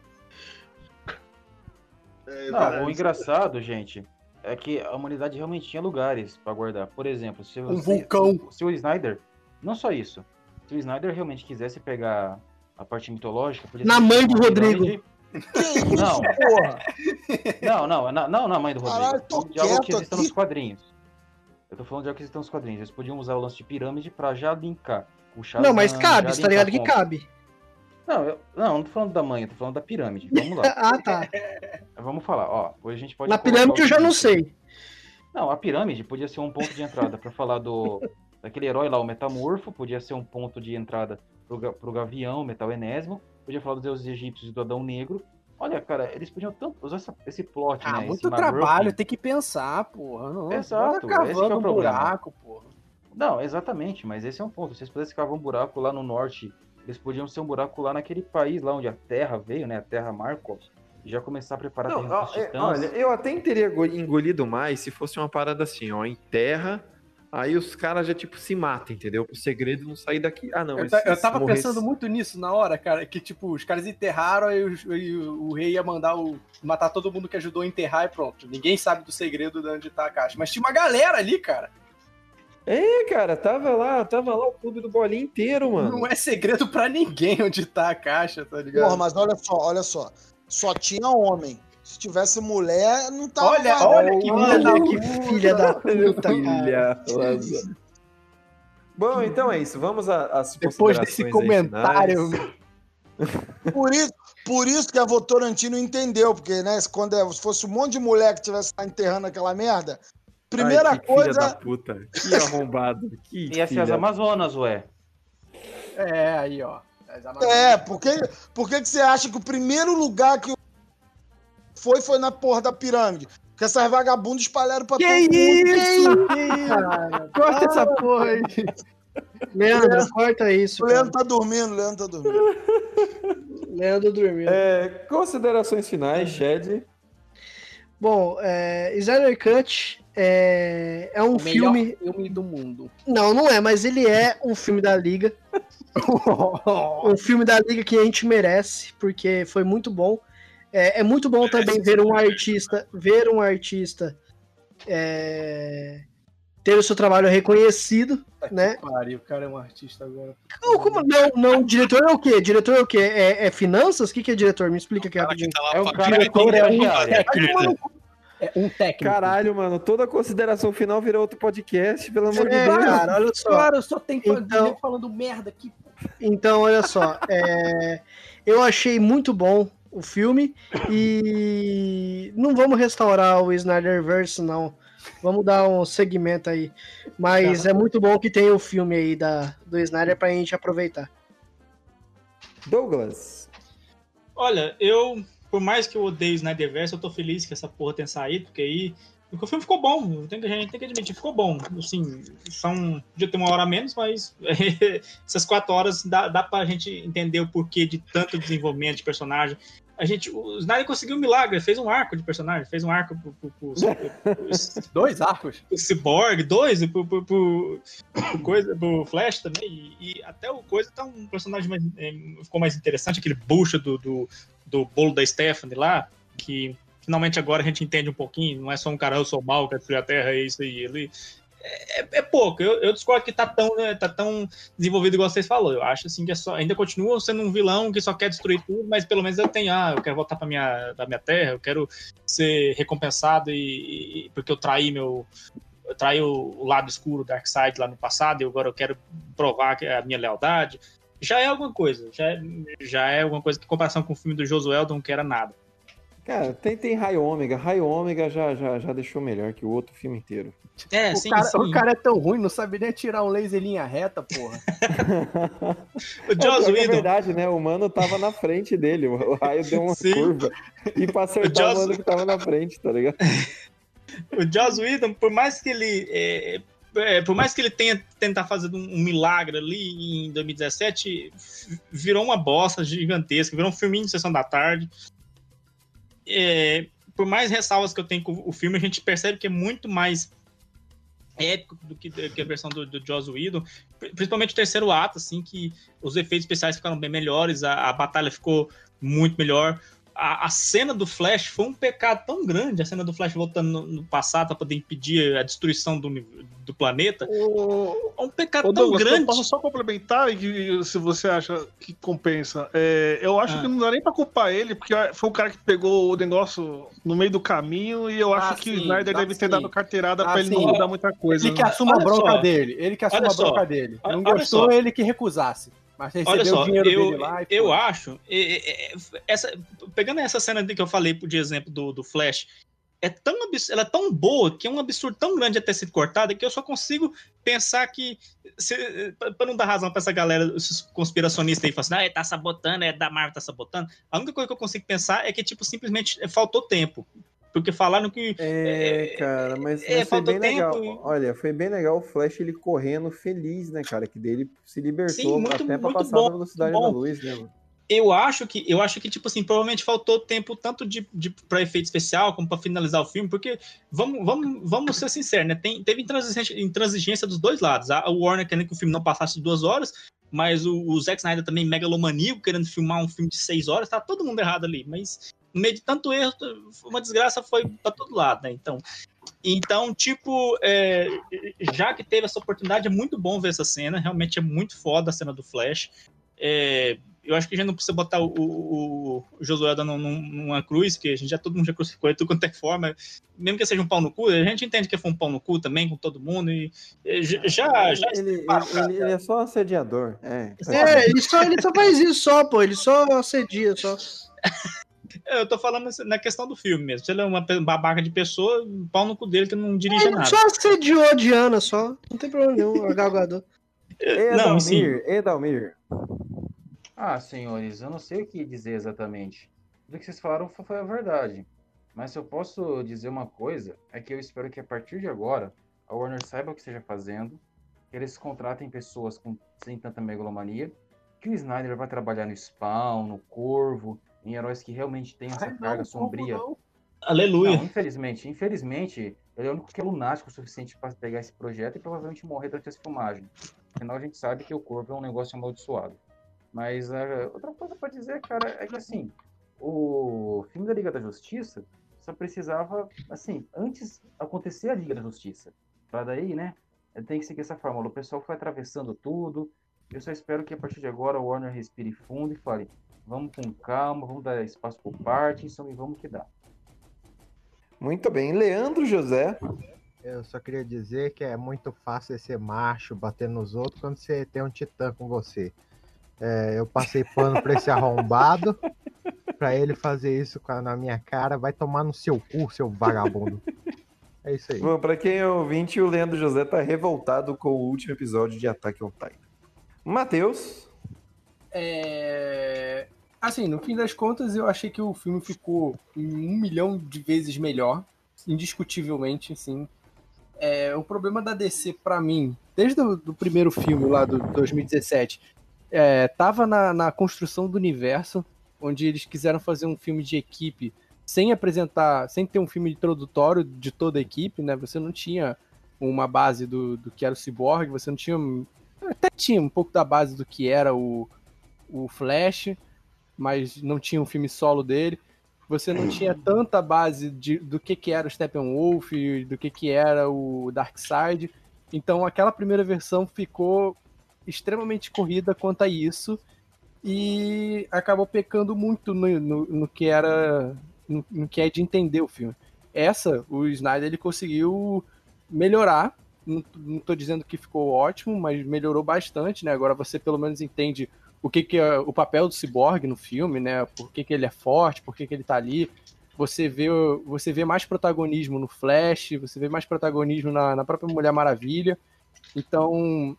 É, Não, cara, o engraçado, gente, é que a humanidade realmente tinha lugares pra guardar. Por exemplo, se Um você- vulcão. Se o Snyder, não só isso, se o Snyder realmente quisesse pegar a parte mitológica, podia Na mãe do Rodrigo. isso, Não. porra? Não, não, na- não, na mãe do Rodrigo. Caralho, Eu tô de algo que quieto existe aqui. nos quadrinhos. Eu tô falando de algo que existe nos quadrinhos. Eles podiam usar o lance de pirâmide pra já linkar. Não, mas cabe, tá ligado que cabe. Não, eu, não, não tô falando da mãe, eu tô falando da pirâmide. Vamos lá. Ah, tá. Vamos falar, ó. Hoje a gente pode Na pirâmide eu já não sei. Não, a pirâmide podia ser um ponto de entrada pra falar do daquele herói lá, o Metamorfo, podia ser um ponto de entrada pro, pro Gavião, o Metal Enésimo, podia falar dos deuses egípcios e do Adão Negro. Olha, cara, eles podiam tanto usar essa- esse plot, Ah, né? muito trabalho, tem que pensar, porra. Não, Exato, Fica esse é o um buraco, porra. Não, exatamente, mas esse é um ponto. Se eles pudessem cavar um buraco lá no norte, eles podiam ser um buraco lá naquele país, lá onde a Terra veio, né? A Terra Markov, e já começar a preparar a Não, terra ó, é, olha, eu até teria go- engolido mais se fosse uma parada assim, ó, em terra, aí os caras já, tipo, se matam, entendeu? O segredo não sair daqui. Ah, não, Eu, mas ta- se eu tava morresse- pensando muito nisso na hora, cara, que tipo, os caras enterraram e, os- e o, o rei ia mandar o, matar todo mundo que ajudou a enterrar e pronto. Ninguém sabe do segredo de onde tá a caixa. Mas tinha uma galera ali, cara. É, cara, tava lá, tava lá o clube do bolinho inteiro, mano. Não é segredo pra ninguém onde tá a caixa, tá ligado? Porra, mas olha só, olha só. Só tinha homem. Se tivesse mulher, não tava. Olha, olha que filha da Olha que filha da puta. Filha. Bom, então é isso. Vamos a- às Depois desse comentário. Por isso, por isso que a Votorantino entendeu, porque, né, se quando é- se fosse um monte de mulher que tivesse lá enterrando aquela merda, primeira Ai, que Filha da coisa. puta. Que arrombado. Que Ia ser as filha- Amazonas, ué. É, aí, ó. É, por que, por que, você acha que o primeiro lugar que foi foi na porra da pirâmide? Porque essas vagabundas espalharam pra Que todo mundo. isso? Que isso? Corta essa porra aí. Leandro, corta isso. O Cara. Leandro tá dormindo, o Leandro tá dormindo. Leandro dormiu. É, considerações finais, Shed. Bom, é, Snyder Cut é, é um O melhor filme. filme do mundo. Não, não é, mas ele é um filme da Liga. um filme da Liga que a gente merece, porque foi muito bom. É, é muito bom também ver um artista, ver um artista é, ter o seu trabalho reconhecido, né? Pariu, o cara é um artista agora. Não, como- não, não, diretor é o quê? Diretor é o quê? É, é finanças? O que, que é diretor? Me explica aqui rapidinho. É o cara que tem é um trabalhar. técnico. É um técnico. Caralho, mano, toda consideração final vira outro podcast, pelo amor de É, Deus. cara, olha só. Eu só tenho que Então- falando merda aqui. Então, olha só, é, eu achei muito bom o filme e não vamos restaurar o Snyderverse, não. Vamos dar um segmento aí. Mas é muito bom que tem o filme aí da, do Snyder pra gente aproveitar. Douglas. Olha, eu, por mais que eu odeie o Snyderverse, eu tô feliz que essa porra tenha saído, porque aí. Porque o filme ficou bom, tem que, a gente tem que admitir, ficou bom. Assim, são. Podia ter uma hora a menos, mas essas quatro horas dá, dá pra gente entender o porquê de tanto desenvolvimento de personagem. A gente, o Snyder conseguiu um milagre, fez um arco de personagem, fez um arco pro, pro, pro, pro- Dois arcos? pro Cyborg, dois, pro, pro, pro, pro coisa, pro Flash também, e, e até o Coisa tá um personagem mais, é, ficou mais interessante, aquele bucha do, do, do bolo da Stephanie lá, que finalmente agora a gente entende um pouquinho, não é só um cara, eu sou mal, quero destruir a Terra, é isso aí, ele... É, é pouco, eu, eu discordo que tá tão, né, tá tão desenvolvido igual vocês falaram. Eu acho assim que é só, ainda continua sendo um vilão que só quer destruir tudo, mas pelo menos eu tenho, ah, eu quero voltar pra minha, pra minha terra, eu quero ser recompensado e, e- porque eu traí meu. Eu traí o, o lado escuro, Dark Side lá no passado, e agora eu quero provar que é a minha lealdade. Já é alguma coisa, já é, já é alguma coisa que, em comparação com o filme do Josué, não quero nada. Cara, tem, tem Raio Ômega. Raio Ômega já, já, já deixou melhor que o outro filme inteiro. É, o, cara, o cara é tão ruim, não sabe nem atirar um laser em linha reta, porra. O Joss é, é Whedon. verdade, né? O mano tava na frente dele. O o raio deu uma Sim. curva. E pra acertar O Joss- o mano que tava na frente, tá ligado? o Joss Whedon, por mais que ele é, é, por mais que ele tenha tentar fazer um, um milagre ali em 2017, v- virou uma bosta gigantesca, virou um filminho de sessão da tarde. É, por mais ressalvas que eu tenho com o filme, a gente percebe que é muito mais épico do que, do que a versão do, do Joss Whedon, Pri- principalmente o terceiro ato, assim, que os efeitos especiais ficaram bem melhores, a, a batalha ficou muito melhor. A, a cena do Flash foi um pecado tão grande, a cena do Flash voltando no, no passado para poder impedir a destruição do, do planeta. É um pecado Ô, tão Douglas, grande. eu posso só complementar e que- se você acha que compensa. É, eu acho Ah. que não dá nem pra culpar ele, porque foi o cara que pegou o negócio no meio do caminho e eu acho Ah, que o sim, Snyder ah, deve ter sim. dado carteirada Ah, pra ele não sim. mudar muita coisa. Ele que né? assuma a bronca só. dele. Ele que assuma Olha a bronca só. dele. Não olha gostou, só. ele que recusasse. Mas Olha só, eu, eu acho, essa, pegando essa cena que eu falei de exemplo do, do Flash, é tão, ela é tão boa que é um absurdo tão grande de ter sido cortada que eu só consigo pensar que, pra não dar razão pra essa galera, esses conspiracionistas aí, falando assim, ah, tá sabotando, é da Marvel tá sabotando, a única coisa que eu consigo pensar é que, tipo, simplesmente faltou tempo. Porque falaram que. É, cara, mas, é, mas foi bem legal. tempo. Olha, foi bem legal o Flash ele correndo feliz, né, cara? Que dele se libertou Sim, muito- até pra passar bom, da velocidade da luz, né, mano? Eu acho que, eu acho que, tipo assim, provavelmente faltou tempo tanto de, de para efeito especial como para finalizar o filme, porque vamos, vamos, vamos ser sinceros, né? Tem, teve intransigência, intransigência dos dois lados. A, o Warner querendo que o filme não passasse duas horas, mas o, o Zack Snyder também megalomaníaco, querendo filmar um filme de seis horas, tá todo mundo errado ali. Mas no meio de tanto erro, uma desgraça foi para todo lado, né? Então, então tipo, é, já que teve essa oportunidade, é muito bom ver essa cena. Realmente é muito foda a cena do Flash. É, eu acho que a gente não precisa botar o, o, o Josué num- num- numa cruz, que a gente já todo mundo já crucificou ele, tudo quanto é forma. Mesmo que seja um pau no cu, a gente entende que foi um pau no cu também com todo mundo. E e já, já, já Ele, ele, ele- é só assediador. É, É, ele só, ele só faz isso só, pô. Ele só assedia, só. Eu tô falando na questão do filme mesmo. Se ele é uma babaca de pessoa, pau no cu dele que não dirige Ele nada. só assediou a Diana, só. Não tem problema nenhum, a Gal Gadot. Não, sim. Edalmir, Edalmir. Ah, senhores, eu não sei o que dizer exatamente. Tudo que vocês falaram fo- foi a verdade. Mas se eu posso dizer uma coisa, é que eu espero que a partir de agora a Warner saiba o que esteja fazendo, que eles contratem pessoas com, sem tanta megalomania, que o Snyder vai trabalhar no Spawn, no Corvo, em heróis que realmente têm essa Ai, não, carga Corvo sombria. não. Aleluia. Não, infelizmente, infelizmente, Ele é o único que é lunático o suficiente para pegar esse projeto e provavelmente morrer durante essa filmagem. Afinal, a gente sabe que o corpo é um negócio amaldiçoado. Mas ah, outra coisa para dizer, cara, é que assim, o filme da Liga da Justiça só precisava, assim, antes acontecer a Liga da Justiça. Pra daí, né? Tem que seguir essa fórmula. O pessoal foi atravessando tudo. Eu só espero que a partir de agora o Warner respire fundo e fale: vamos com calma, vamos dar espaço pro Parkinson e vamos que dá. Muito bem. Leandro José. Eu só queria dizer que é muito fácil ser macho, bater nos outros quando você tem um titã com você. É, eu passei pano pra esse arrombado, pra ele fazer isso na minha cara. Vai tomar no seu cu, seu vagabundo. É isso aí. Bom, pra quem é ouvinte, o Leandro José tá revoltado com o último episódio de Ataque ao Titan. Matheus. É... Assim, no fim das contas, eu achei que o filme ficou um milhão de vezes melhor, indiscutivelmente, assim. É, o problema da DC, pra mim, desde o do primeiro filme lá do 2017, é, tava na, na construção do universo, onde eles quiseram fazer um filme de equipe sem apresentar, sem ter um filme introdutório de toda a equipe, né? Você não tinha uma base do, do que era o Cyborg, você não tinha. Até tinha um pouco da base do que era o, o Flash, mas não tinha um filme solo dele. Você não tinha tanta base de, do que, que era o Steppenwolf, do que, que era o Darkseid. Então aquela primeira versão ficou extremamente corrida quanto a isso e acabou pecando muito no, no, no que era no, no que é de entender o filme. Essa, o Snyder ele conseguiu melhorar. Não, tô dizendo que ficou ótimo, mas melhorou bastante, né? Agora você pelo menos entende o que, que é o papel do Cyborg no filme, né? Por que, que ele é forte, por que, que ele tá ali. Você vê, você vê mais protagonismo no Flash, você vê mais protagonismo na, na própria Mulher Maravilha. Então,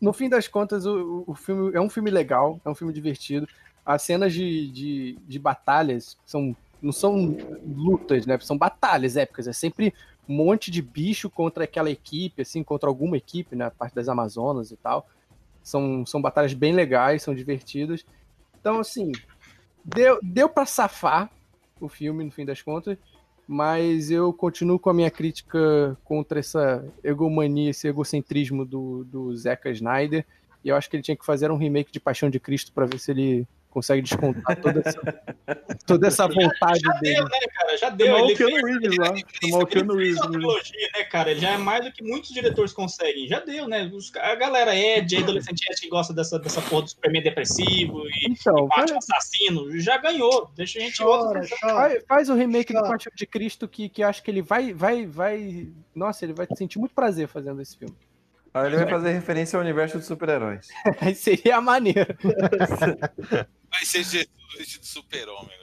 no fim das contas, o, o filme é um filme legal, é um filme divertido. As cenas de, de, de batalhas são, não são lutas, né? São batalhas épicas. É sempre um monte de bicho contra aquela equipe, assim, contra alguma equipe, né? Parte das Amazonas e tal. São, são batalhas bem legais, são divertidas. Então, assim, deu, deu para safar o filme, no fim das contas, mas eu continuo com a minha crítica contra essa egomania, esse egocentrismo do, do Zeca Snyder. E eu acho que ele tinha que fazer um remake de Paixão de Cristo para ver se ele consegue descontar toda essa, toda essa vontade já dele. deu, né, cara? Já deu. Chamar o Ele Keanu Reeves lá. Chamar o Keanu Reeves. Trilogia, né, cara? Ele já é mais do que muitos diretores conseguem. Já deu, né? Os- a galera é de adolescente que gosta dessa, dessa porra do Superman depressivo e, Então, e Batman assassino. Já ganhou. Deixa a gente Chora, outro. Faz, faz o remake do Paixão de Cristo que, que eu acho que ele vai, vai, vai. Nossa, ele vai sentir muito prazer fazendo esse filme. Ele vai fazer referência ao universo dos super-heróis. Aí seria maneiro. Vai ser Jesus vestido de super-homem.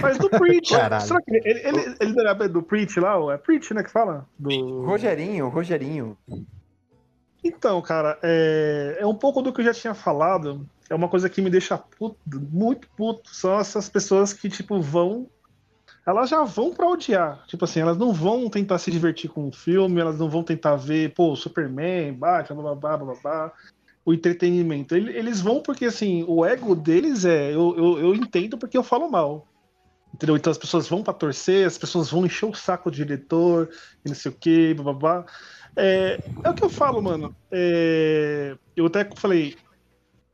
Mas do Preach. Caralho. será que ele, ele, ele, ele não era do Preach lá? É Preach, né? Que fala? Do... Rogerinho, Rogerinho. Então, cara, é, é um pouco do que eu já tinha falado. É uma coisa que me deixa puto, muito puto. São essas pessoas que, tipo, vão. Elas já vão pra odiar. Tipo assim, elas não vão tentar se divertir com o filme, elas não vão tentar ver, pô, Superman, Batman, blá blá blá blá blá. O entretenimento. Ele- Eles vão porque, assim, o ego deles é. Eu, eu, eu entendo porque eu falo mal. Entendeu? Então as pessoas vão pra torcer, as pessoas vão encher o saco do diretor, e não sei o blá blá. É, é o que eu falo, mano. É, eu até falei.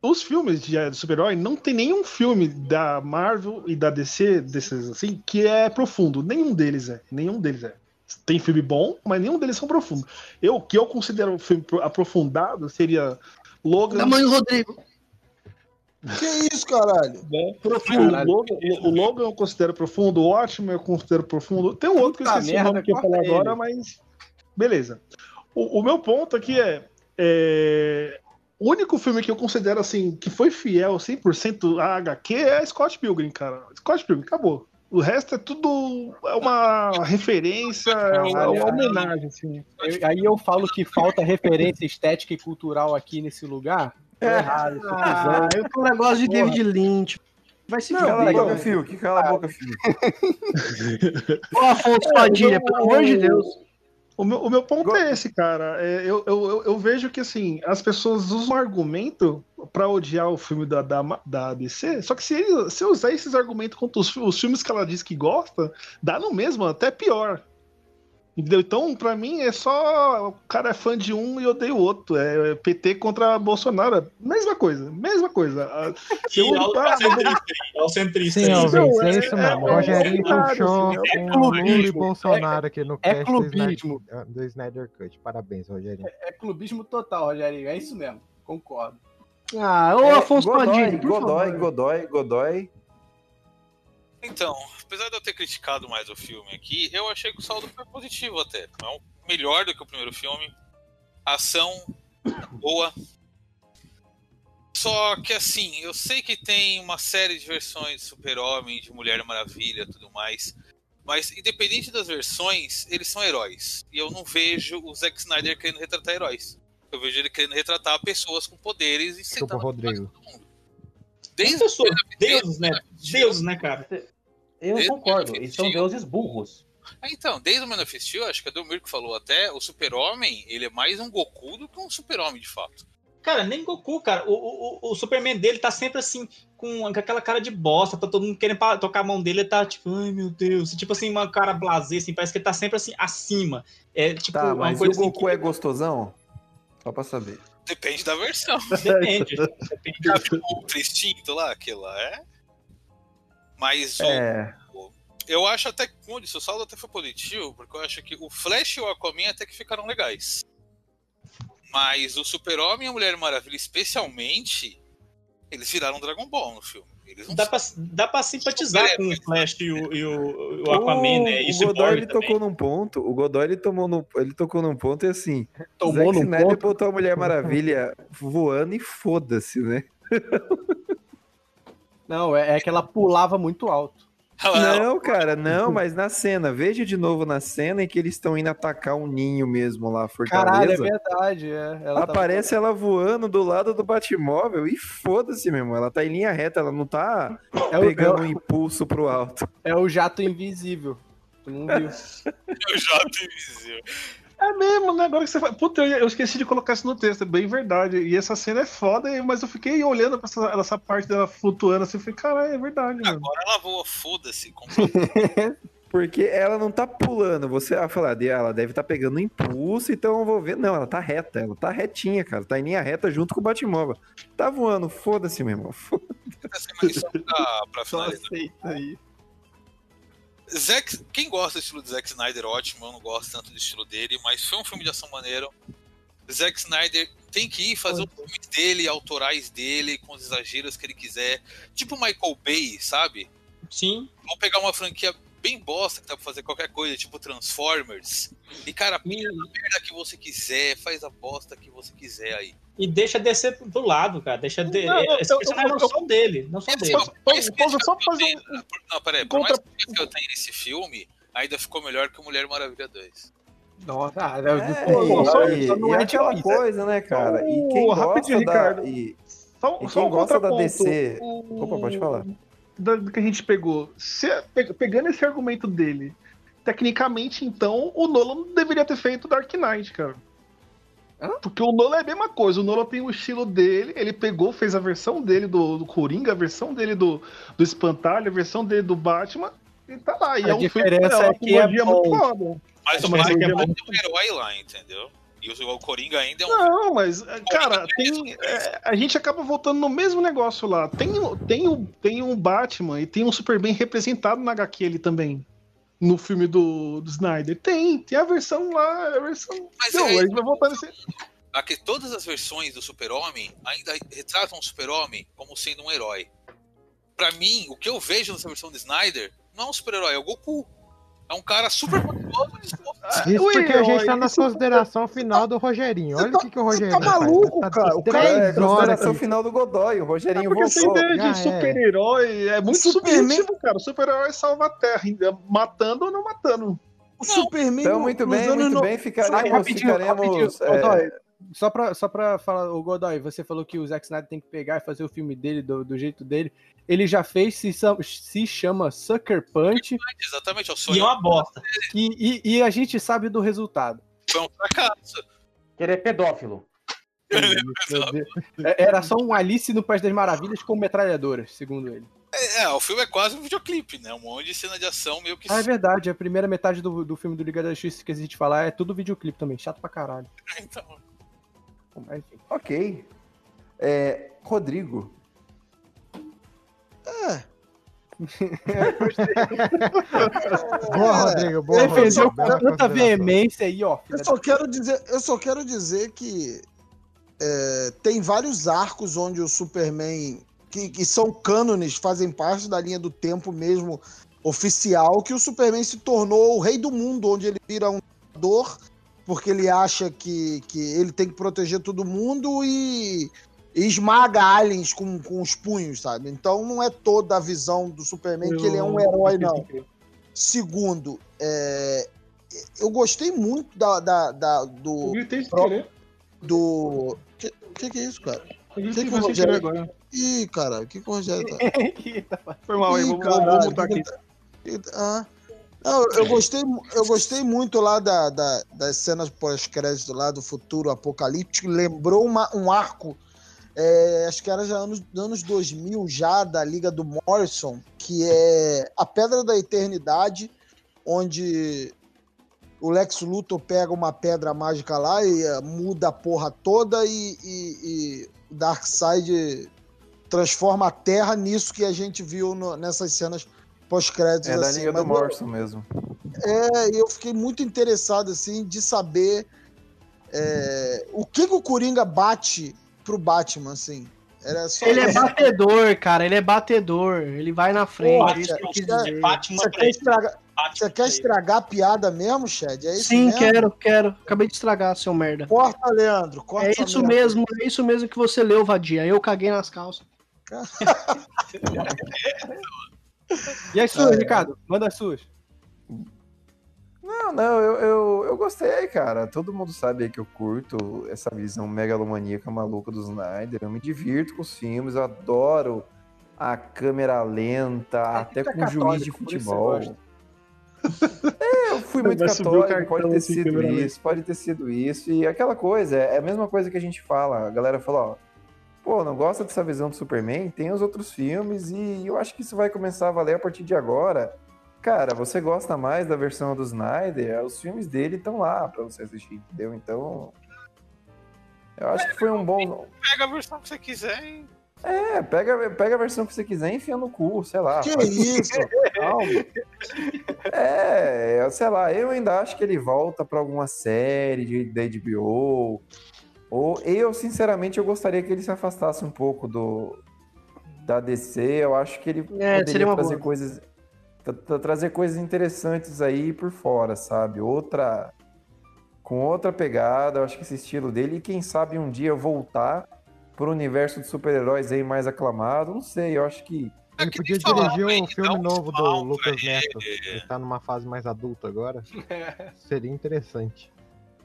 Os filmes de de super-herói não tem nenhum filme da Marvel e da DC, desses assim, que é profundo. Nenhum deles é. Nenhum deles é. Tem filme bom, mas nenhum deles são profundos. Eu, o que eu considero filme pro- aprofundado seria Logan. Tamanho Rodrigo. Que isso, caralho? né? Profundo. O Logan, o- o Logan eu considero profundo, o Ótimo eu considero profundo. Tem um outro que eu esqueci merda, o nome que eu ia falar agora, mas. Beleza. O, o meu ponto aqui é, é. O único filme que eu considero assim, que foi fiel 100% a HQ é Scott Pilgrim, cara. Scott Pilgrim, acabou. O resto é tudo é uma referência, é uma, uma homenagem, assim. Eu- aí eu falo que falta referência estética e cultural aqui nesse lugar. Tô errado, Ah, eu tô um negócio de Porra. David Lynch. Vai se Cala a boca, Fio. Que cala a boca, Fio. Ô, Afonso Padilha, pelo amor de Deus. O meu, o meu ponto é esse, cara. É, eu, eu, eu, vejo que assim, as pessoas usam argumento pra odiar o filme da, da, da DC, só que se, ele, se eu usar esses argumentos contra os, os filmes que ela diz que gosta, dá no mesmo, até pior. Entendeu? Então, pra mim, é só. O cara é fã de um e odeia o outro. É PT contra Bolsonaro. Mesma coisa, mesma coisa. E eu- ao, ah, ao centrista. Sim, ouvintes, é é- isso é- mesmo. O é- Rogerinho é- puxou é com Lula e Bolsonaro aqui no é cast do clubismo. Snyder, do Snyder Cut. Parabéns, Rogerinho. É clubismo total, Rogerinho. É isso mesmo. Concordo. Ah, ô É, Afonso Godoy, Padilha, Godoy. Godoy, Godoy. Então, apesar de eu ter criticado mais o filme aqui, eu achei que o saldo foi positivo até. É melhor do que o primeiro filme. A ação boa. Só que assim, eu sei que tem uma série de versões de Super-Homem, de Mulher Maravilha tudo mais. Mas independente das versões, eles são heróis. E eu não vejo o Zack Snyder querendo retratar heróis. Eu vejo ele querendo retratar pessoas com poderes e sentando Rodrigo. Desde pessoas, deuses, né? Deuses, né, cara? Eu Desde concordo, eles são deuses burros. Ah, Então, desde o Man of Steel, acho que a Delmir que falou até, o Super-Homem, ele é mais um Goku do que um Super-Homem, de fato. Cara, nem Goku, cara. O, o, o- Superman dele tá sempre assim, com aquela cara de bosta, tá todo mundo querendo tocar a mão dele, ele tá tipo, ai meu Deus. Tipo assim, uma cara blasé, assim, parece que ele tá sempre assim, acima. É tipo, Tá, uma mas e o coisa assim Goku é gostosão? Só pra saber. Depende da versão. Depende. Depende. Já viu o Tristinto lá, aquilo lá, é? Mas o- É. eu acho até que, o saldo até foi positivo, porque eu acho que o Flash e o Aquaman até que ficaram legais. Mas o Super-Homem e a Mulher Maravilha, especialmente, eles viraram Dragon Ball no filme. Eles não Dá pra, dá pra simpatizar com o Flash e o, e o, o Aquaman, né? O Isso Godoy ele também. tocou num ponto. O Godoy ele tomou no, ele tocou num ponto e assim. Tomou Zack num Snyder ponto? botou a Mulher Maravilha voando e foda-se, né? Não, é, é que ela pulava muito alto. Não, cara, não, mas na cena, veja de novo na cena em que eles estão indo atacar um ninho mesmo lá, Caralho, é Fortaleza. verdade. É. Ela tá- Aparece ela voando do lado do Batmóvel e foda-se mesmo. Ela tá em linha reta, ela não tá É o- pegando é o- um impulso pro alto. É o jato invisível. Tu não viu? Eu já invisível. É mesmo, né? Agora que você fala. Puta, eu, esqueci de colocar isso no texto, é bem verdade. E essa cena é foda, mas eu fiquei olhando pra essa, essa parte dela flutuando assim, eu falei, caralho, é verdade, mano. Agora ela voa, foda-se. Porque ela não tá pulando. Você vai falar, "Ah, ela deve estar pegando impulso, então eu vou ver. Não, ela tá reta, ela tá retinha, cara. Tá em linha reta junto com o Batmóvel. Tá voando, foda-se, meu irmão. Foda Mas só pra, pra Só finalizar. aceita aí. Zack, quem gosta do estilo de Zack Snyder, ótimo. Eu não gosto tanto do estilo dele, mas foi um filme de ação maneiro. Zack Snyder tem que ir fazer os filmes dele, autorais dele, com os exageros que ele quiser. Tipo Michael Bay, sabe? Sim. Vamos pegar uma franquia bem bosta que dá pra fazer qualquer coisa, tipo Transformers. E, cara, pira na merda que você quiser, faz a bosta que você quiser aí. E deixa descer do lado, cara. Deixa de... Não, eu- Esses eu- personagens eu- não são dele. Não são dele. Só fazer um. Não, peraí, por mais que eu tenha nesse filme, ainda ficou melhor que o Mulher Maravilha 2. Nossa, ah, É, pô, só- e, só não e é aquela demais, coisa, né, cara? E quem gosta rapidinho, da. Ricardo. E, Só, e só quem um gosta da. DC. O- Opa, pode falar. do que a gente pegou. Se- pe- pegando esse argumento dele, tecnicamente, então, o Nolan não deveria ter feito Dark Knight, cara. Porque o Nolan é a mesma coisa, o Nolan tem o estilo dele, ele pegou, fez a versão dele do, do Coringa, a versão dele do, do Espantalho, a versão dele do Batman, e tá lá. E A é um filme diferença uma é que é muito bom. foda. Mas o Mas Batman ele é é bom. um herói lá, entendeu? E o, o Coringa ainda é um. Não, mas, cara, tem, é, a gente acaba voltando no mesmo negócio lá. Tem, o- tem, o, tem um Batman e tem um Superman representado na HQ ele também. No filme do, do Snyder. Tem, tem a versão lá, a versão. Mas Não, é- a gente vai voltar nesse. Aqui, todas as versões do Super-Homem ainda retratam o Super-Homem como sendo um herói. Pra mim, o que eu vejo nessa versão do Snyder não é um super-herói, é o Goku. É um cara super poderoso e. Isso Ui, porque a gente tá na consideração final do Rogerinho. Olha o que, que o Rogerinho tá faz. maluco, Tá cara? O cara É, consideração final do Godoy. O Rogerinho Porque essa voltou. ideia Já é. de super-herói é muito subjetivo, cara. O super-herói salva a Terra, matando ou não matando. O Superman. Então, muito bem, muito no- bem. Ai, Ficaremos. rapidinho, ficaremos rapidinho. é, Godoy, só pra, só pra falar, o Godoy, você falou que o Zack Snyder tem que pegar e fazer o filme dele do, do jeito dele. Ele já fez, se, se chama Sucker Punch, Exatamente, é o E é sonho uma bosta. e, e, e a gente sabe do resultado. foi um fracasso. Que ele é pedófilo. É- Era só um Alice no País das Maravilhas com metralhadoras, segundo ele. É, é, o filme é quase um videoclipe, né? Um monte de cena de ação meio que. Ah, é verdade, a primeira metade do, do filme do Liga da Justiça que a gente falar é tudo videoclipe também, chato pra caralho. Então, Mas, enfim. Ok. É, Rodrigo. É. Boa, Rodrigo, boa. Com tanta veemência aí, ó. Eu só quero dizer, eu só quero dizer que é, tem vários arcos onde o Superman, que, que são cânones, fazem parte da linha do tempo mesmo oficial, que o Superman se tornou o rei do mundo, onde ele vira um dor porque ele acha que, que ele tem que proteger todo mundo e, e esmaga aliens com, com os punhos, sabe? Então não é toda a visão do Superman que ele é um herói, não. Segundo, é, eu gostei muito da, da, da- do. Eu querer. Do. Que, que que é isso, cara? Eu Que que o Rogério- agora. Ih, cara, o que, que o Rogério tá. Foi mal aí, Ih, vou, caralho, vou que aqui. que Ah. Eu gostei, eu gostei muito lá da, da- das cenas pós-crédito lá do futuro apocalíptico. Lembrou uma- um arco, é, acho que era já anos, anos 2000 já, da Liga do Morrison, que é a Pedra da Eternidade, onde o Lex Luthor pega uma pedra mágica lá e eh, muda a porra toda e, e, e Darkseid transforma a Terra nisso que a gente viu no- nessas cenas pós-créditos. É da assim, Liga do Morrison mesmo. é, e eu fiquei muito interessado, assim, de saber é, o que, que o Coringa bate pro Batman, assim. Era só Ele é batedor, cara. Ele é batedor. Ele vai na frente. Porra, é isso que eu dizer. Você quer estragar, você quer estragar a piada mesmo, Chad? É isso Sim, mesmo? quero, quero. Acabei de estragar, seu merda. Corta, Leandro. Corta É isso merda. mesmo, é isso mesmo que você leu, Vadia. Eu caguei nas calças. E as suas, É. Ricardo? Manda as suas. Não, não, eu, eu, eu gostei, cara. Todo mundo sabe aí que eu curto essa visão megalomaníaca maluca do Snyder. Eu me divirto com os filmes, eu adoro a câmera lenta, até tá com juiz de futebol. É, eu fui muito católico, cartão pode ter sido isso, pode ter sido isso. E aquela coisa, é a mesma coisa que a gente fala. A galera fala, ó, pô, não gosta dessa visão do Superman? Tem os outros filmes e eu acho que isso vai começar a valer a partir de agora. Cara, você gosta mais da versão do Snyder? Os filmes dele estão lá pra você assistir, entendeu? Então, eu acho que foi um bom. pega a versão que você quiser e. É, pega, pega a versão que você quiser e enfia no cu, sei lá. Que faz- isso? Calma. É, sei lá, eu ainda acho que ele volta pra alguma série de, da HBO. Ou eu, sinceramente, eu gostaria que ele se afastasse um pouco do da DC. Eu acho que ele É, poderia trazer boa. coisas tra- tra- trazer coisas interessantes aí por fora, sabe? Outra com outra pegada, eu acho que esse estilo dele e quem sabe um dia voltar pro universo de super-heróis aí mais aclamado, não sei, eu acho que Ele podia dirigir um filme novo do Lucas Neto. Ele tá numa fase mais adulta agora. Seria interessante.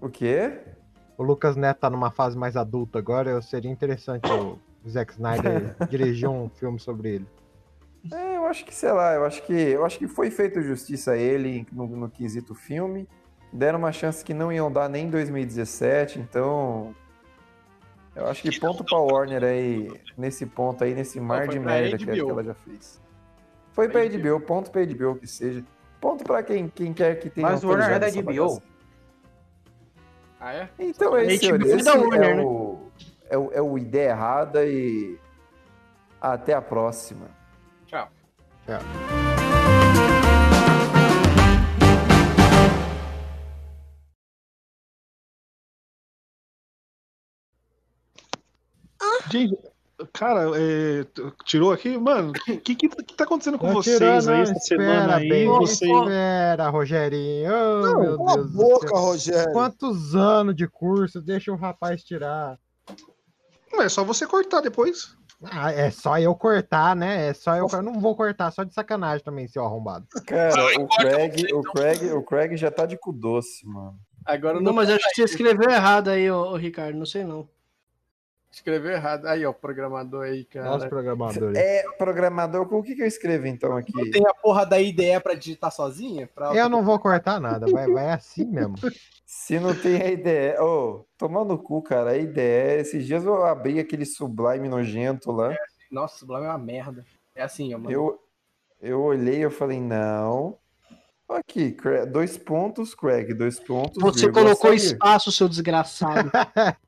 O quê? O Lucas Neto tá numa fase mais adulta agora. Seria interessante o Zack Snyder dirigir um filme sobre ele. É, eu acho que, sei lá, eu acho que, eu acho que foi feito justiça a ele no, no quesito filme. Deram uma chance que não iam dar nem em 2017, então. Eu acho que ponto pra Warner aí, nesse ponto aí, nesse mar de merda que, ela já fez. Foi pra HBO, ponto pra HBO que seja. Ponto pra quem, quem quer que tenha Mas o Warner é da HBO. bagaça. Ah, é? Então é isso, é é, né? o, é, o, é o Ideia Errada e até a próxima. Tchau. Gente, cara, é, tirou aqui? Mano, o que, que, que tá acontecendo com Não vocês tirou, aí essa semana aí? bem, Vocês... Espera, Rogerinho. Oh, Não, meu cala a Deus boca. Rogério. Quantos anos de curso? Deixa o rapaz tirar. Não, é só você cortar depois. Ah, é só eu cortar, né? É só eu. Eu não vou cortar, só de sacanagem também, seu arrombado. Cara, o Craig, o Craig, o Craig já tá de cu doce, mano. Agora Não, mas acho que você escreveu errado aí, ô, ô, Ricardo. Não sei não. Escreveu errado. Aí, ó, o programador aí, cara. Nossa, programador. É, programador, o que, que eu escrevo então aqui? Não tem a porra da IDE pra digitar sozinha? Pra... Eu não vou cortar nada, vai, vai assim mesmo. Se não tem a ideia. Ô, tomando no cu, cara, a ideia. Esses dias eu abri aquele sublime nojento lá. Nossa, o Sublime é uma merda. É assim, ó, mano. Eu, eu olhei e eu falei, não. Aqui, dois pontos, Craig, dois pontos. Você colocou sair. espaço, seu desgraçado.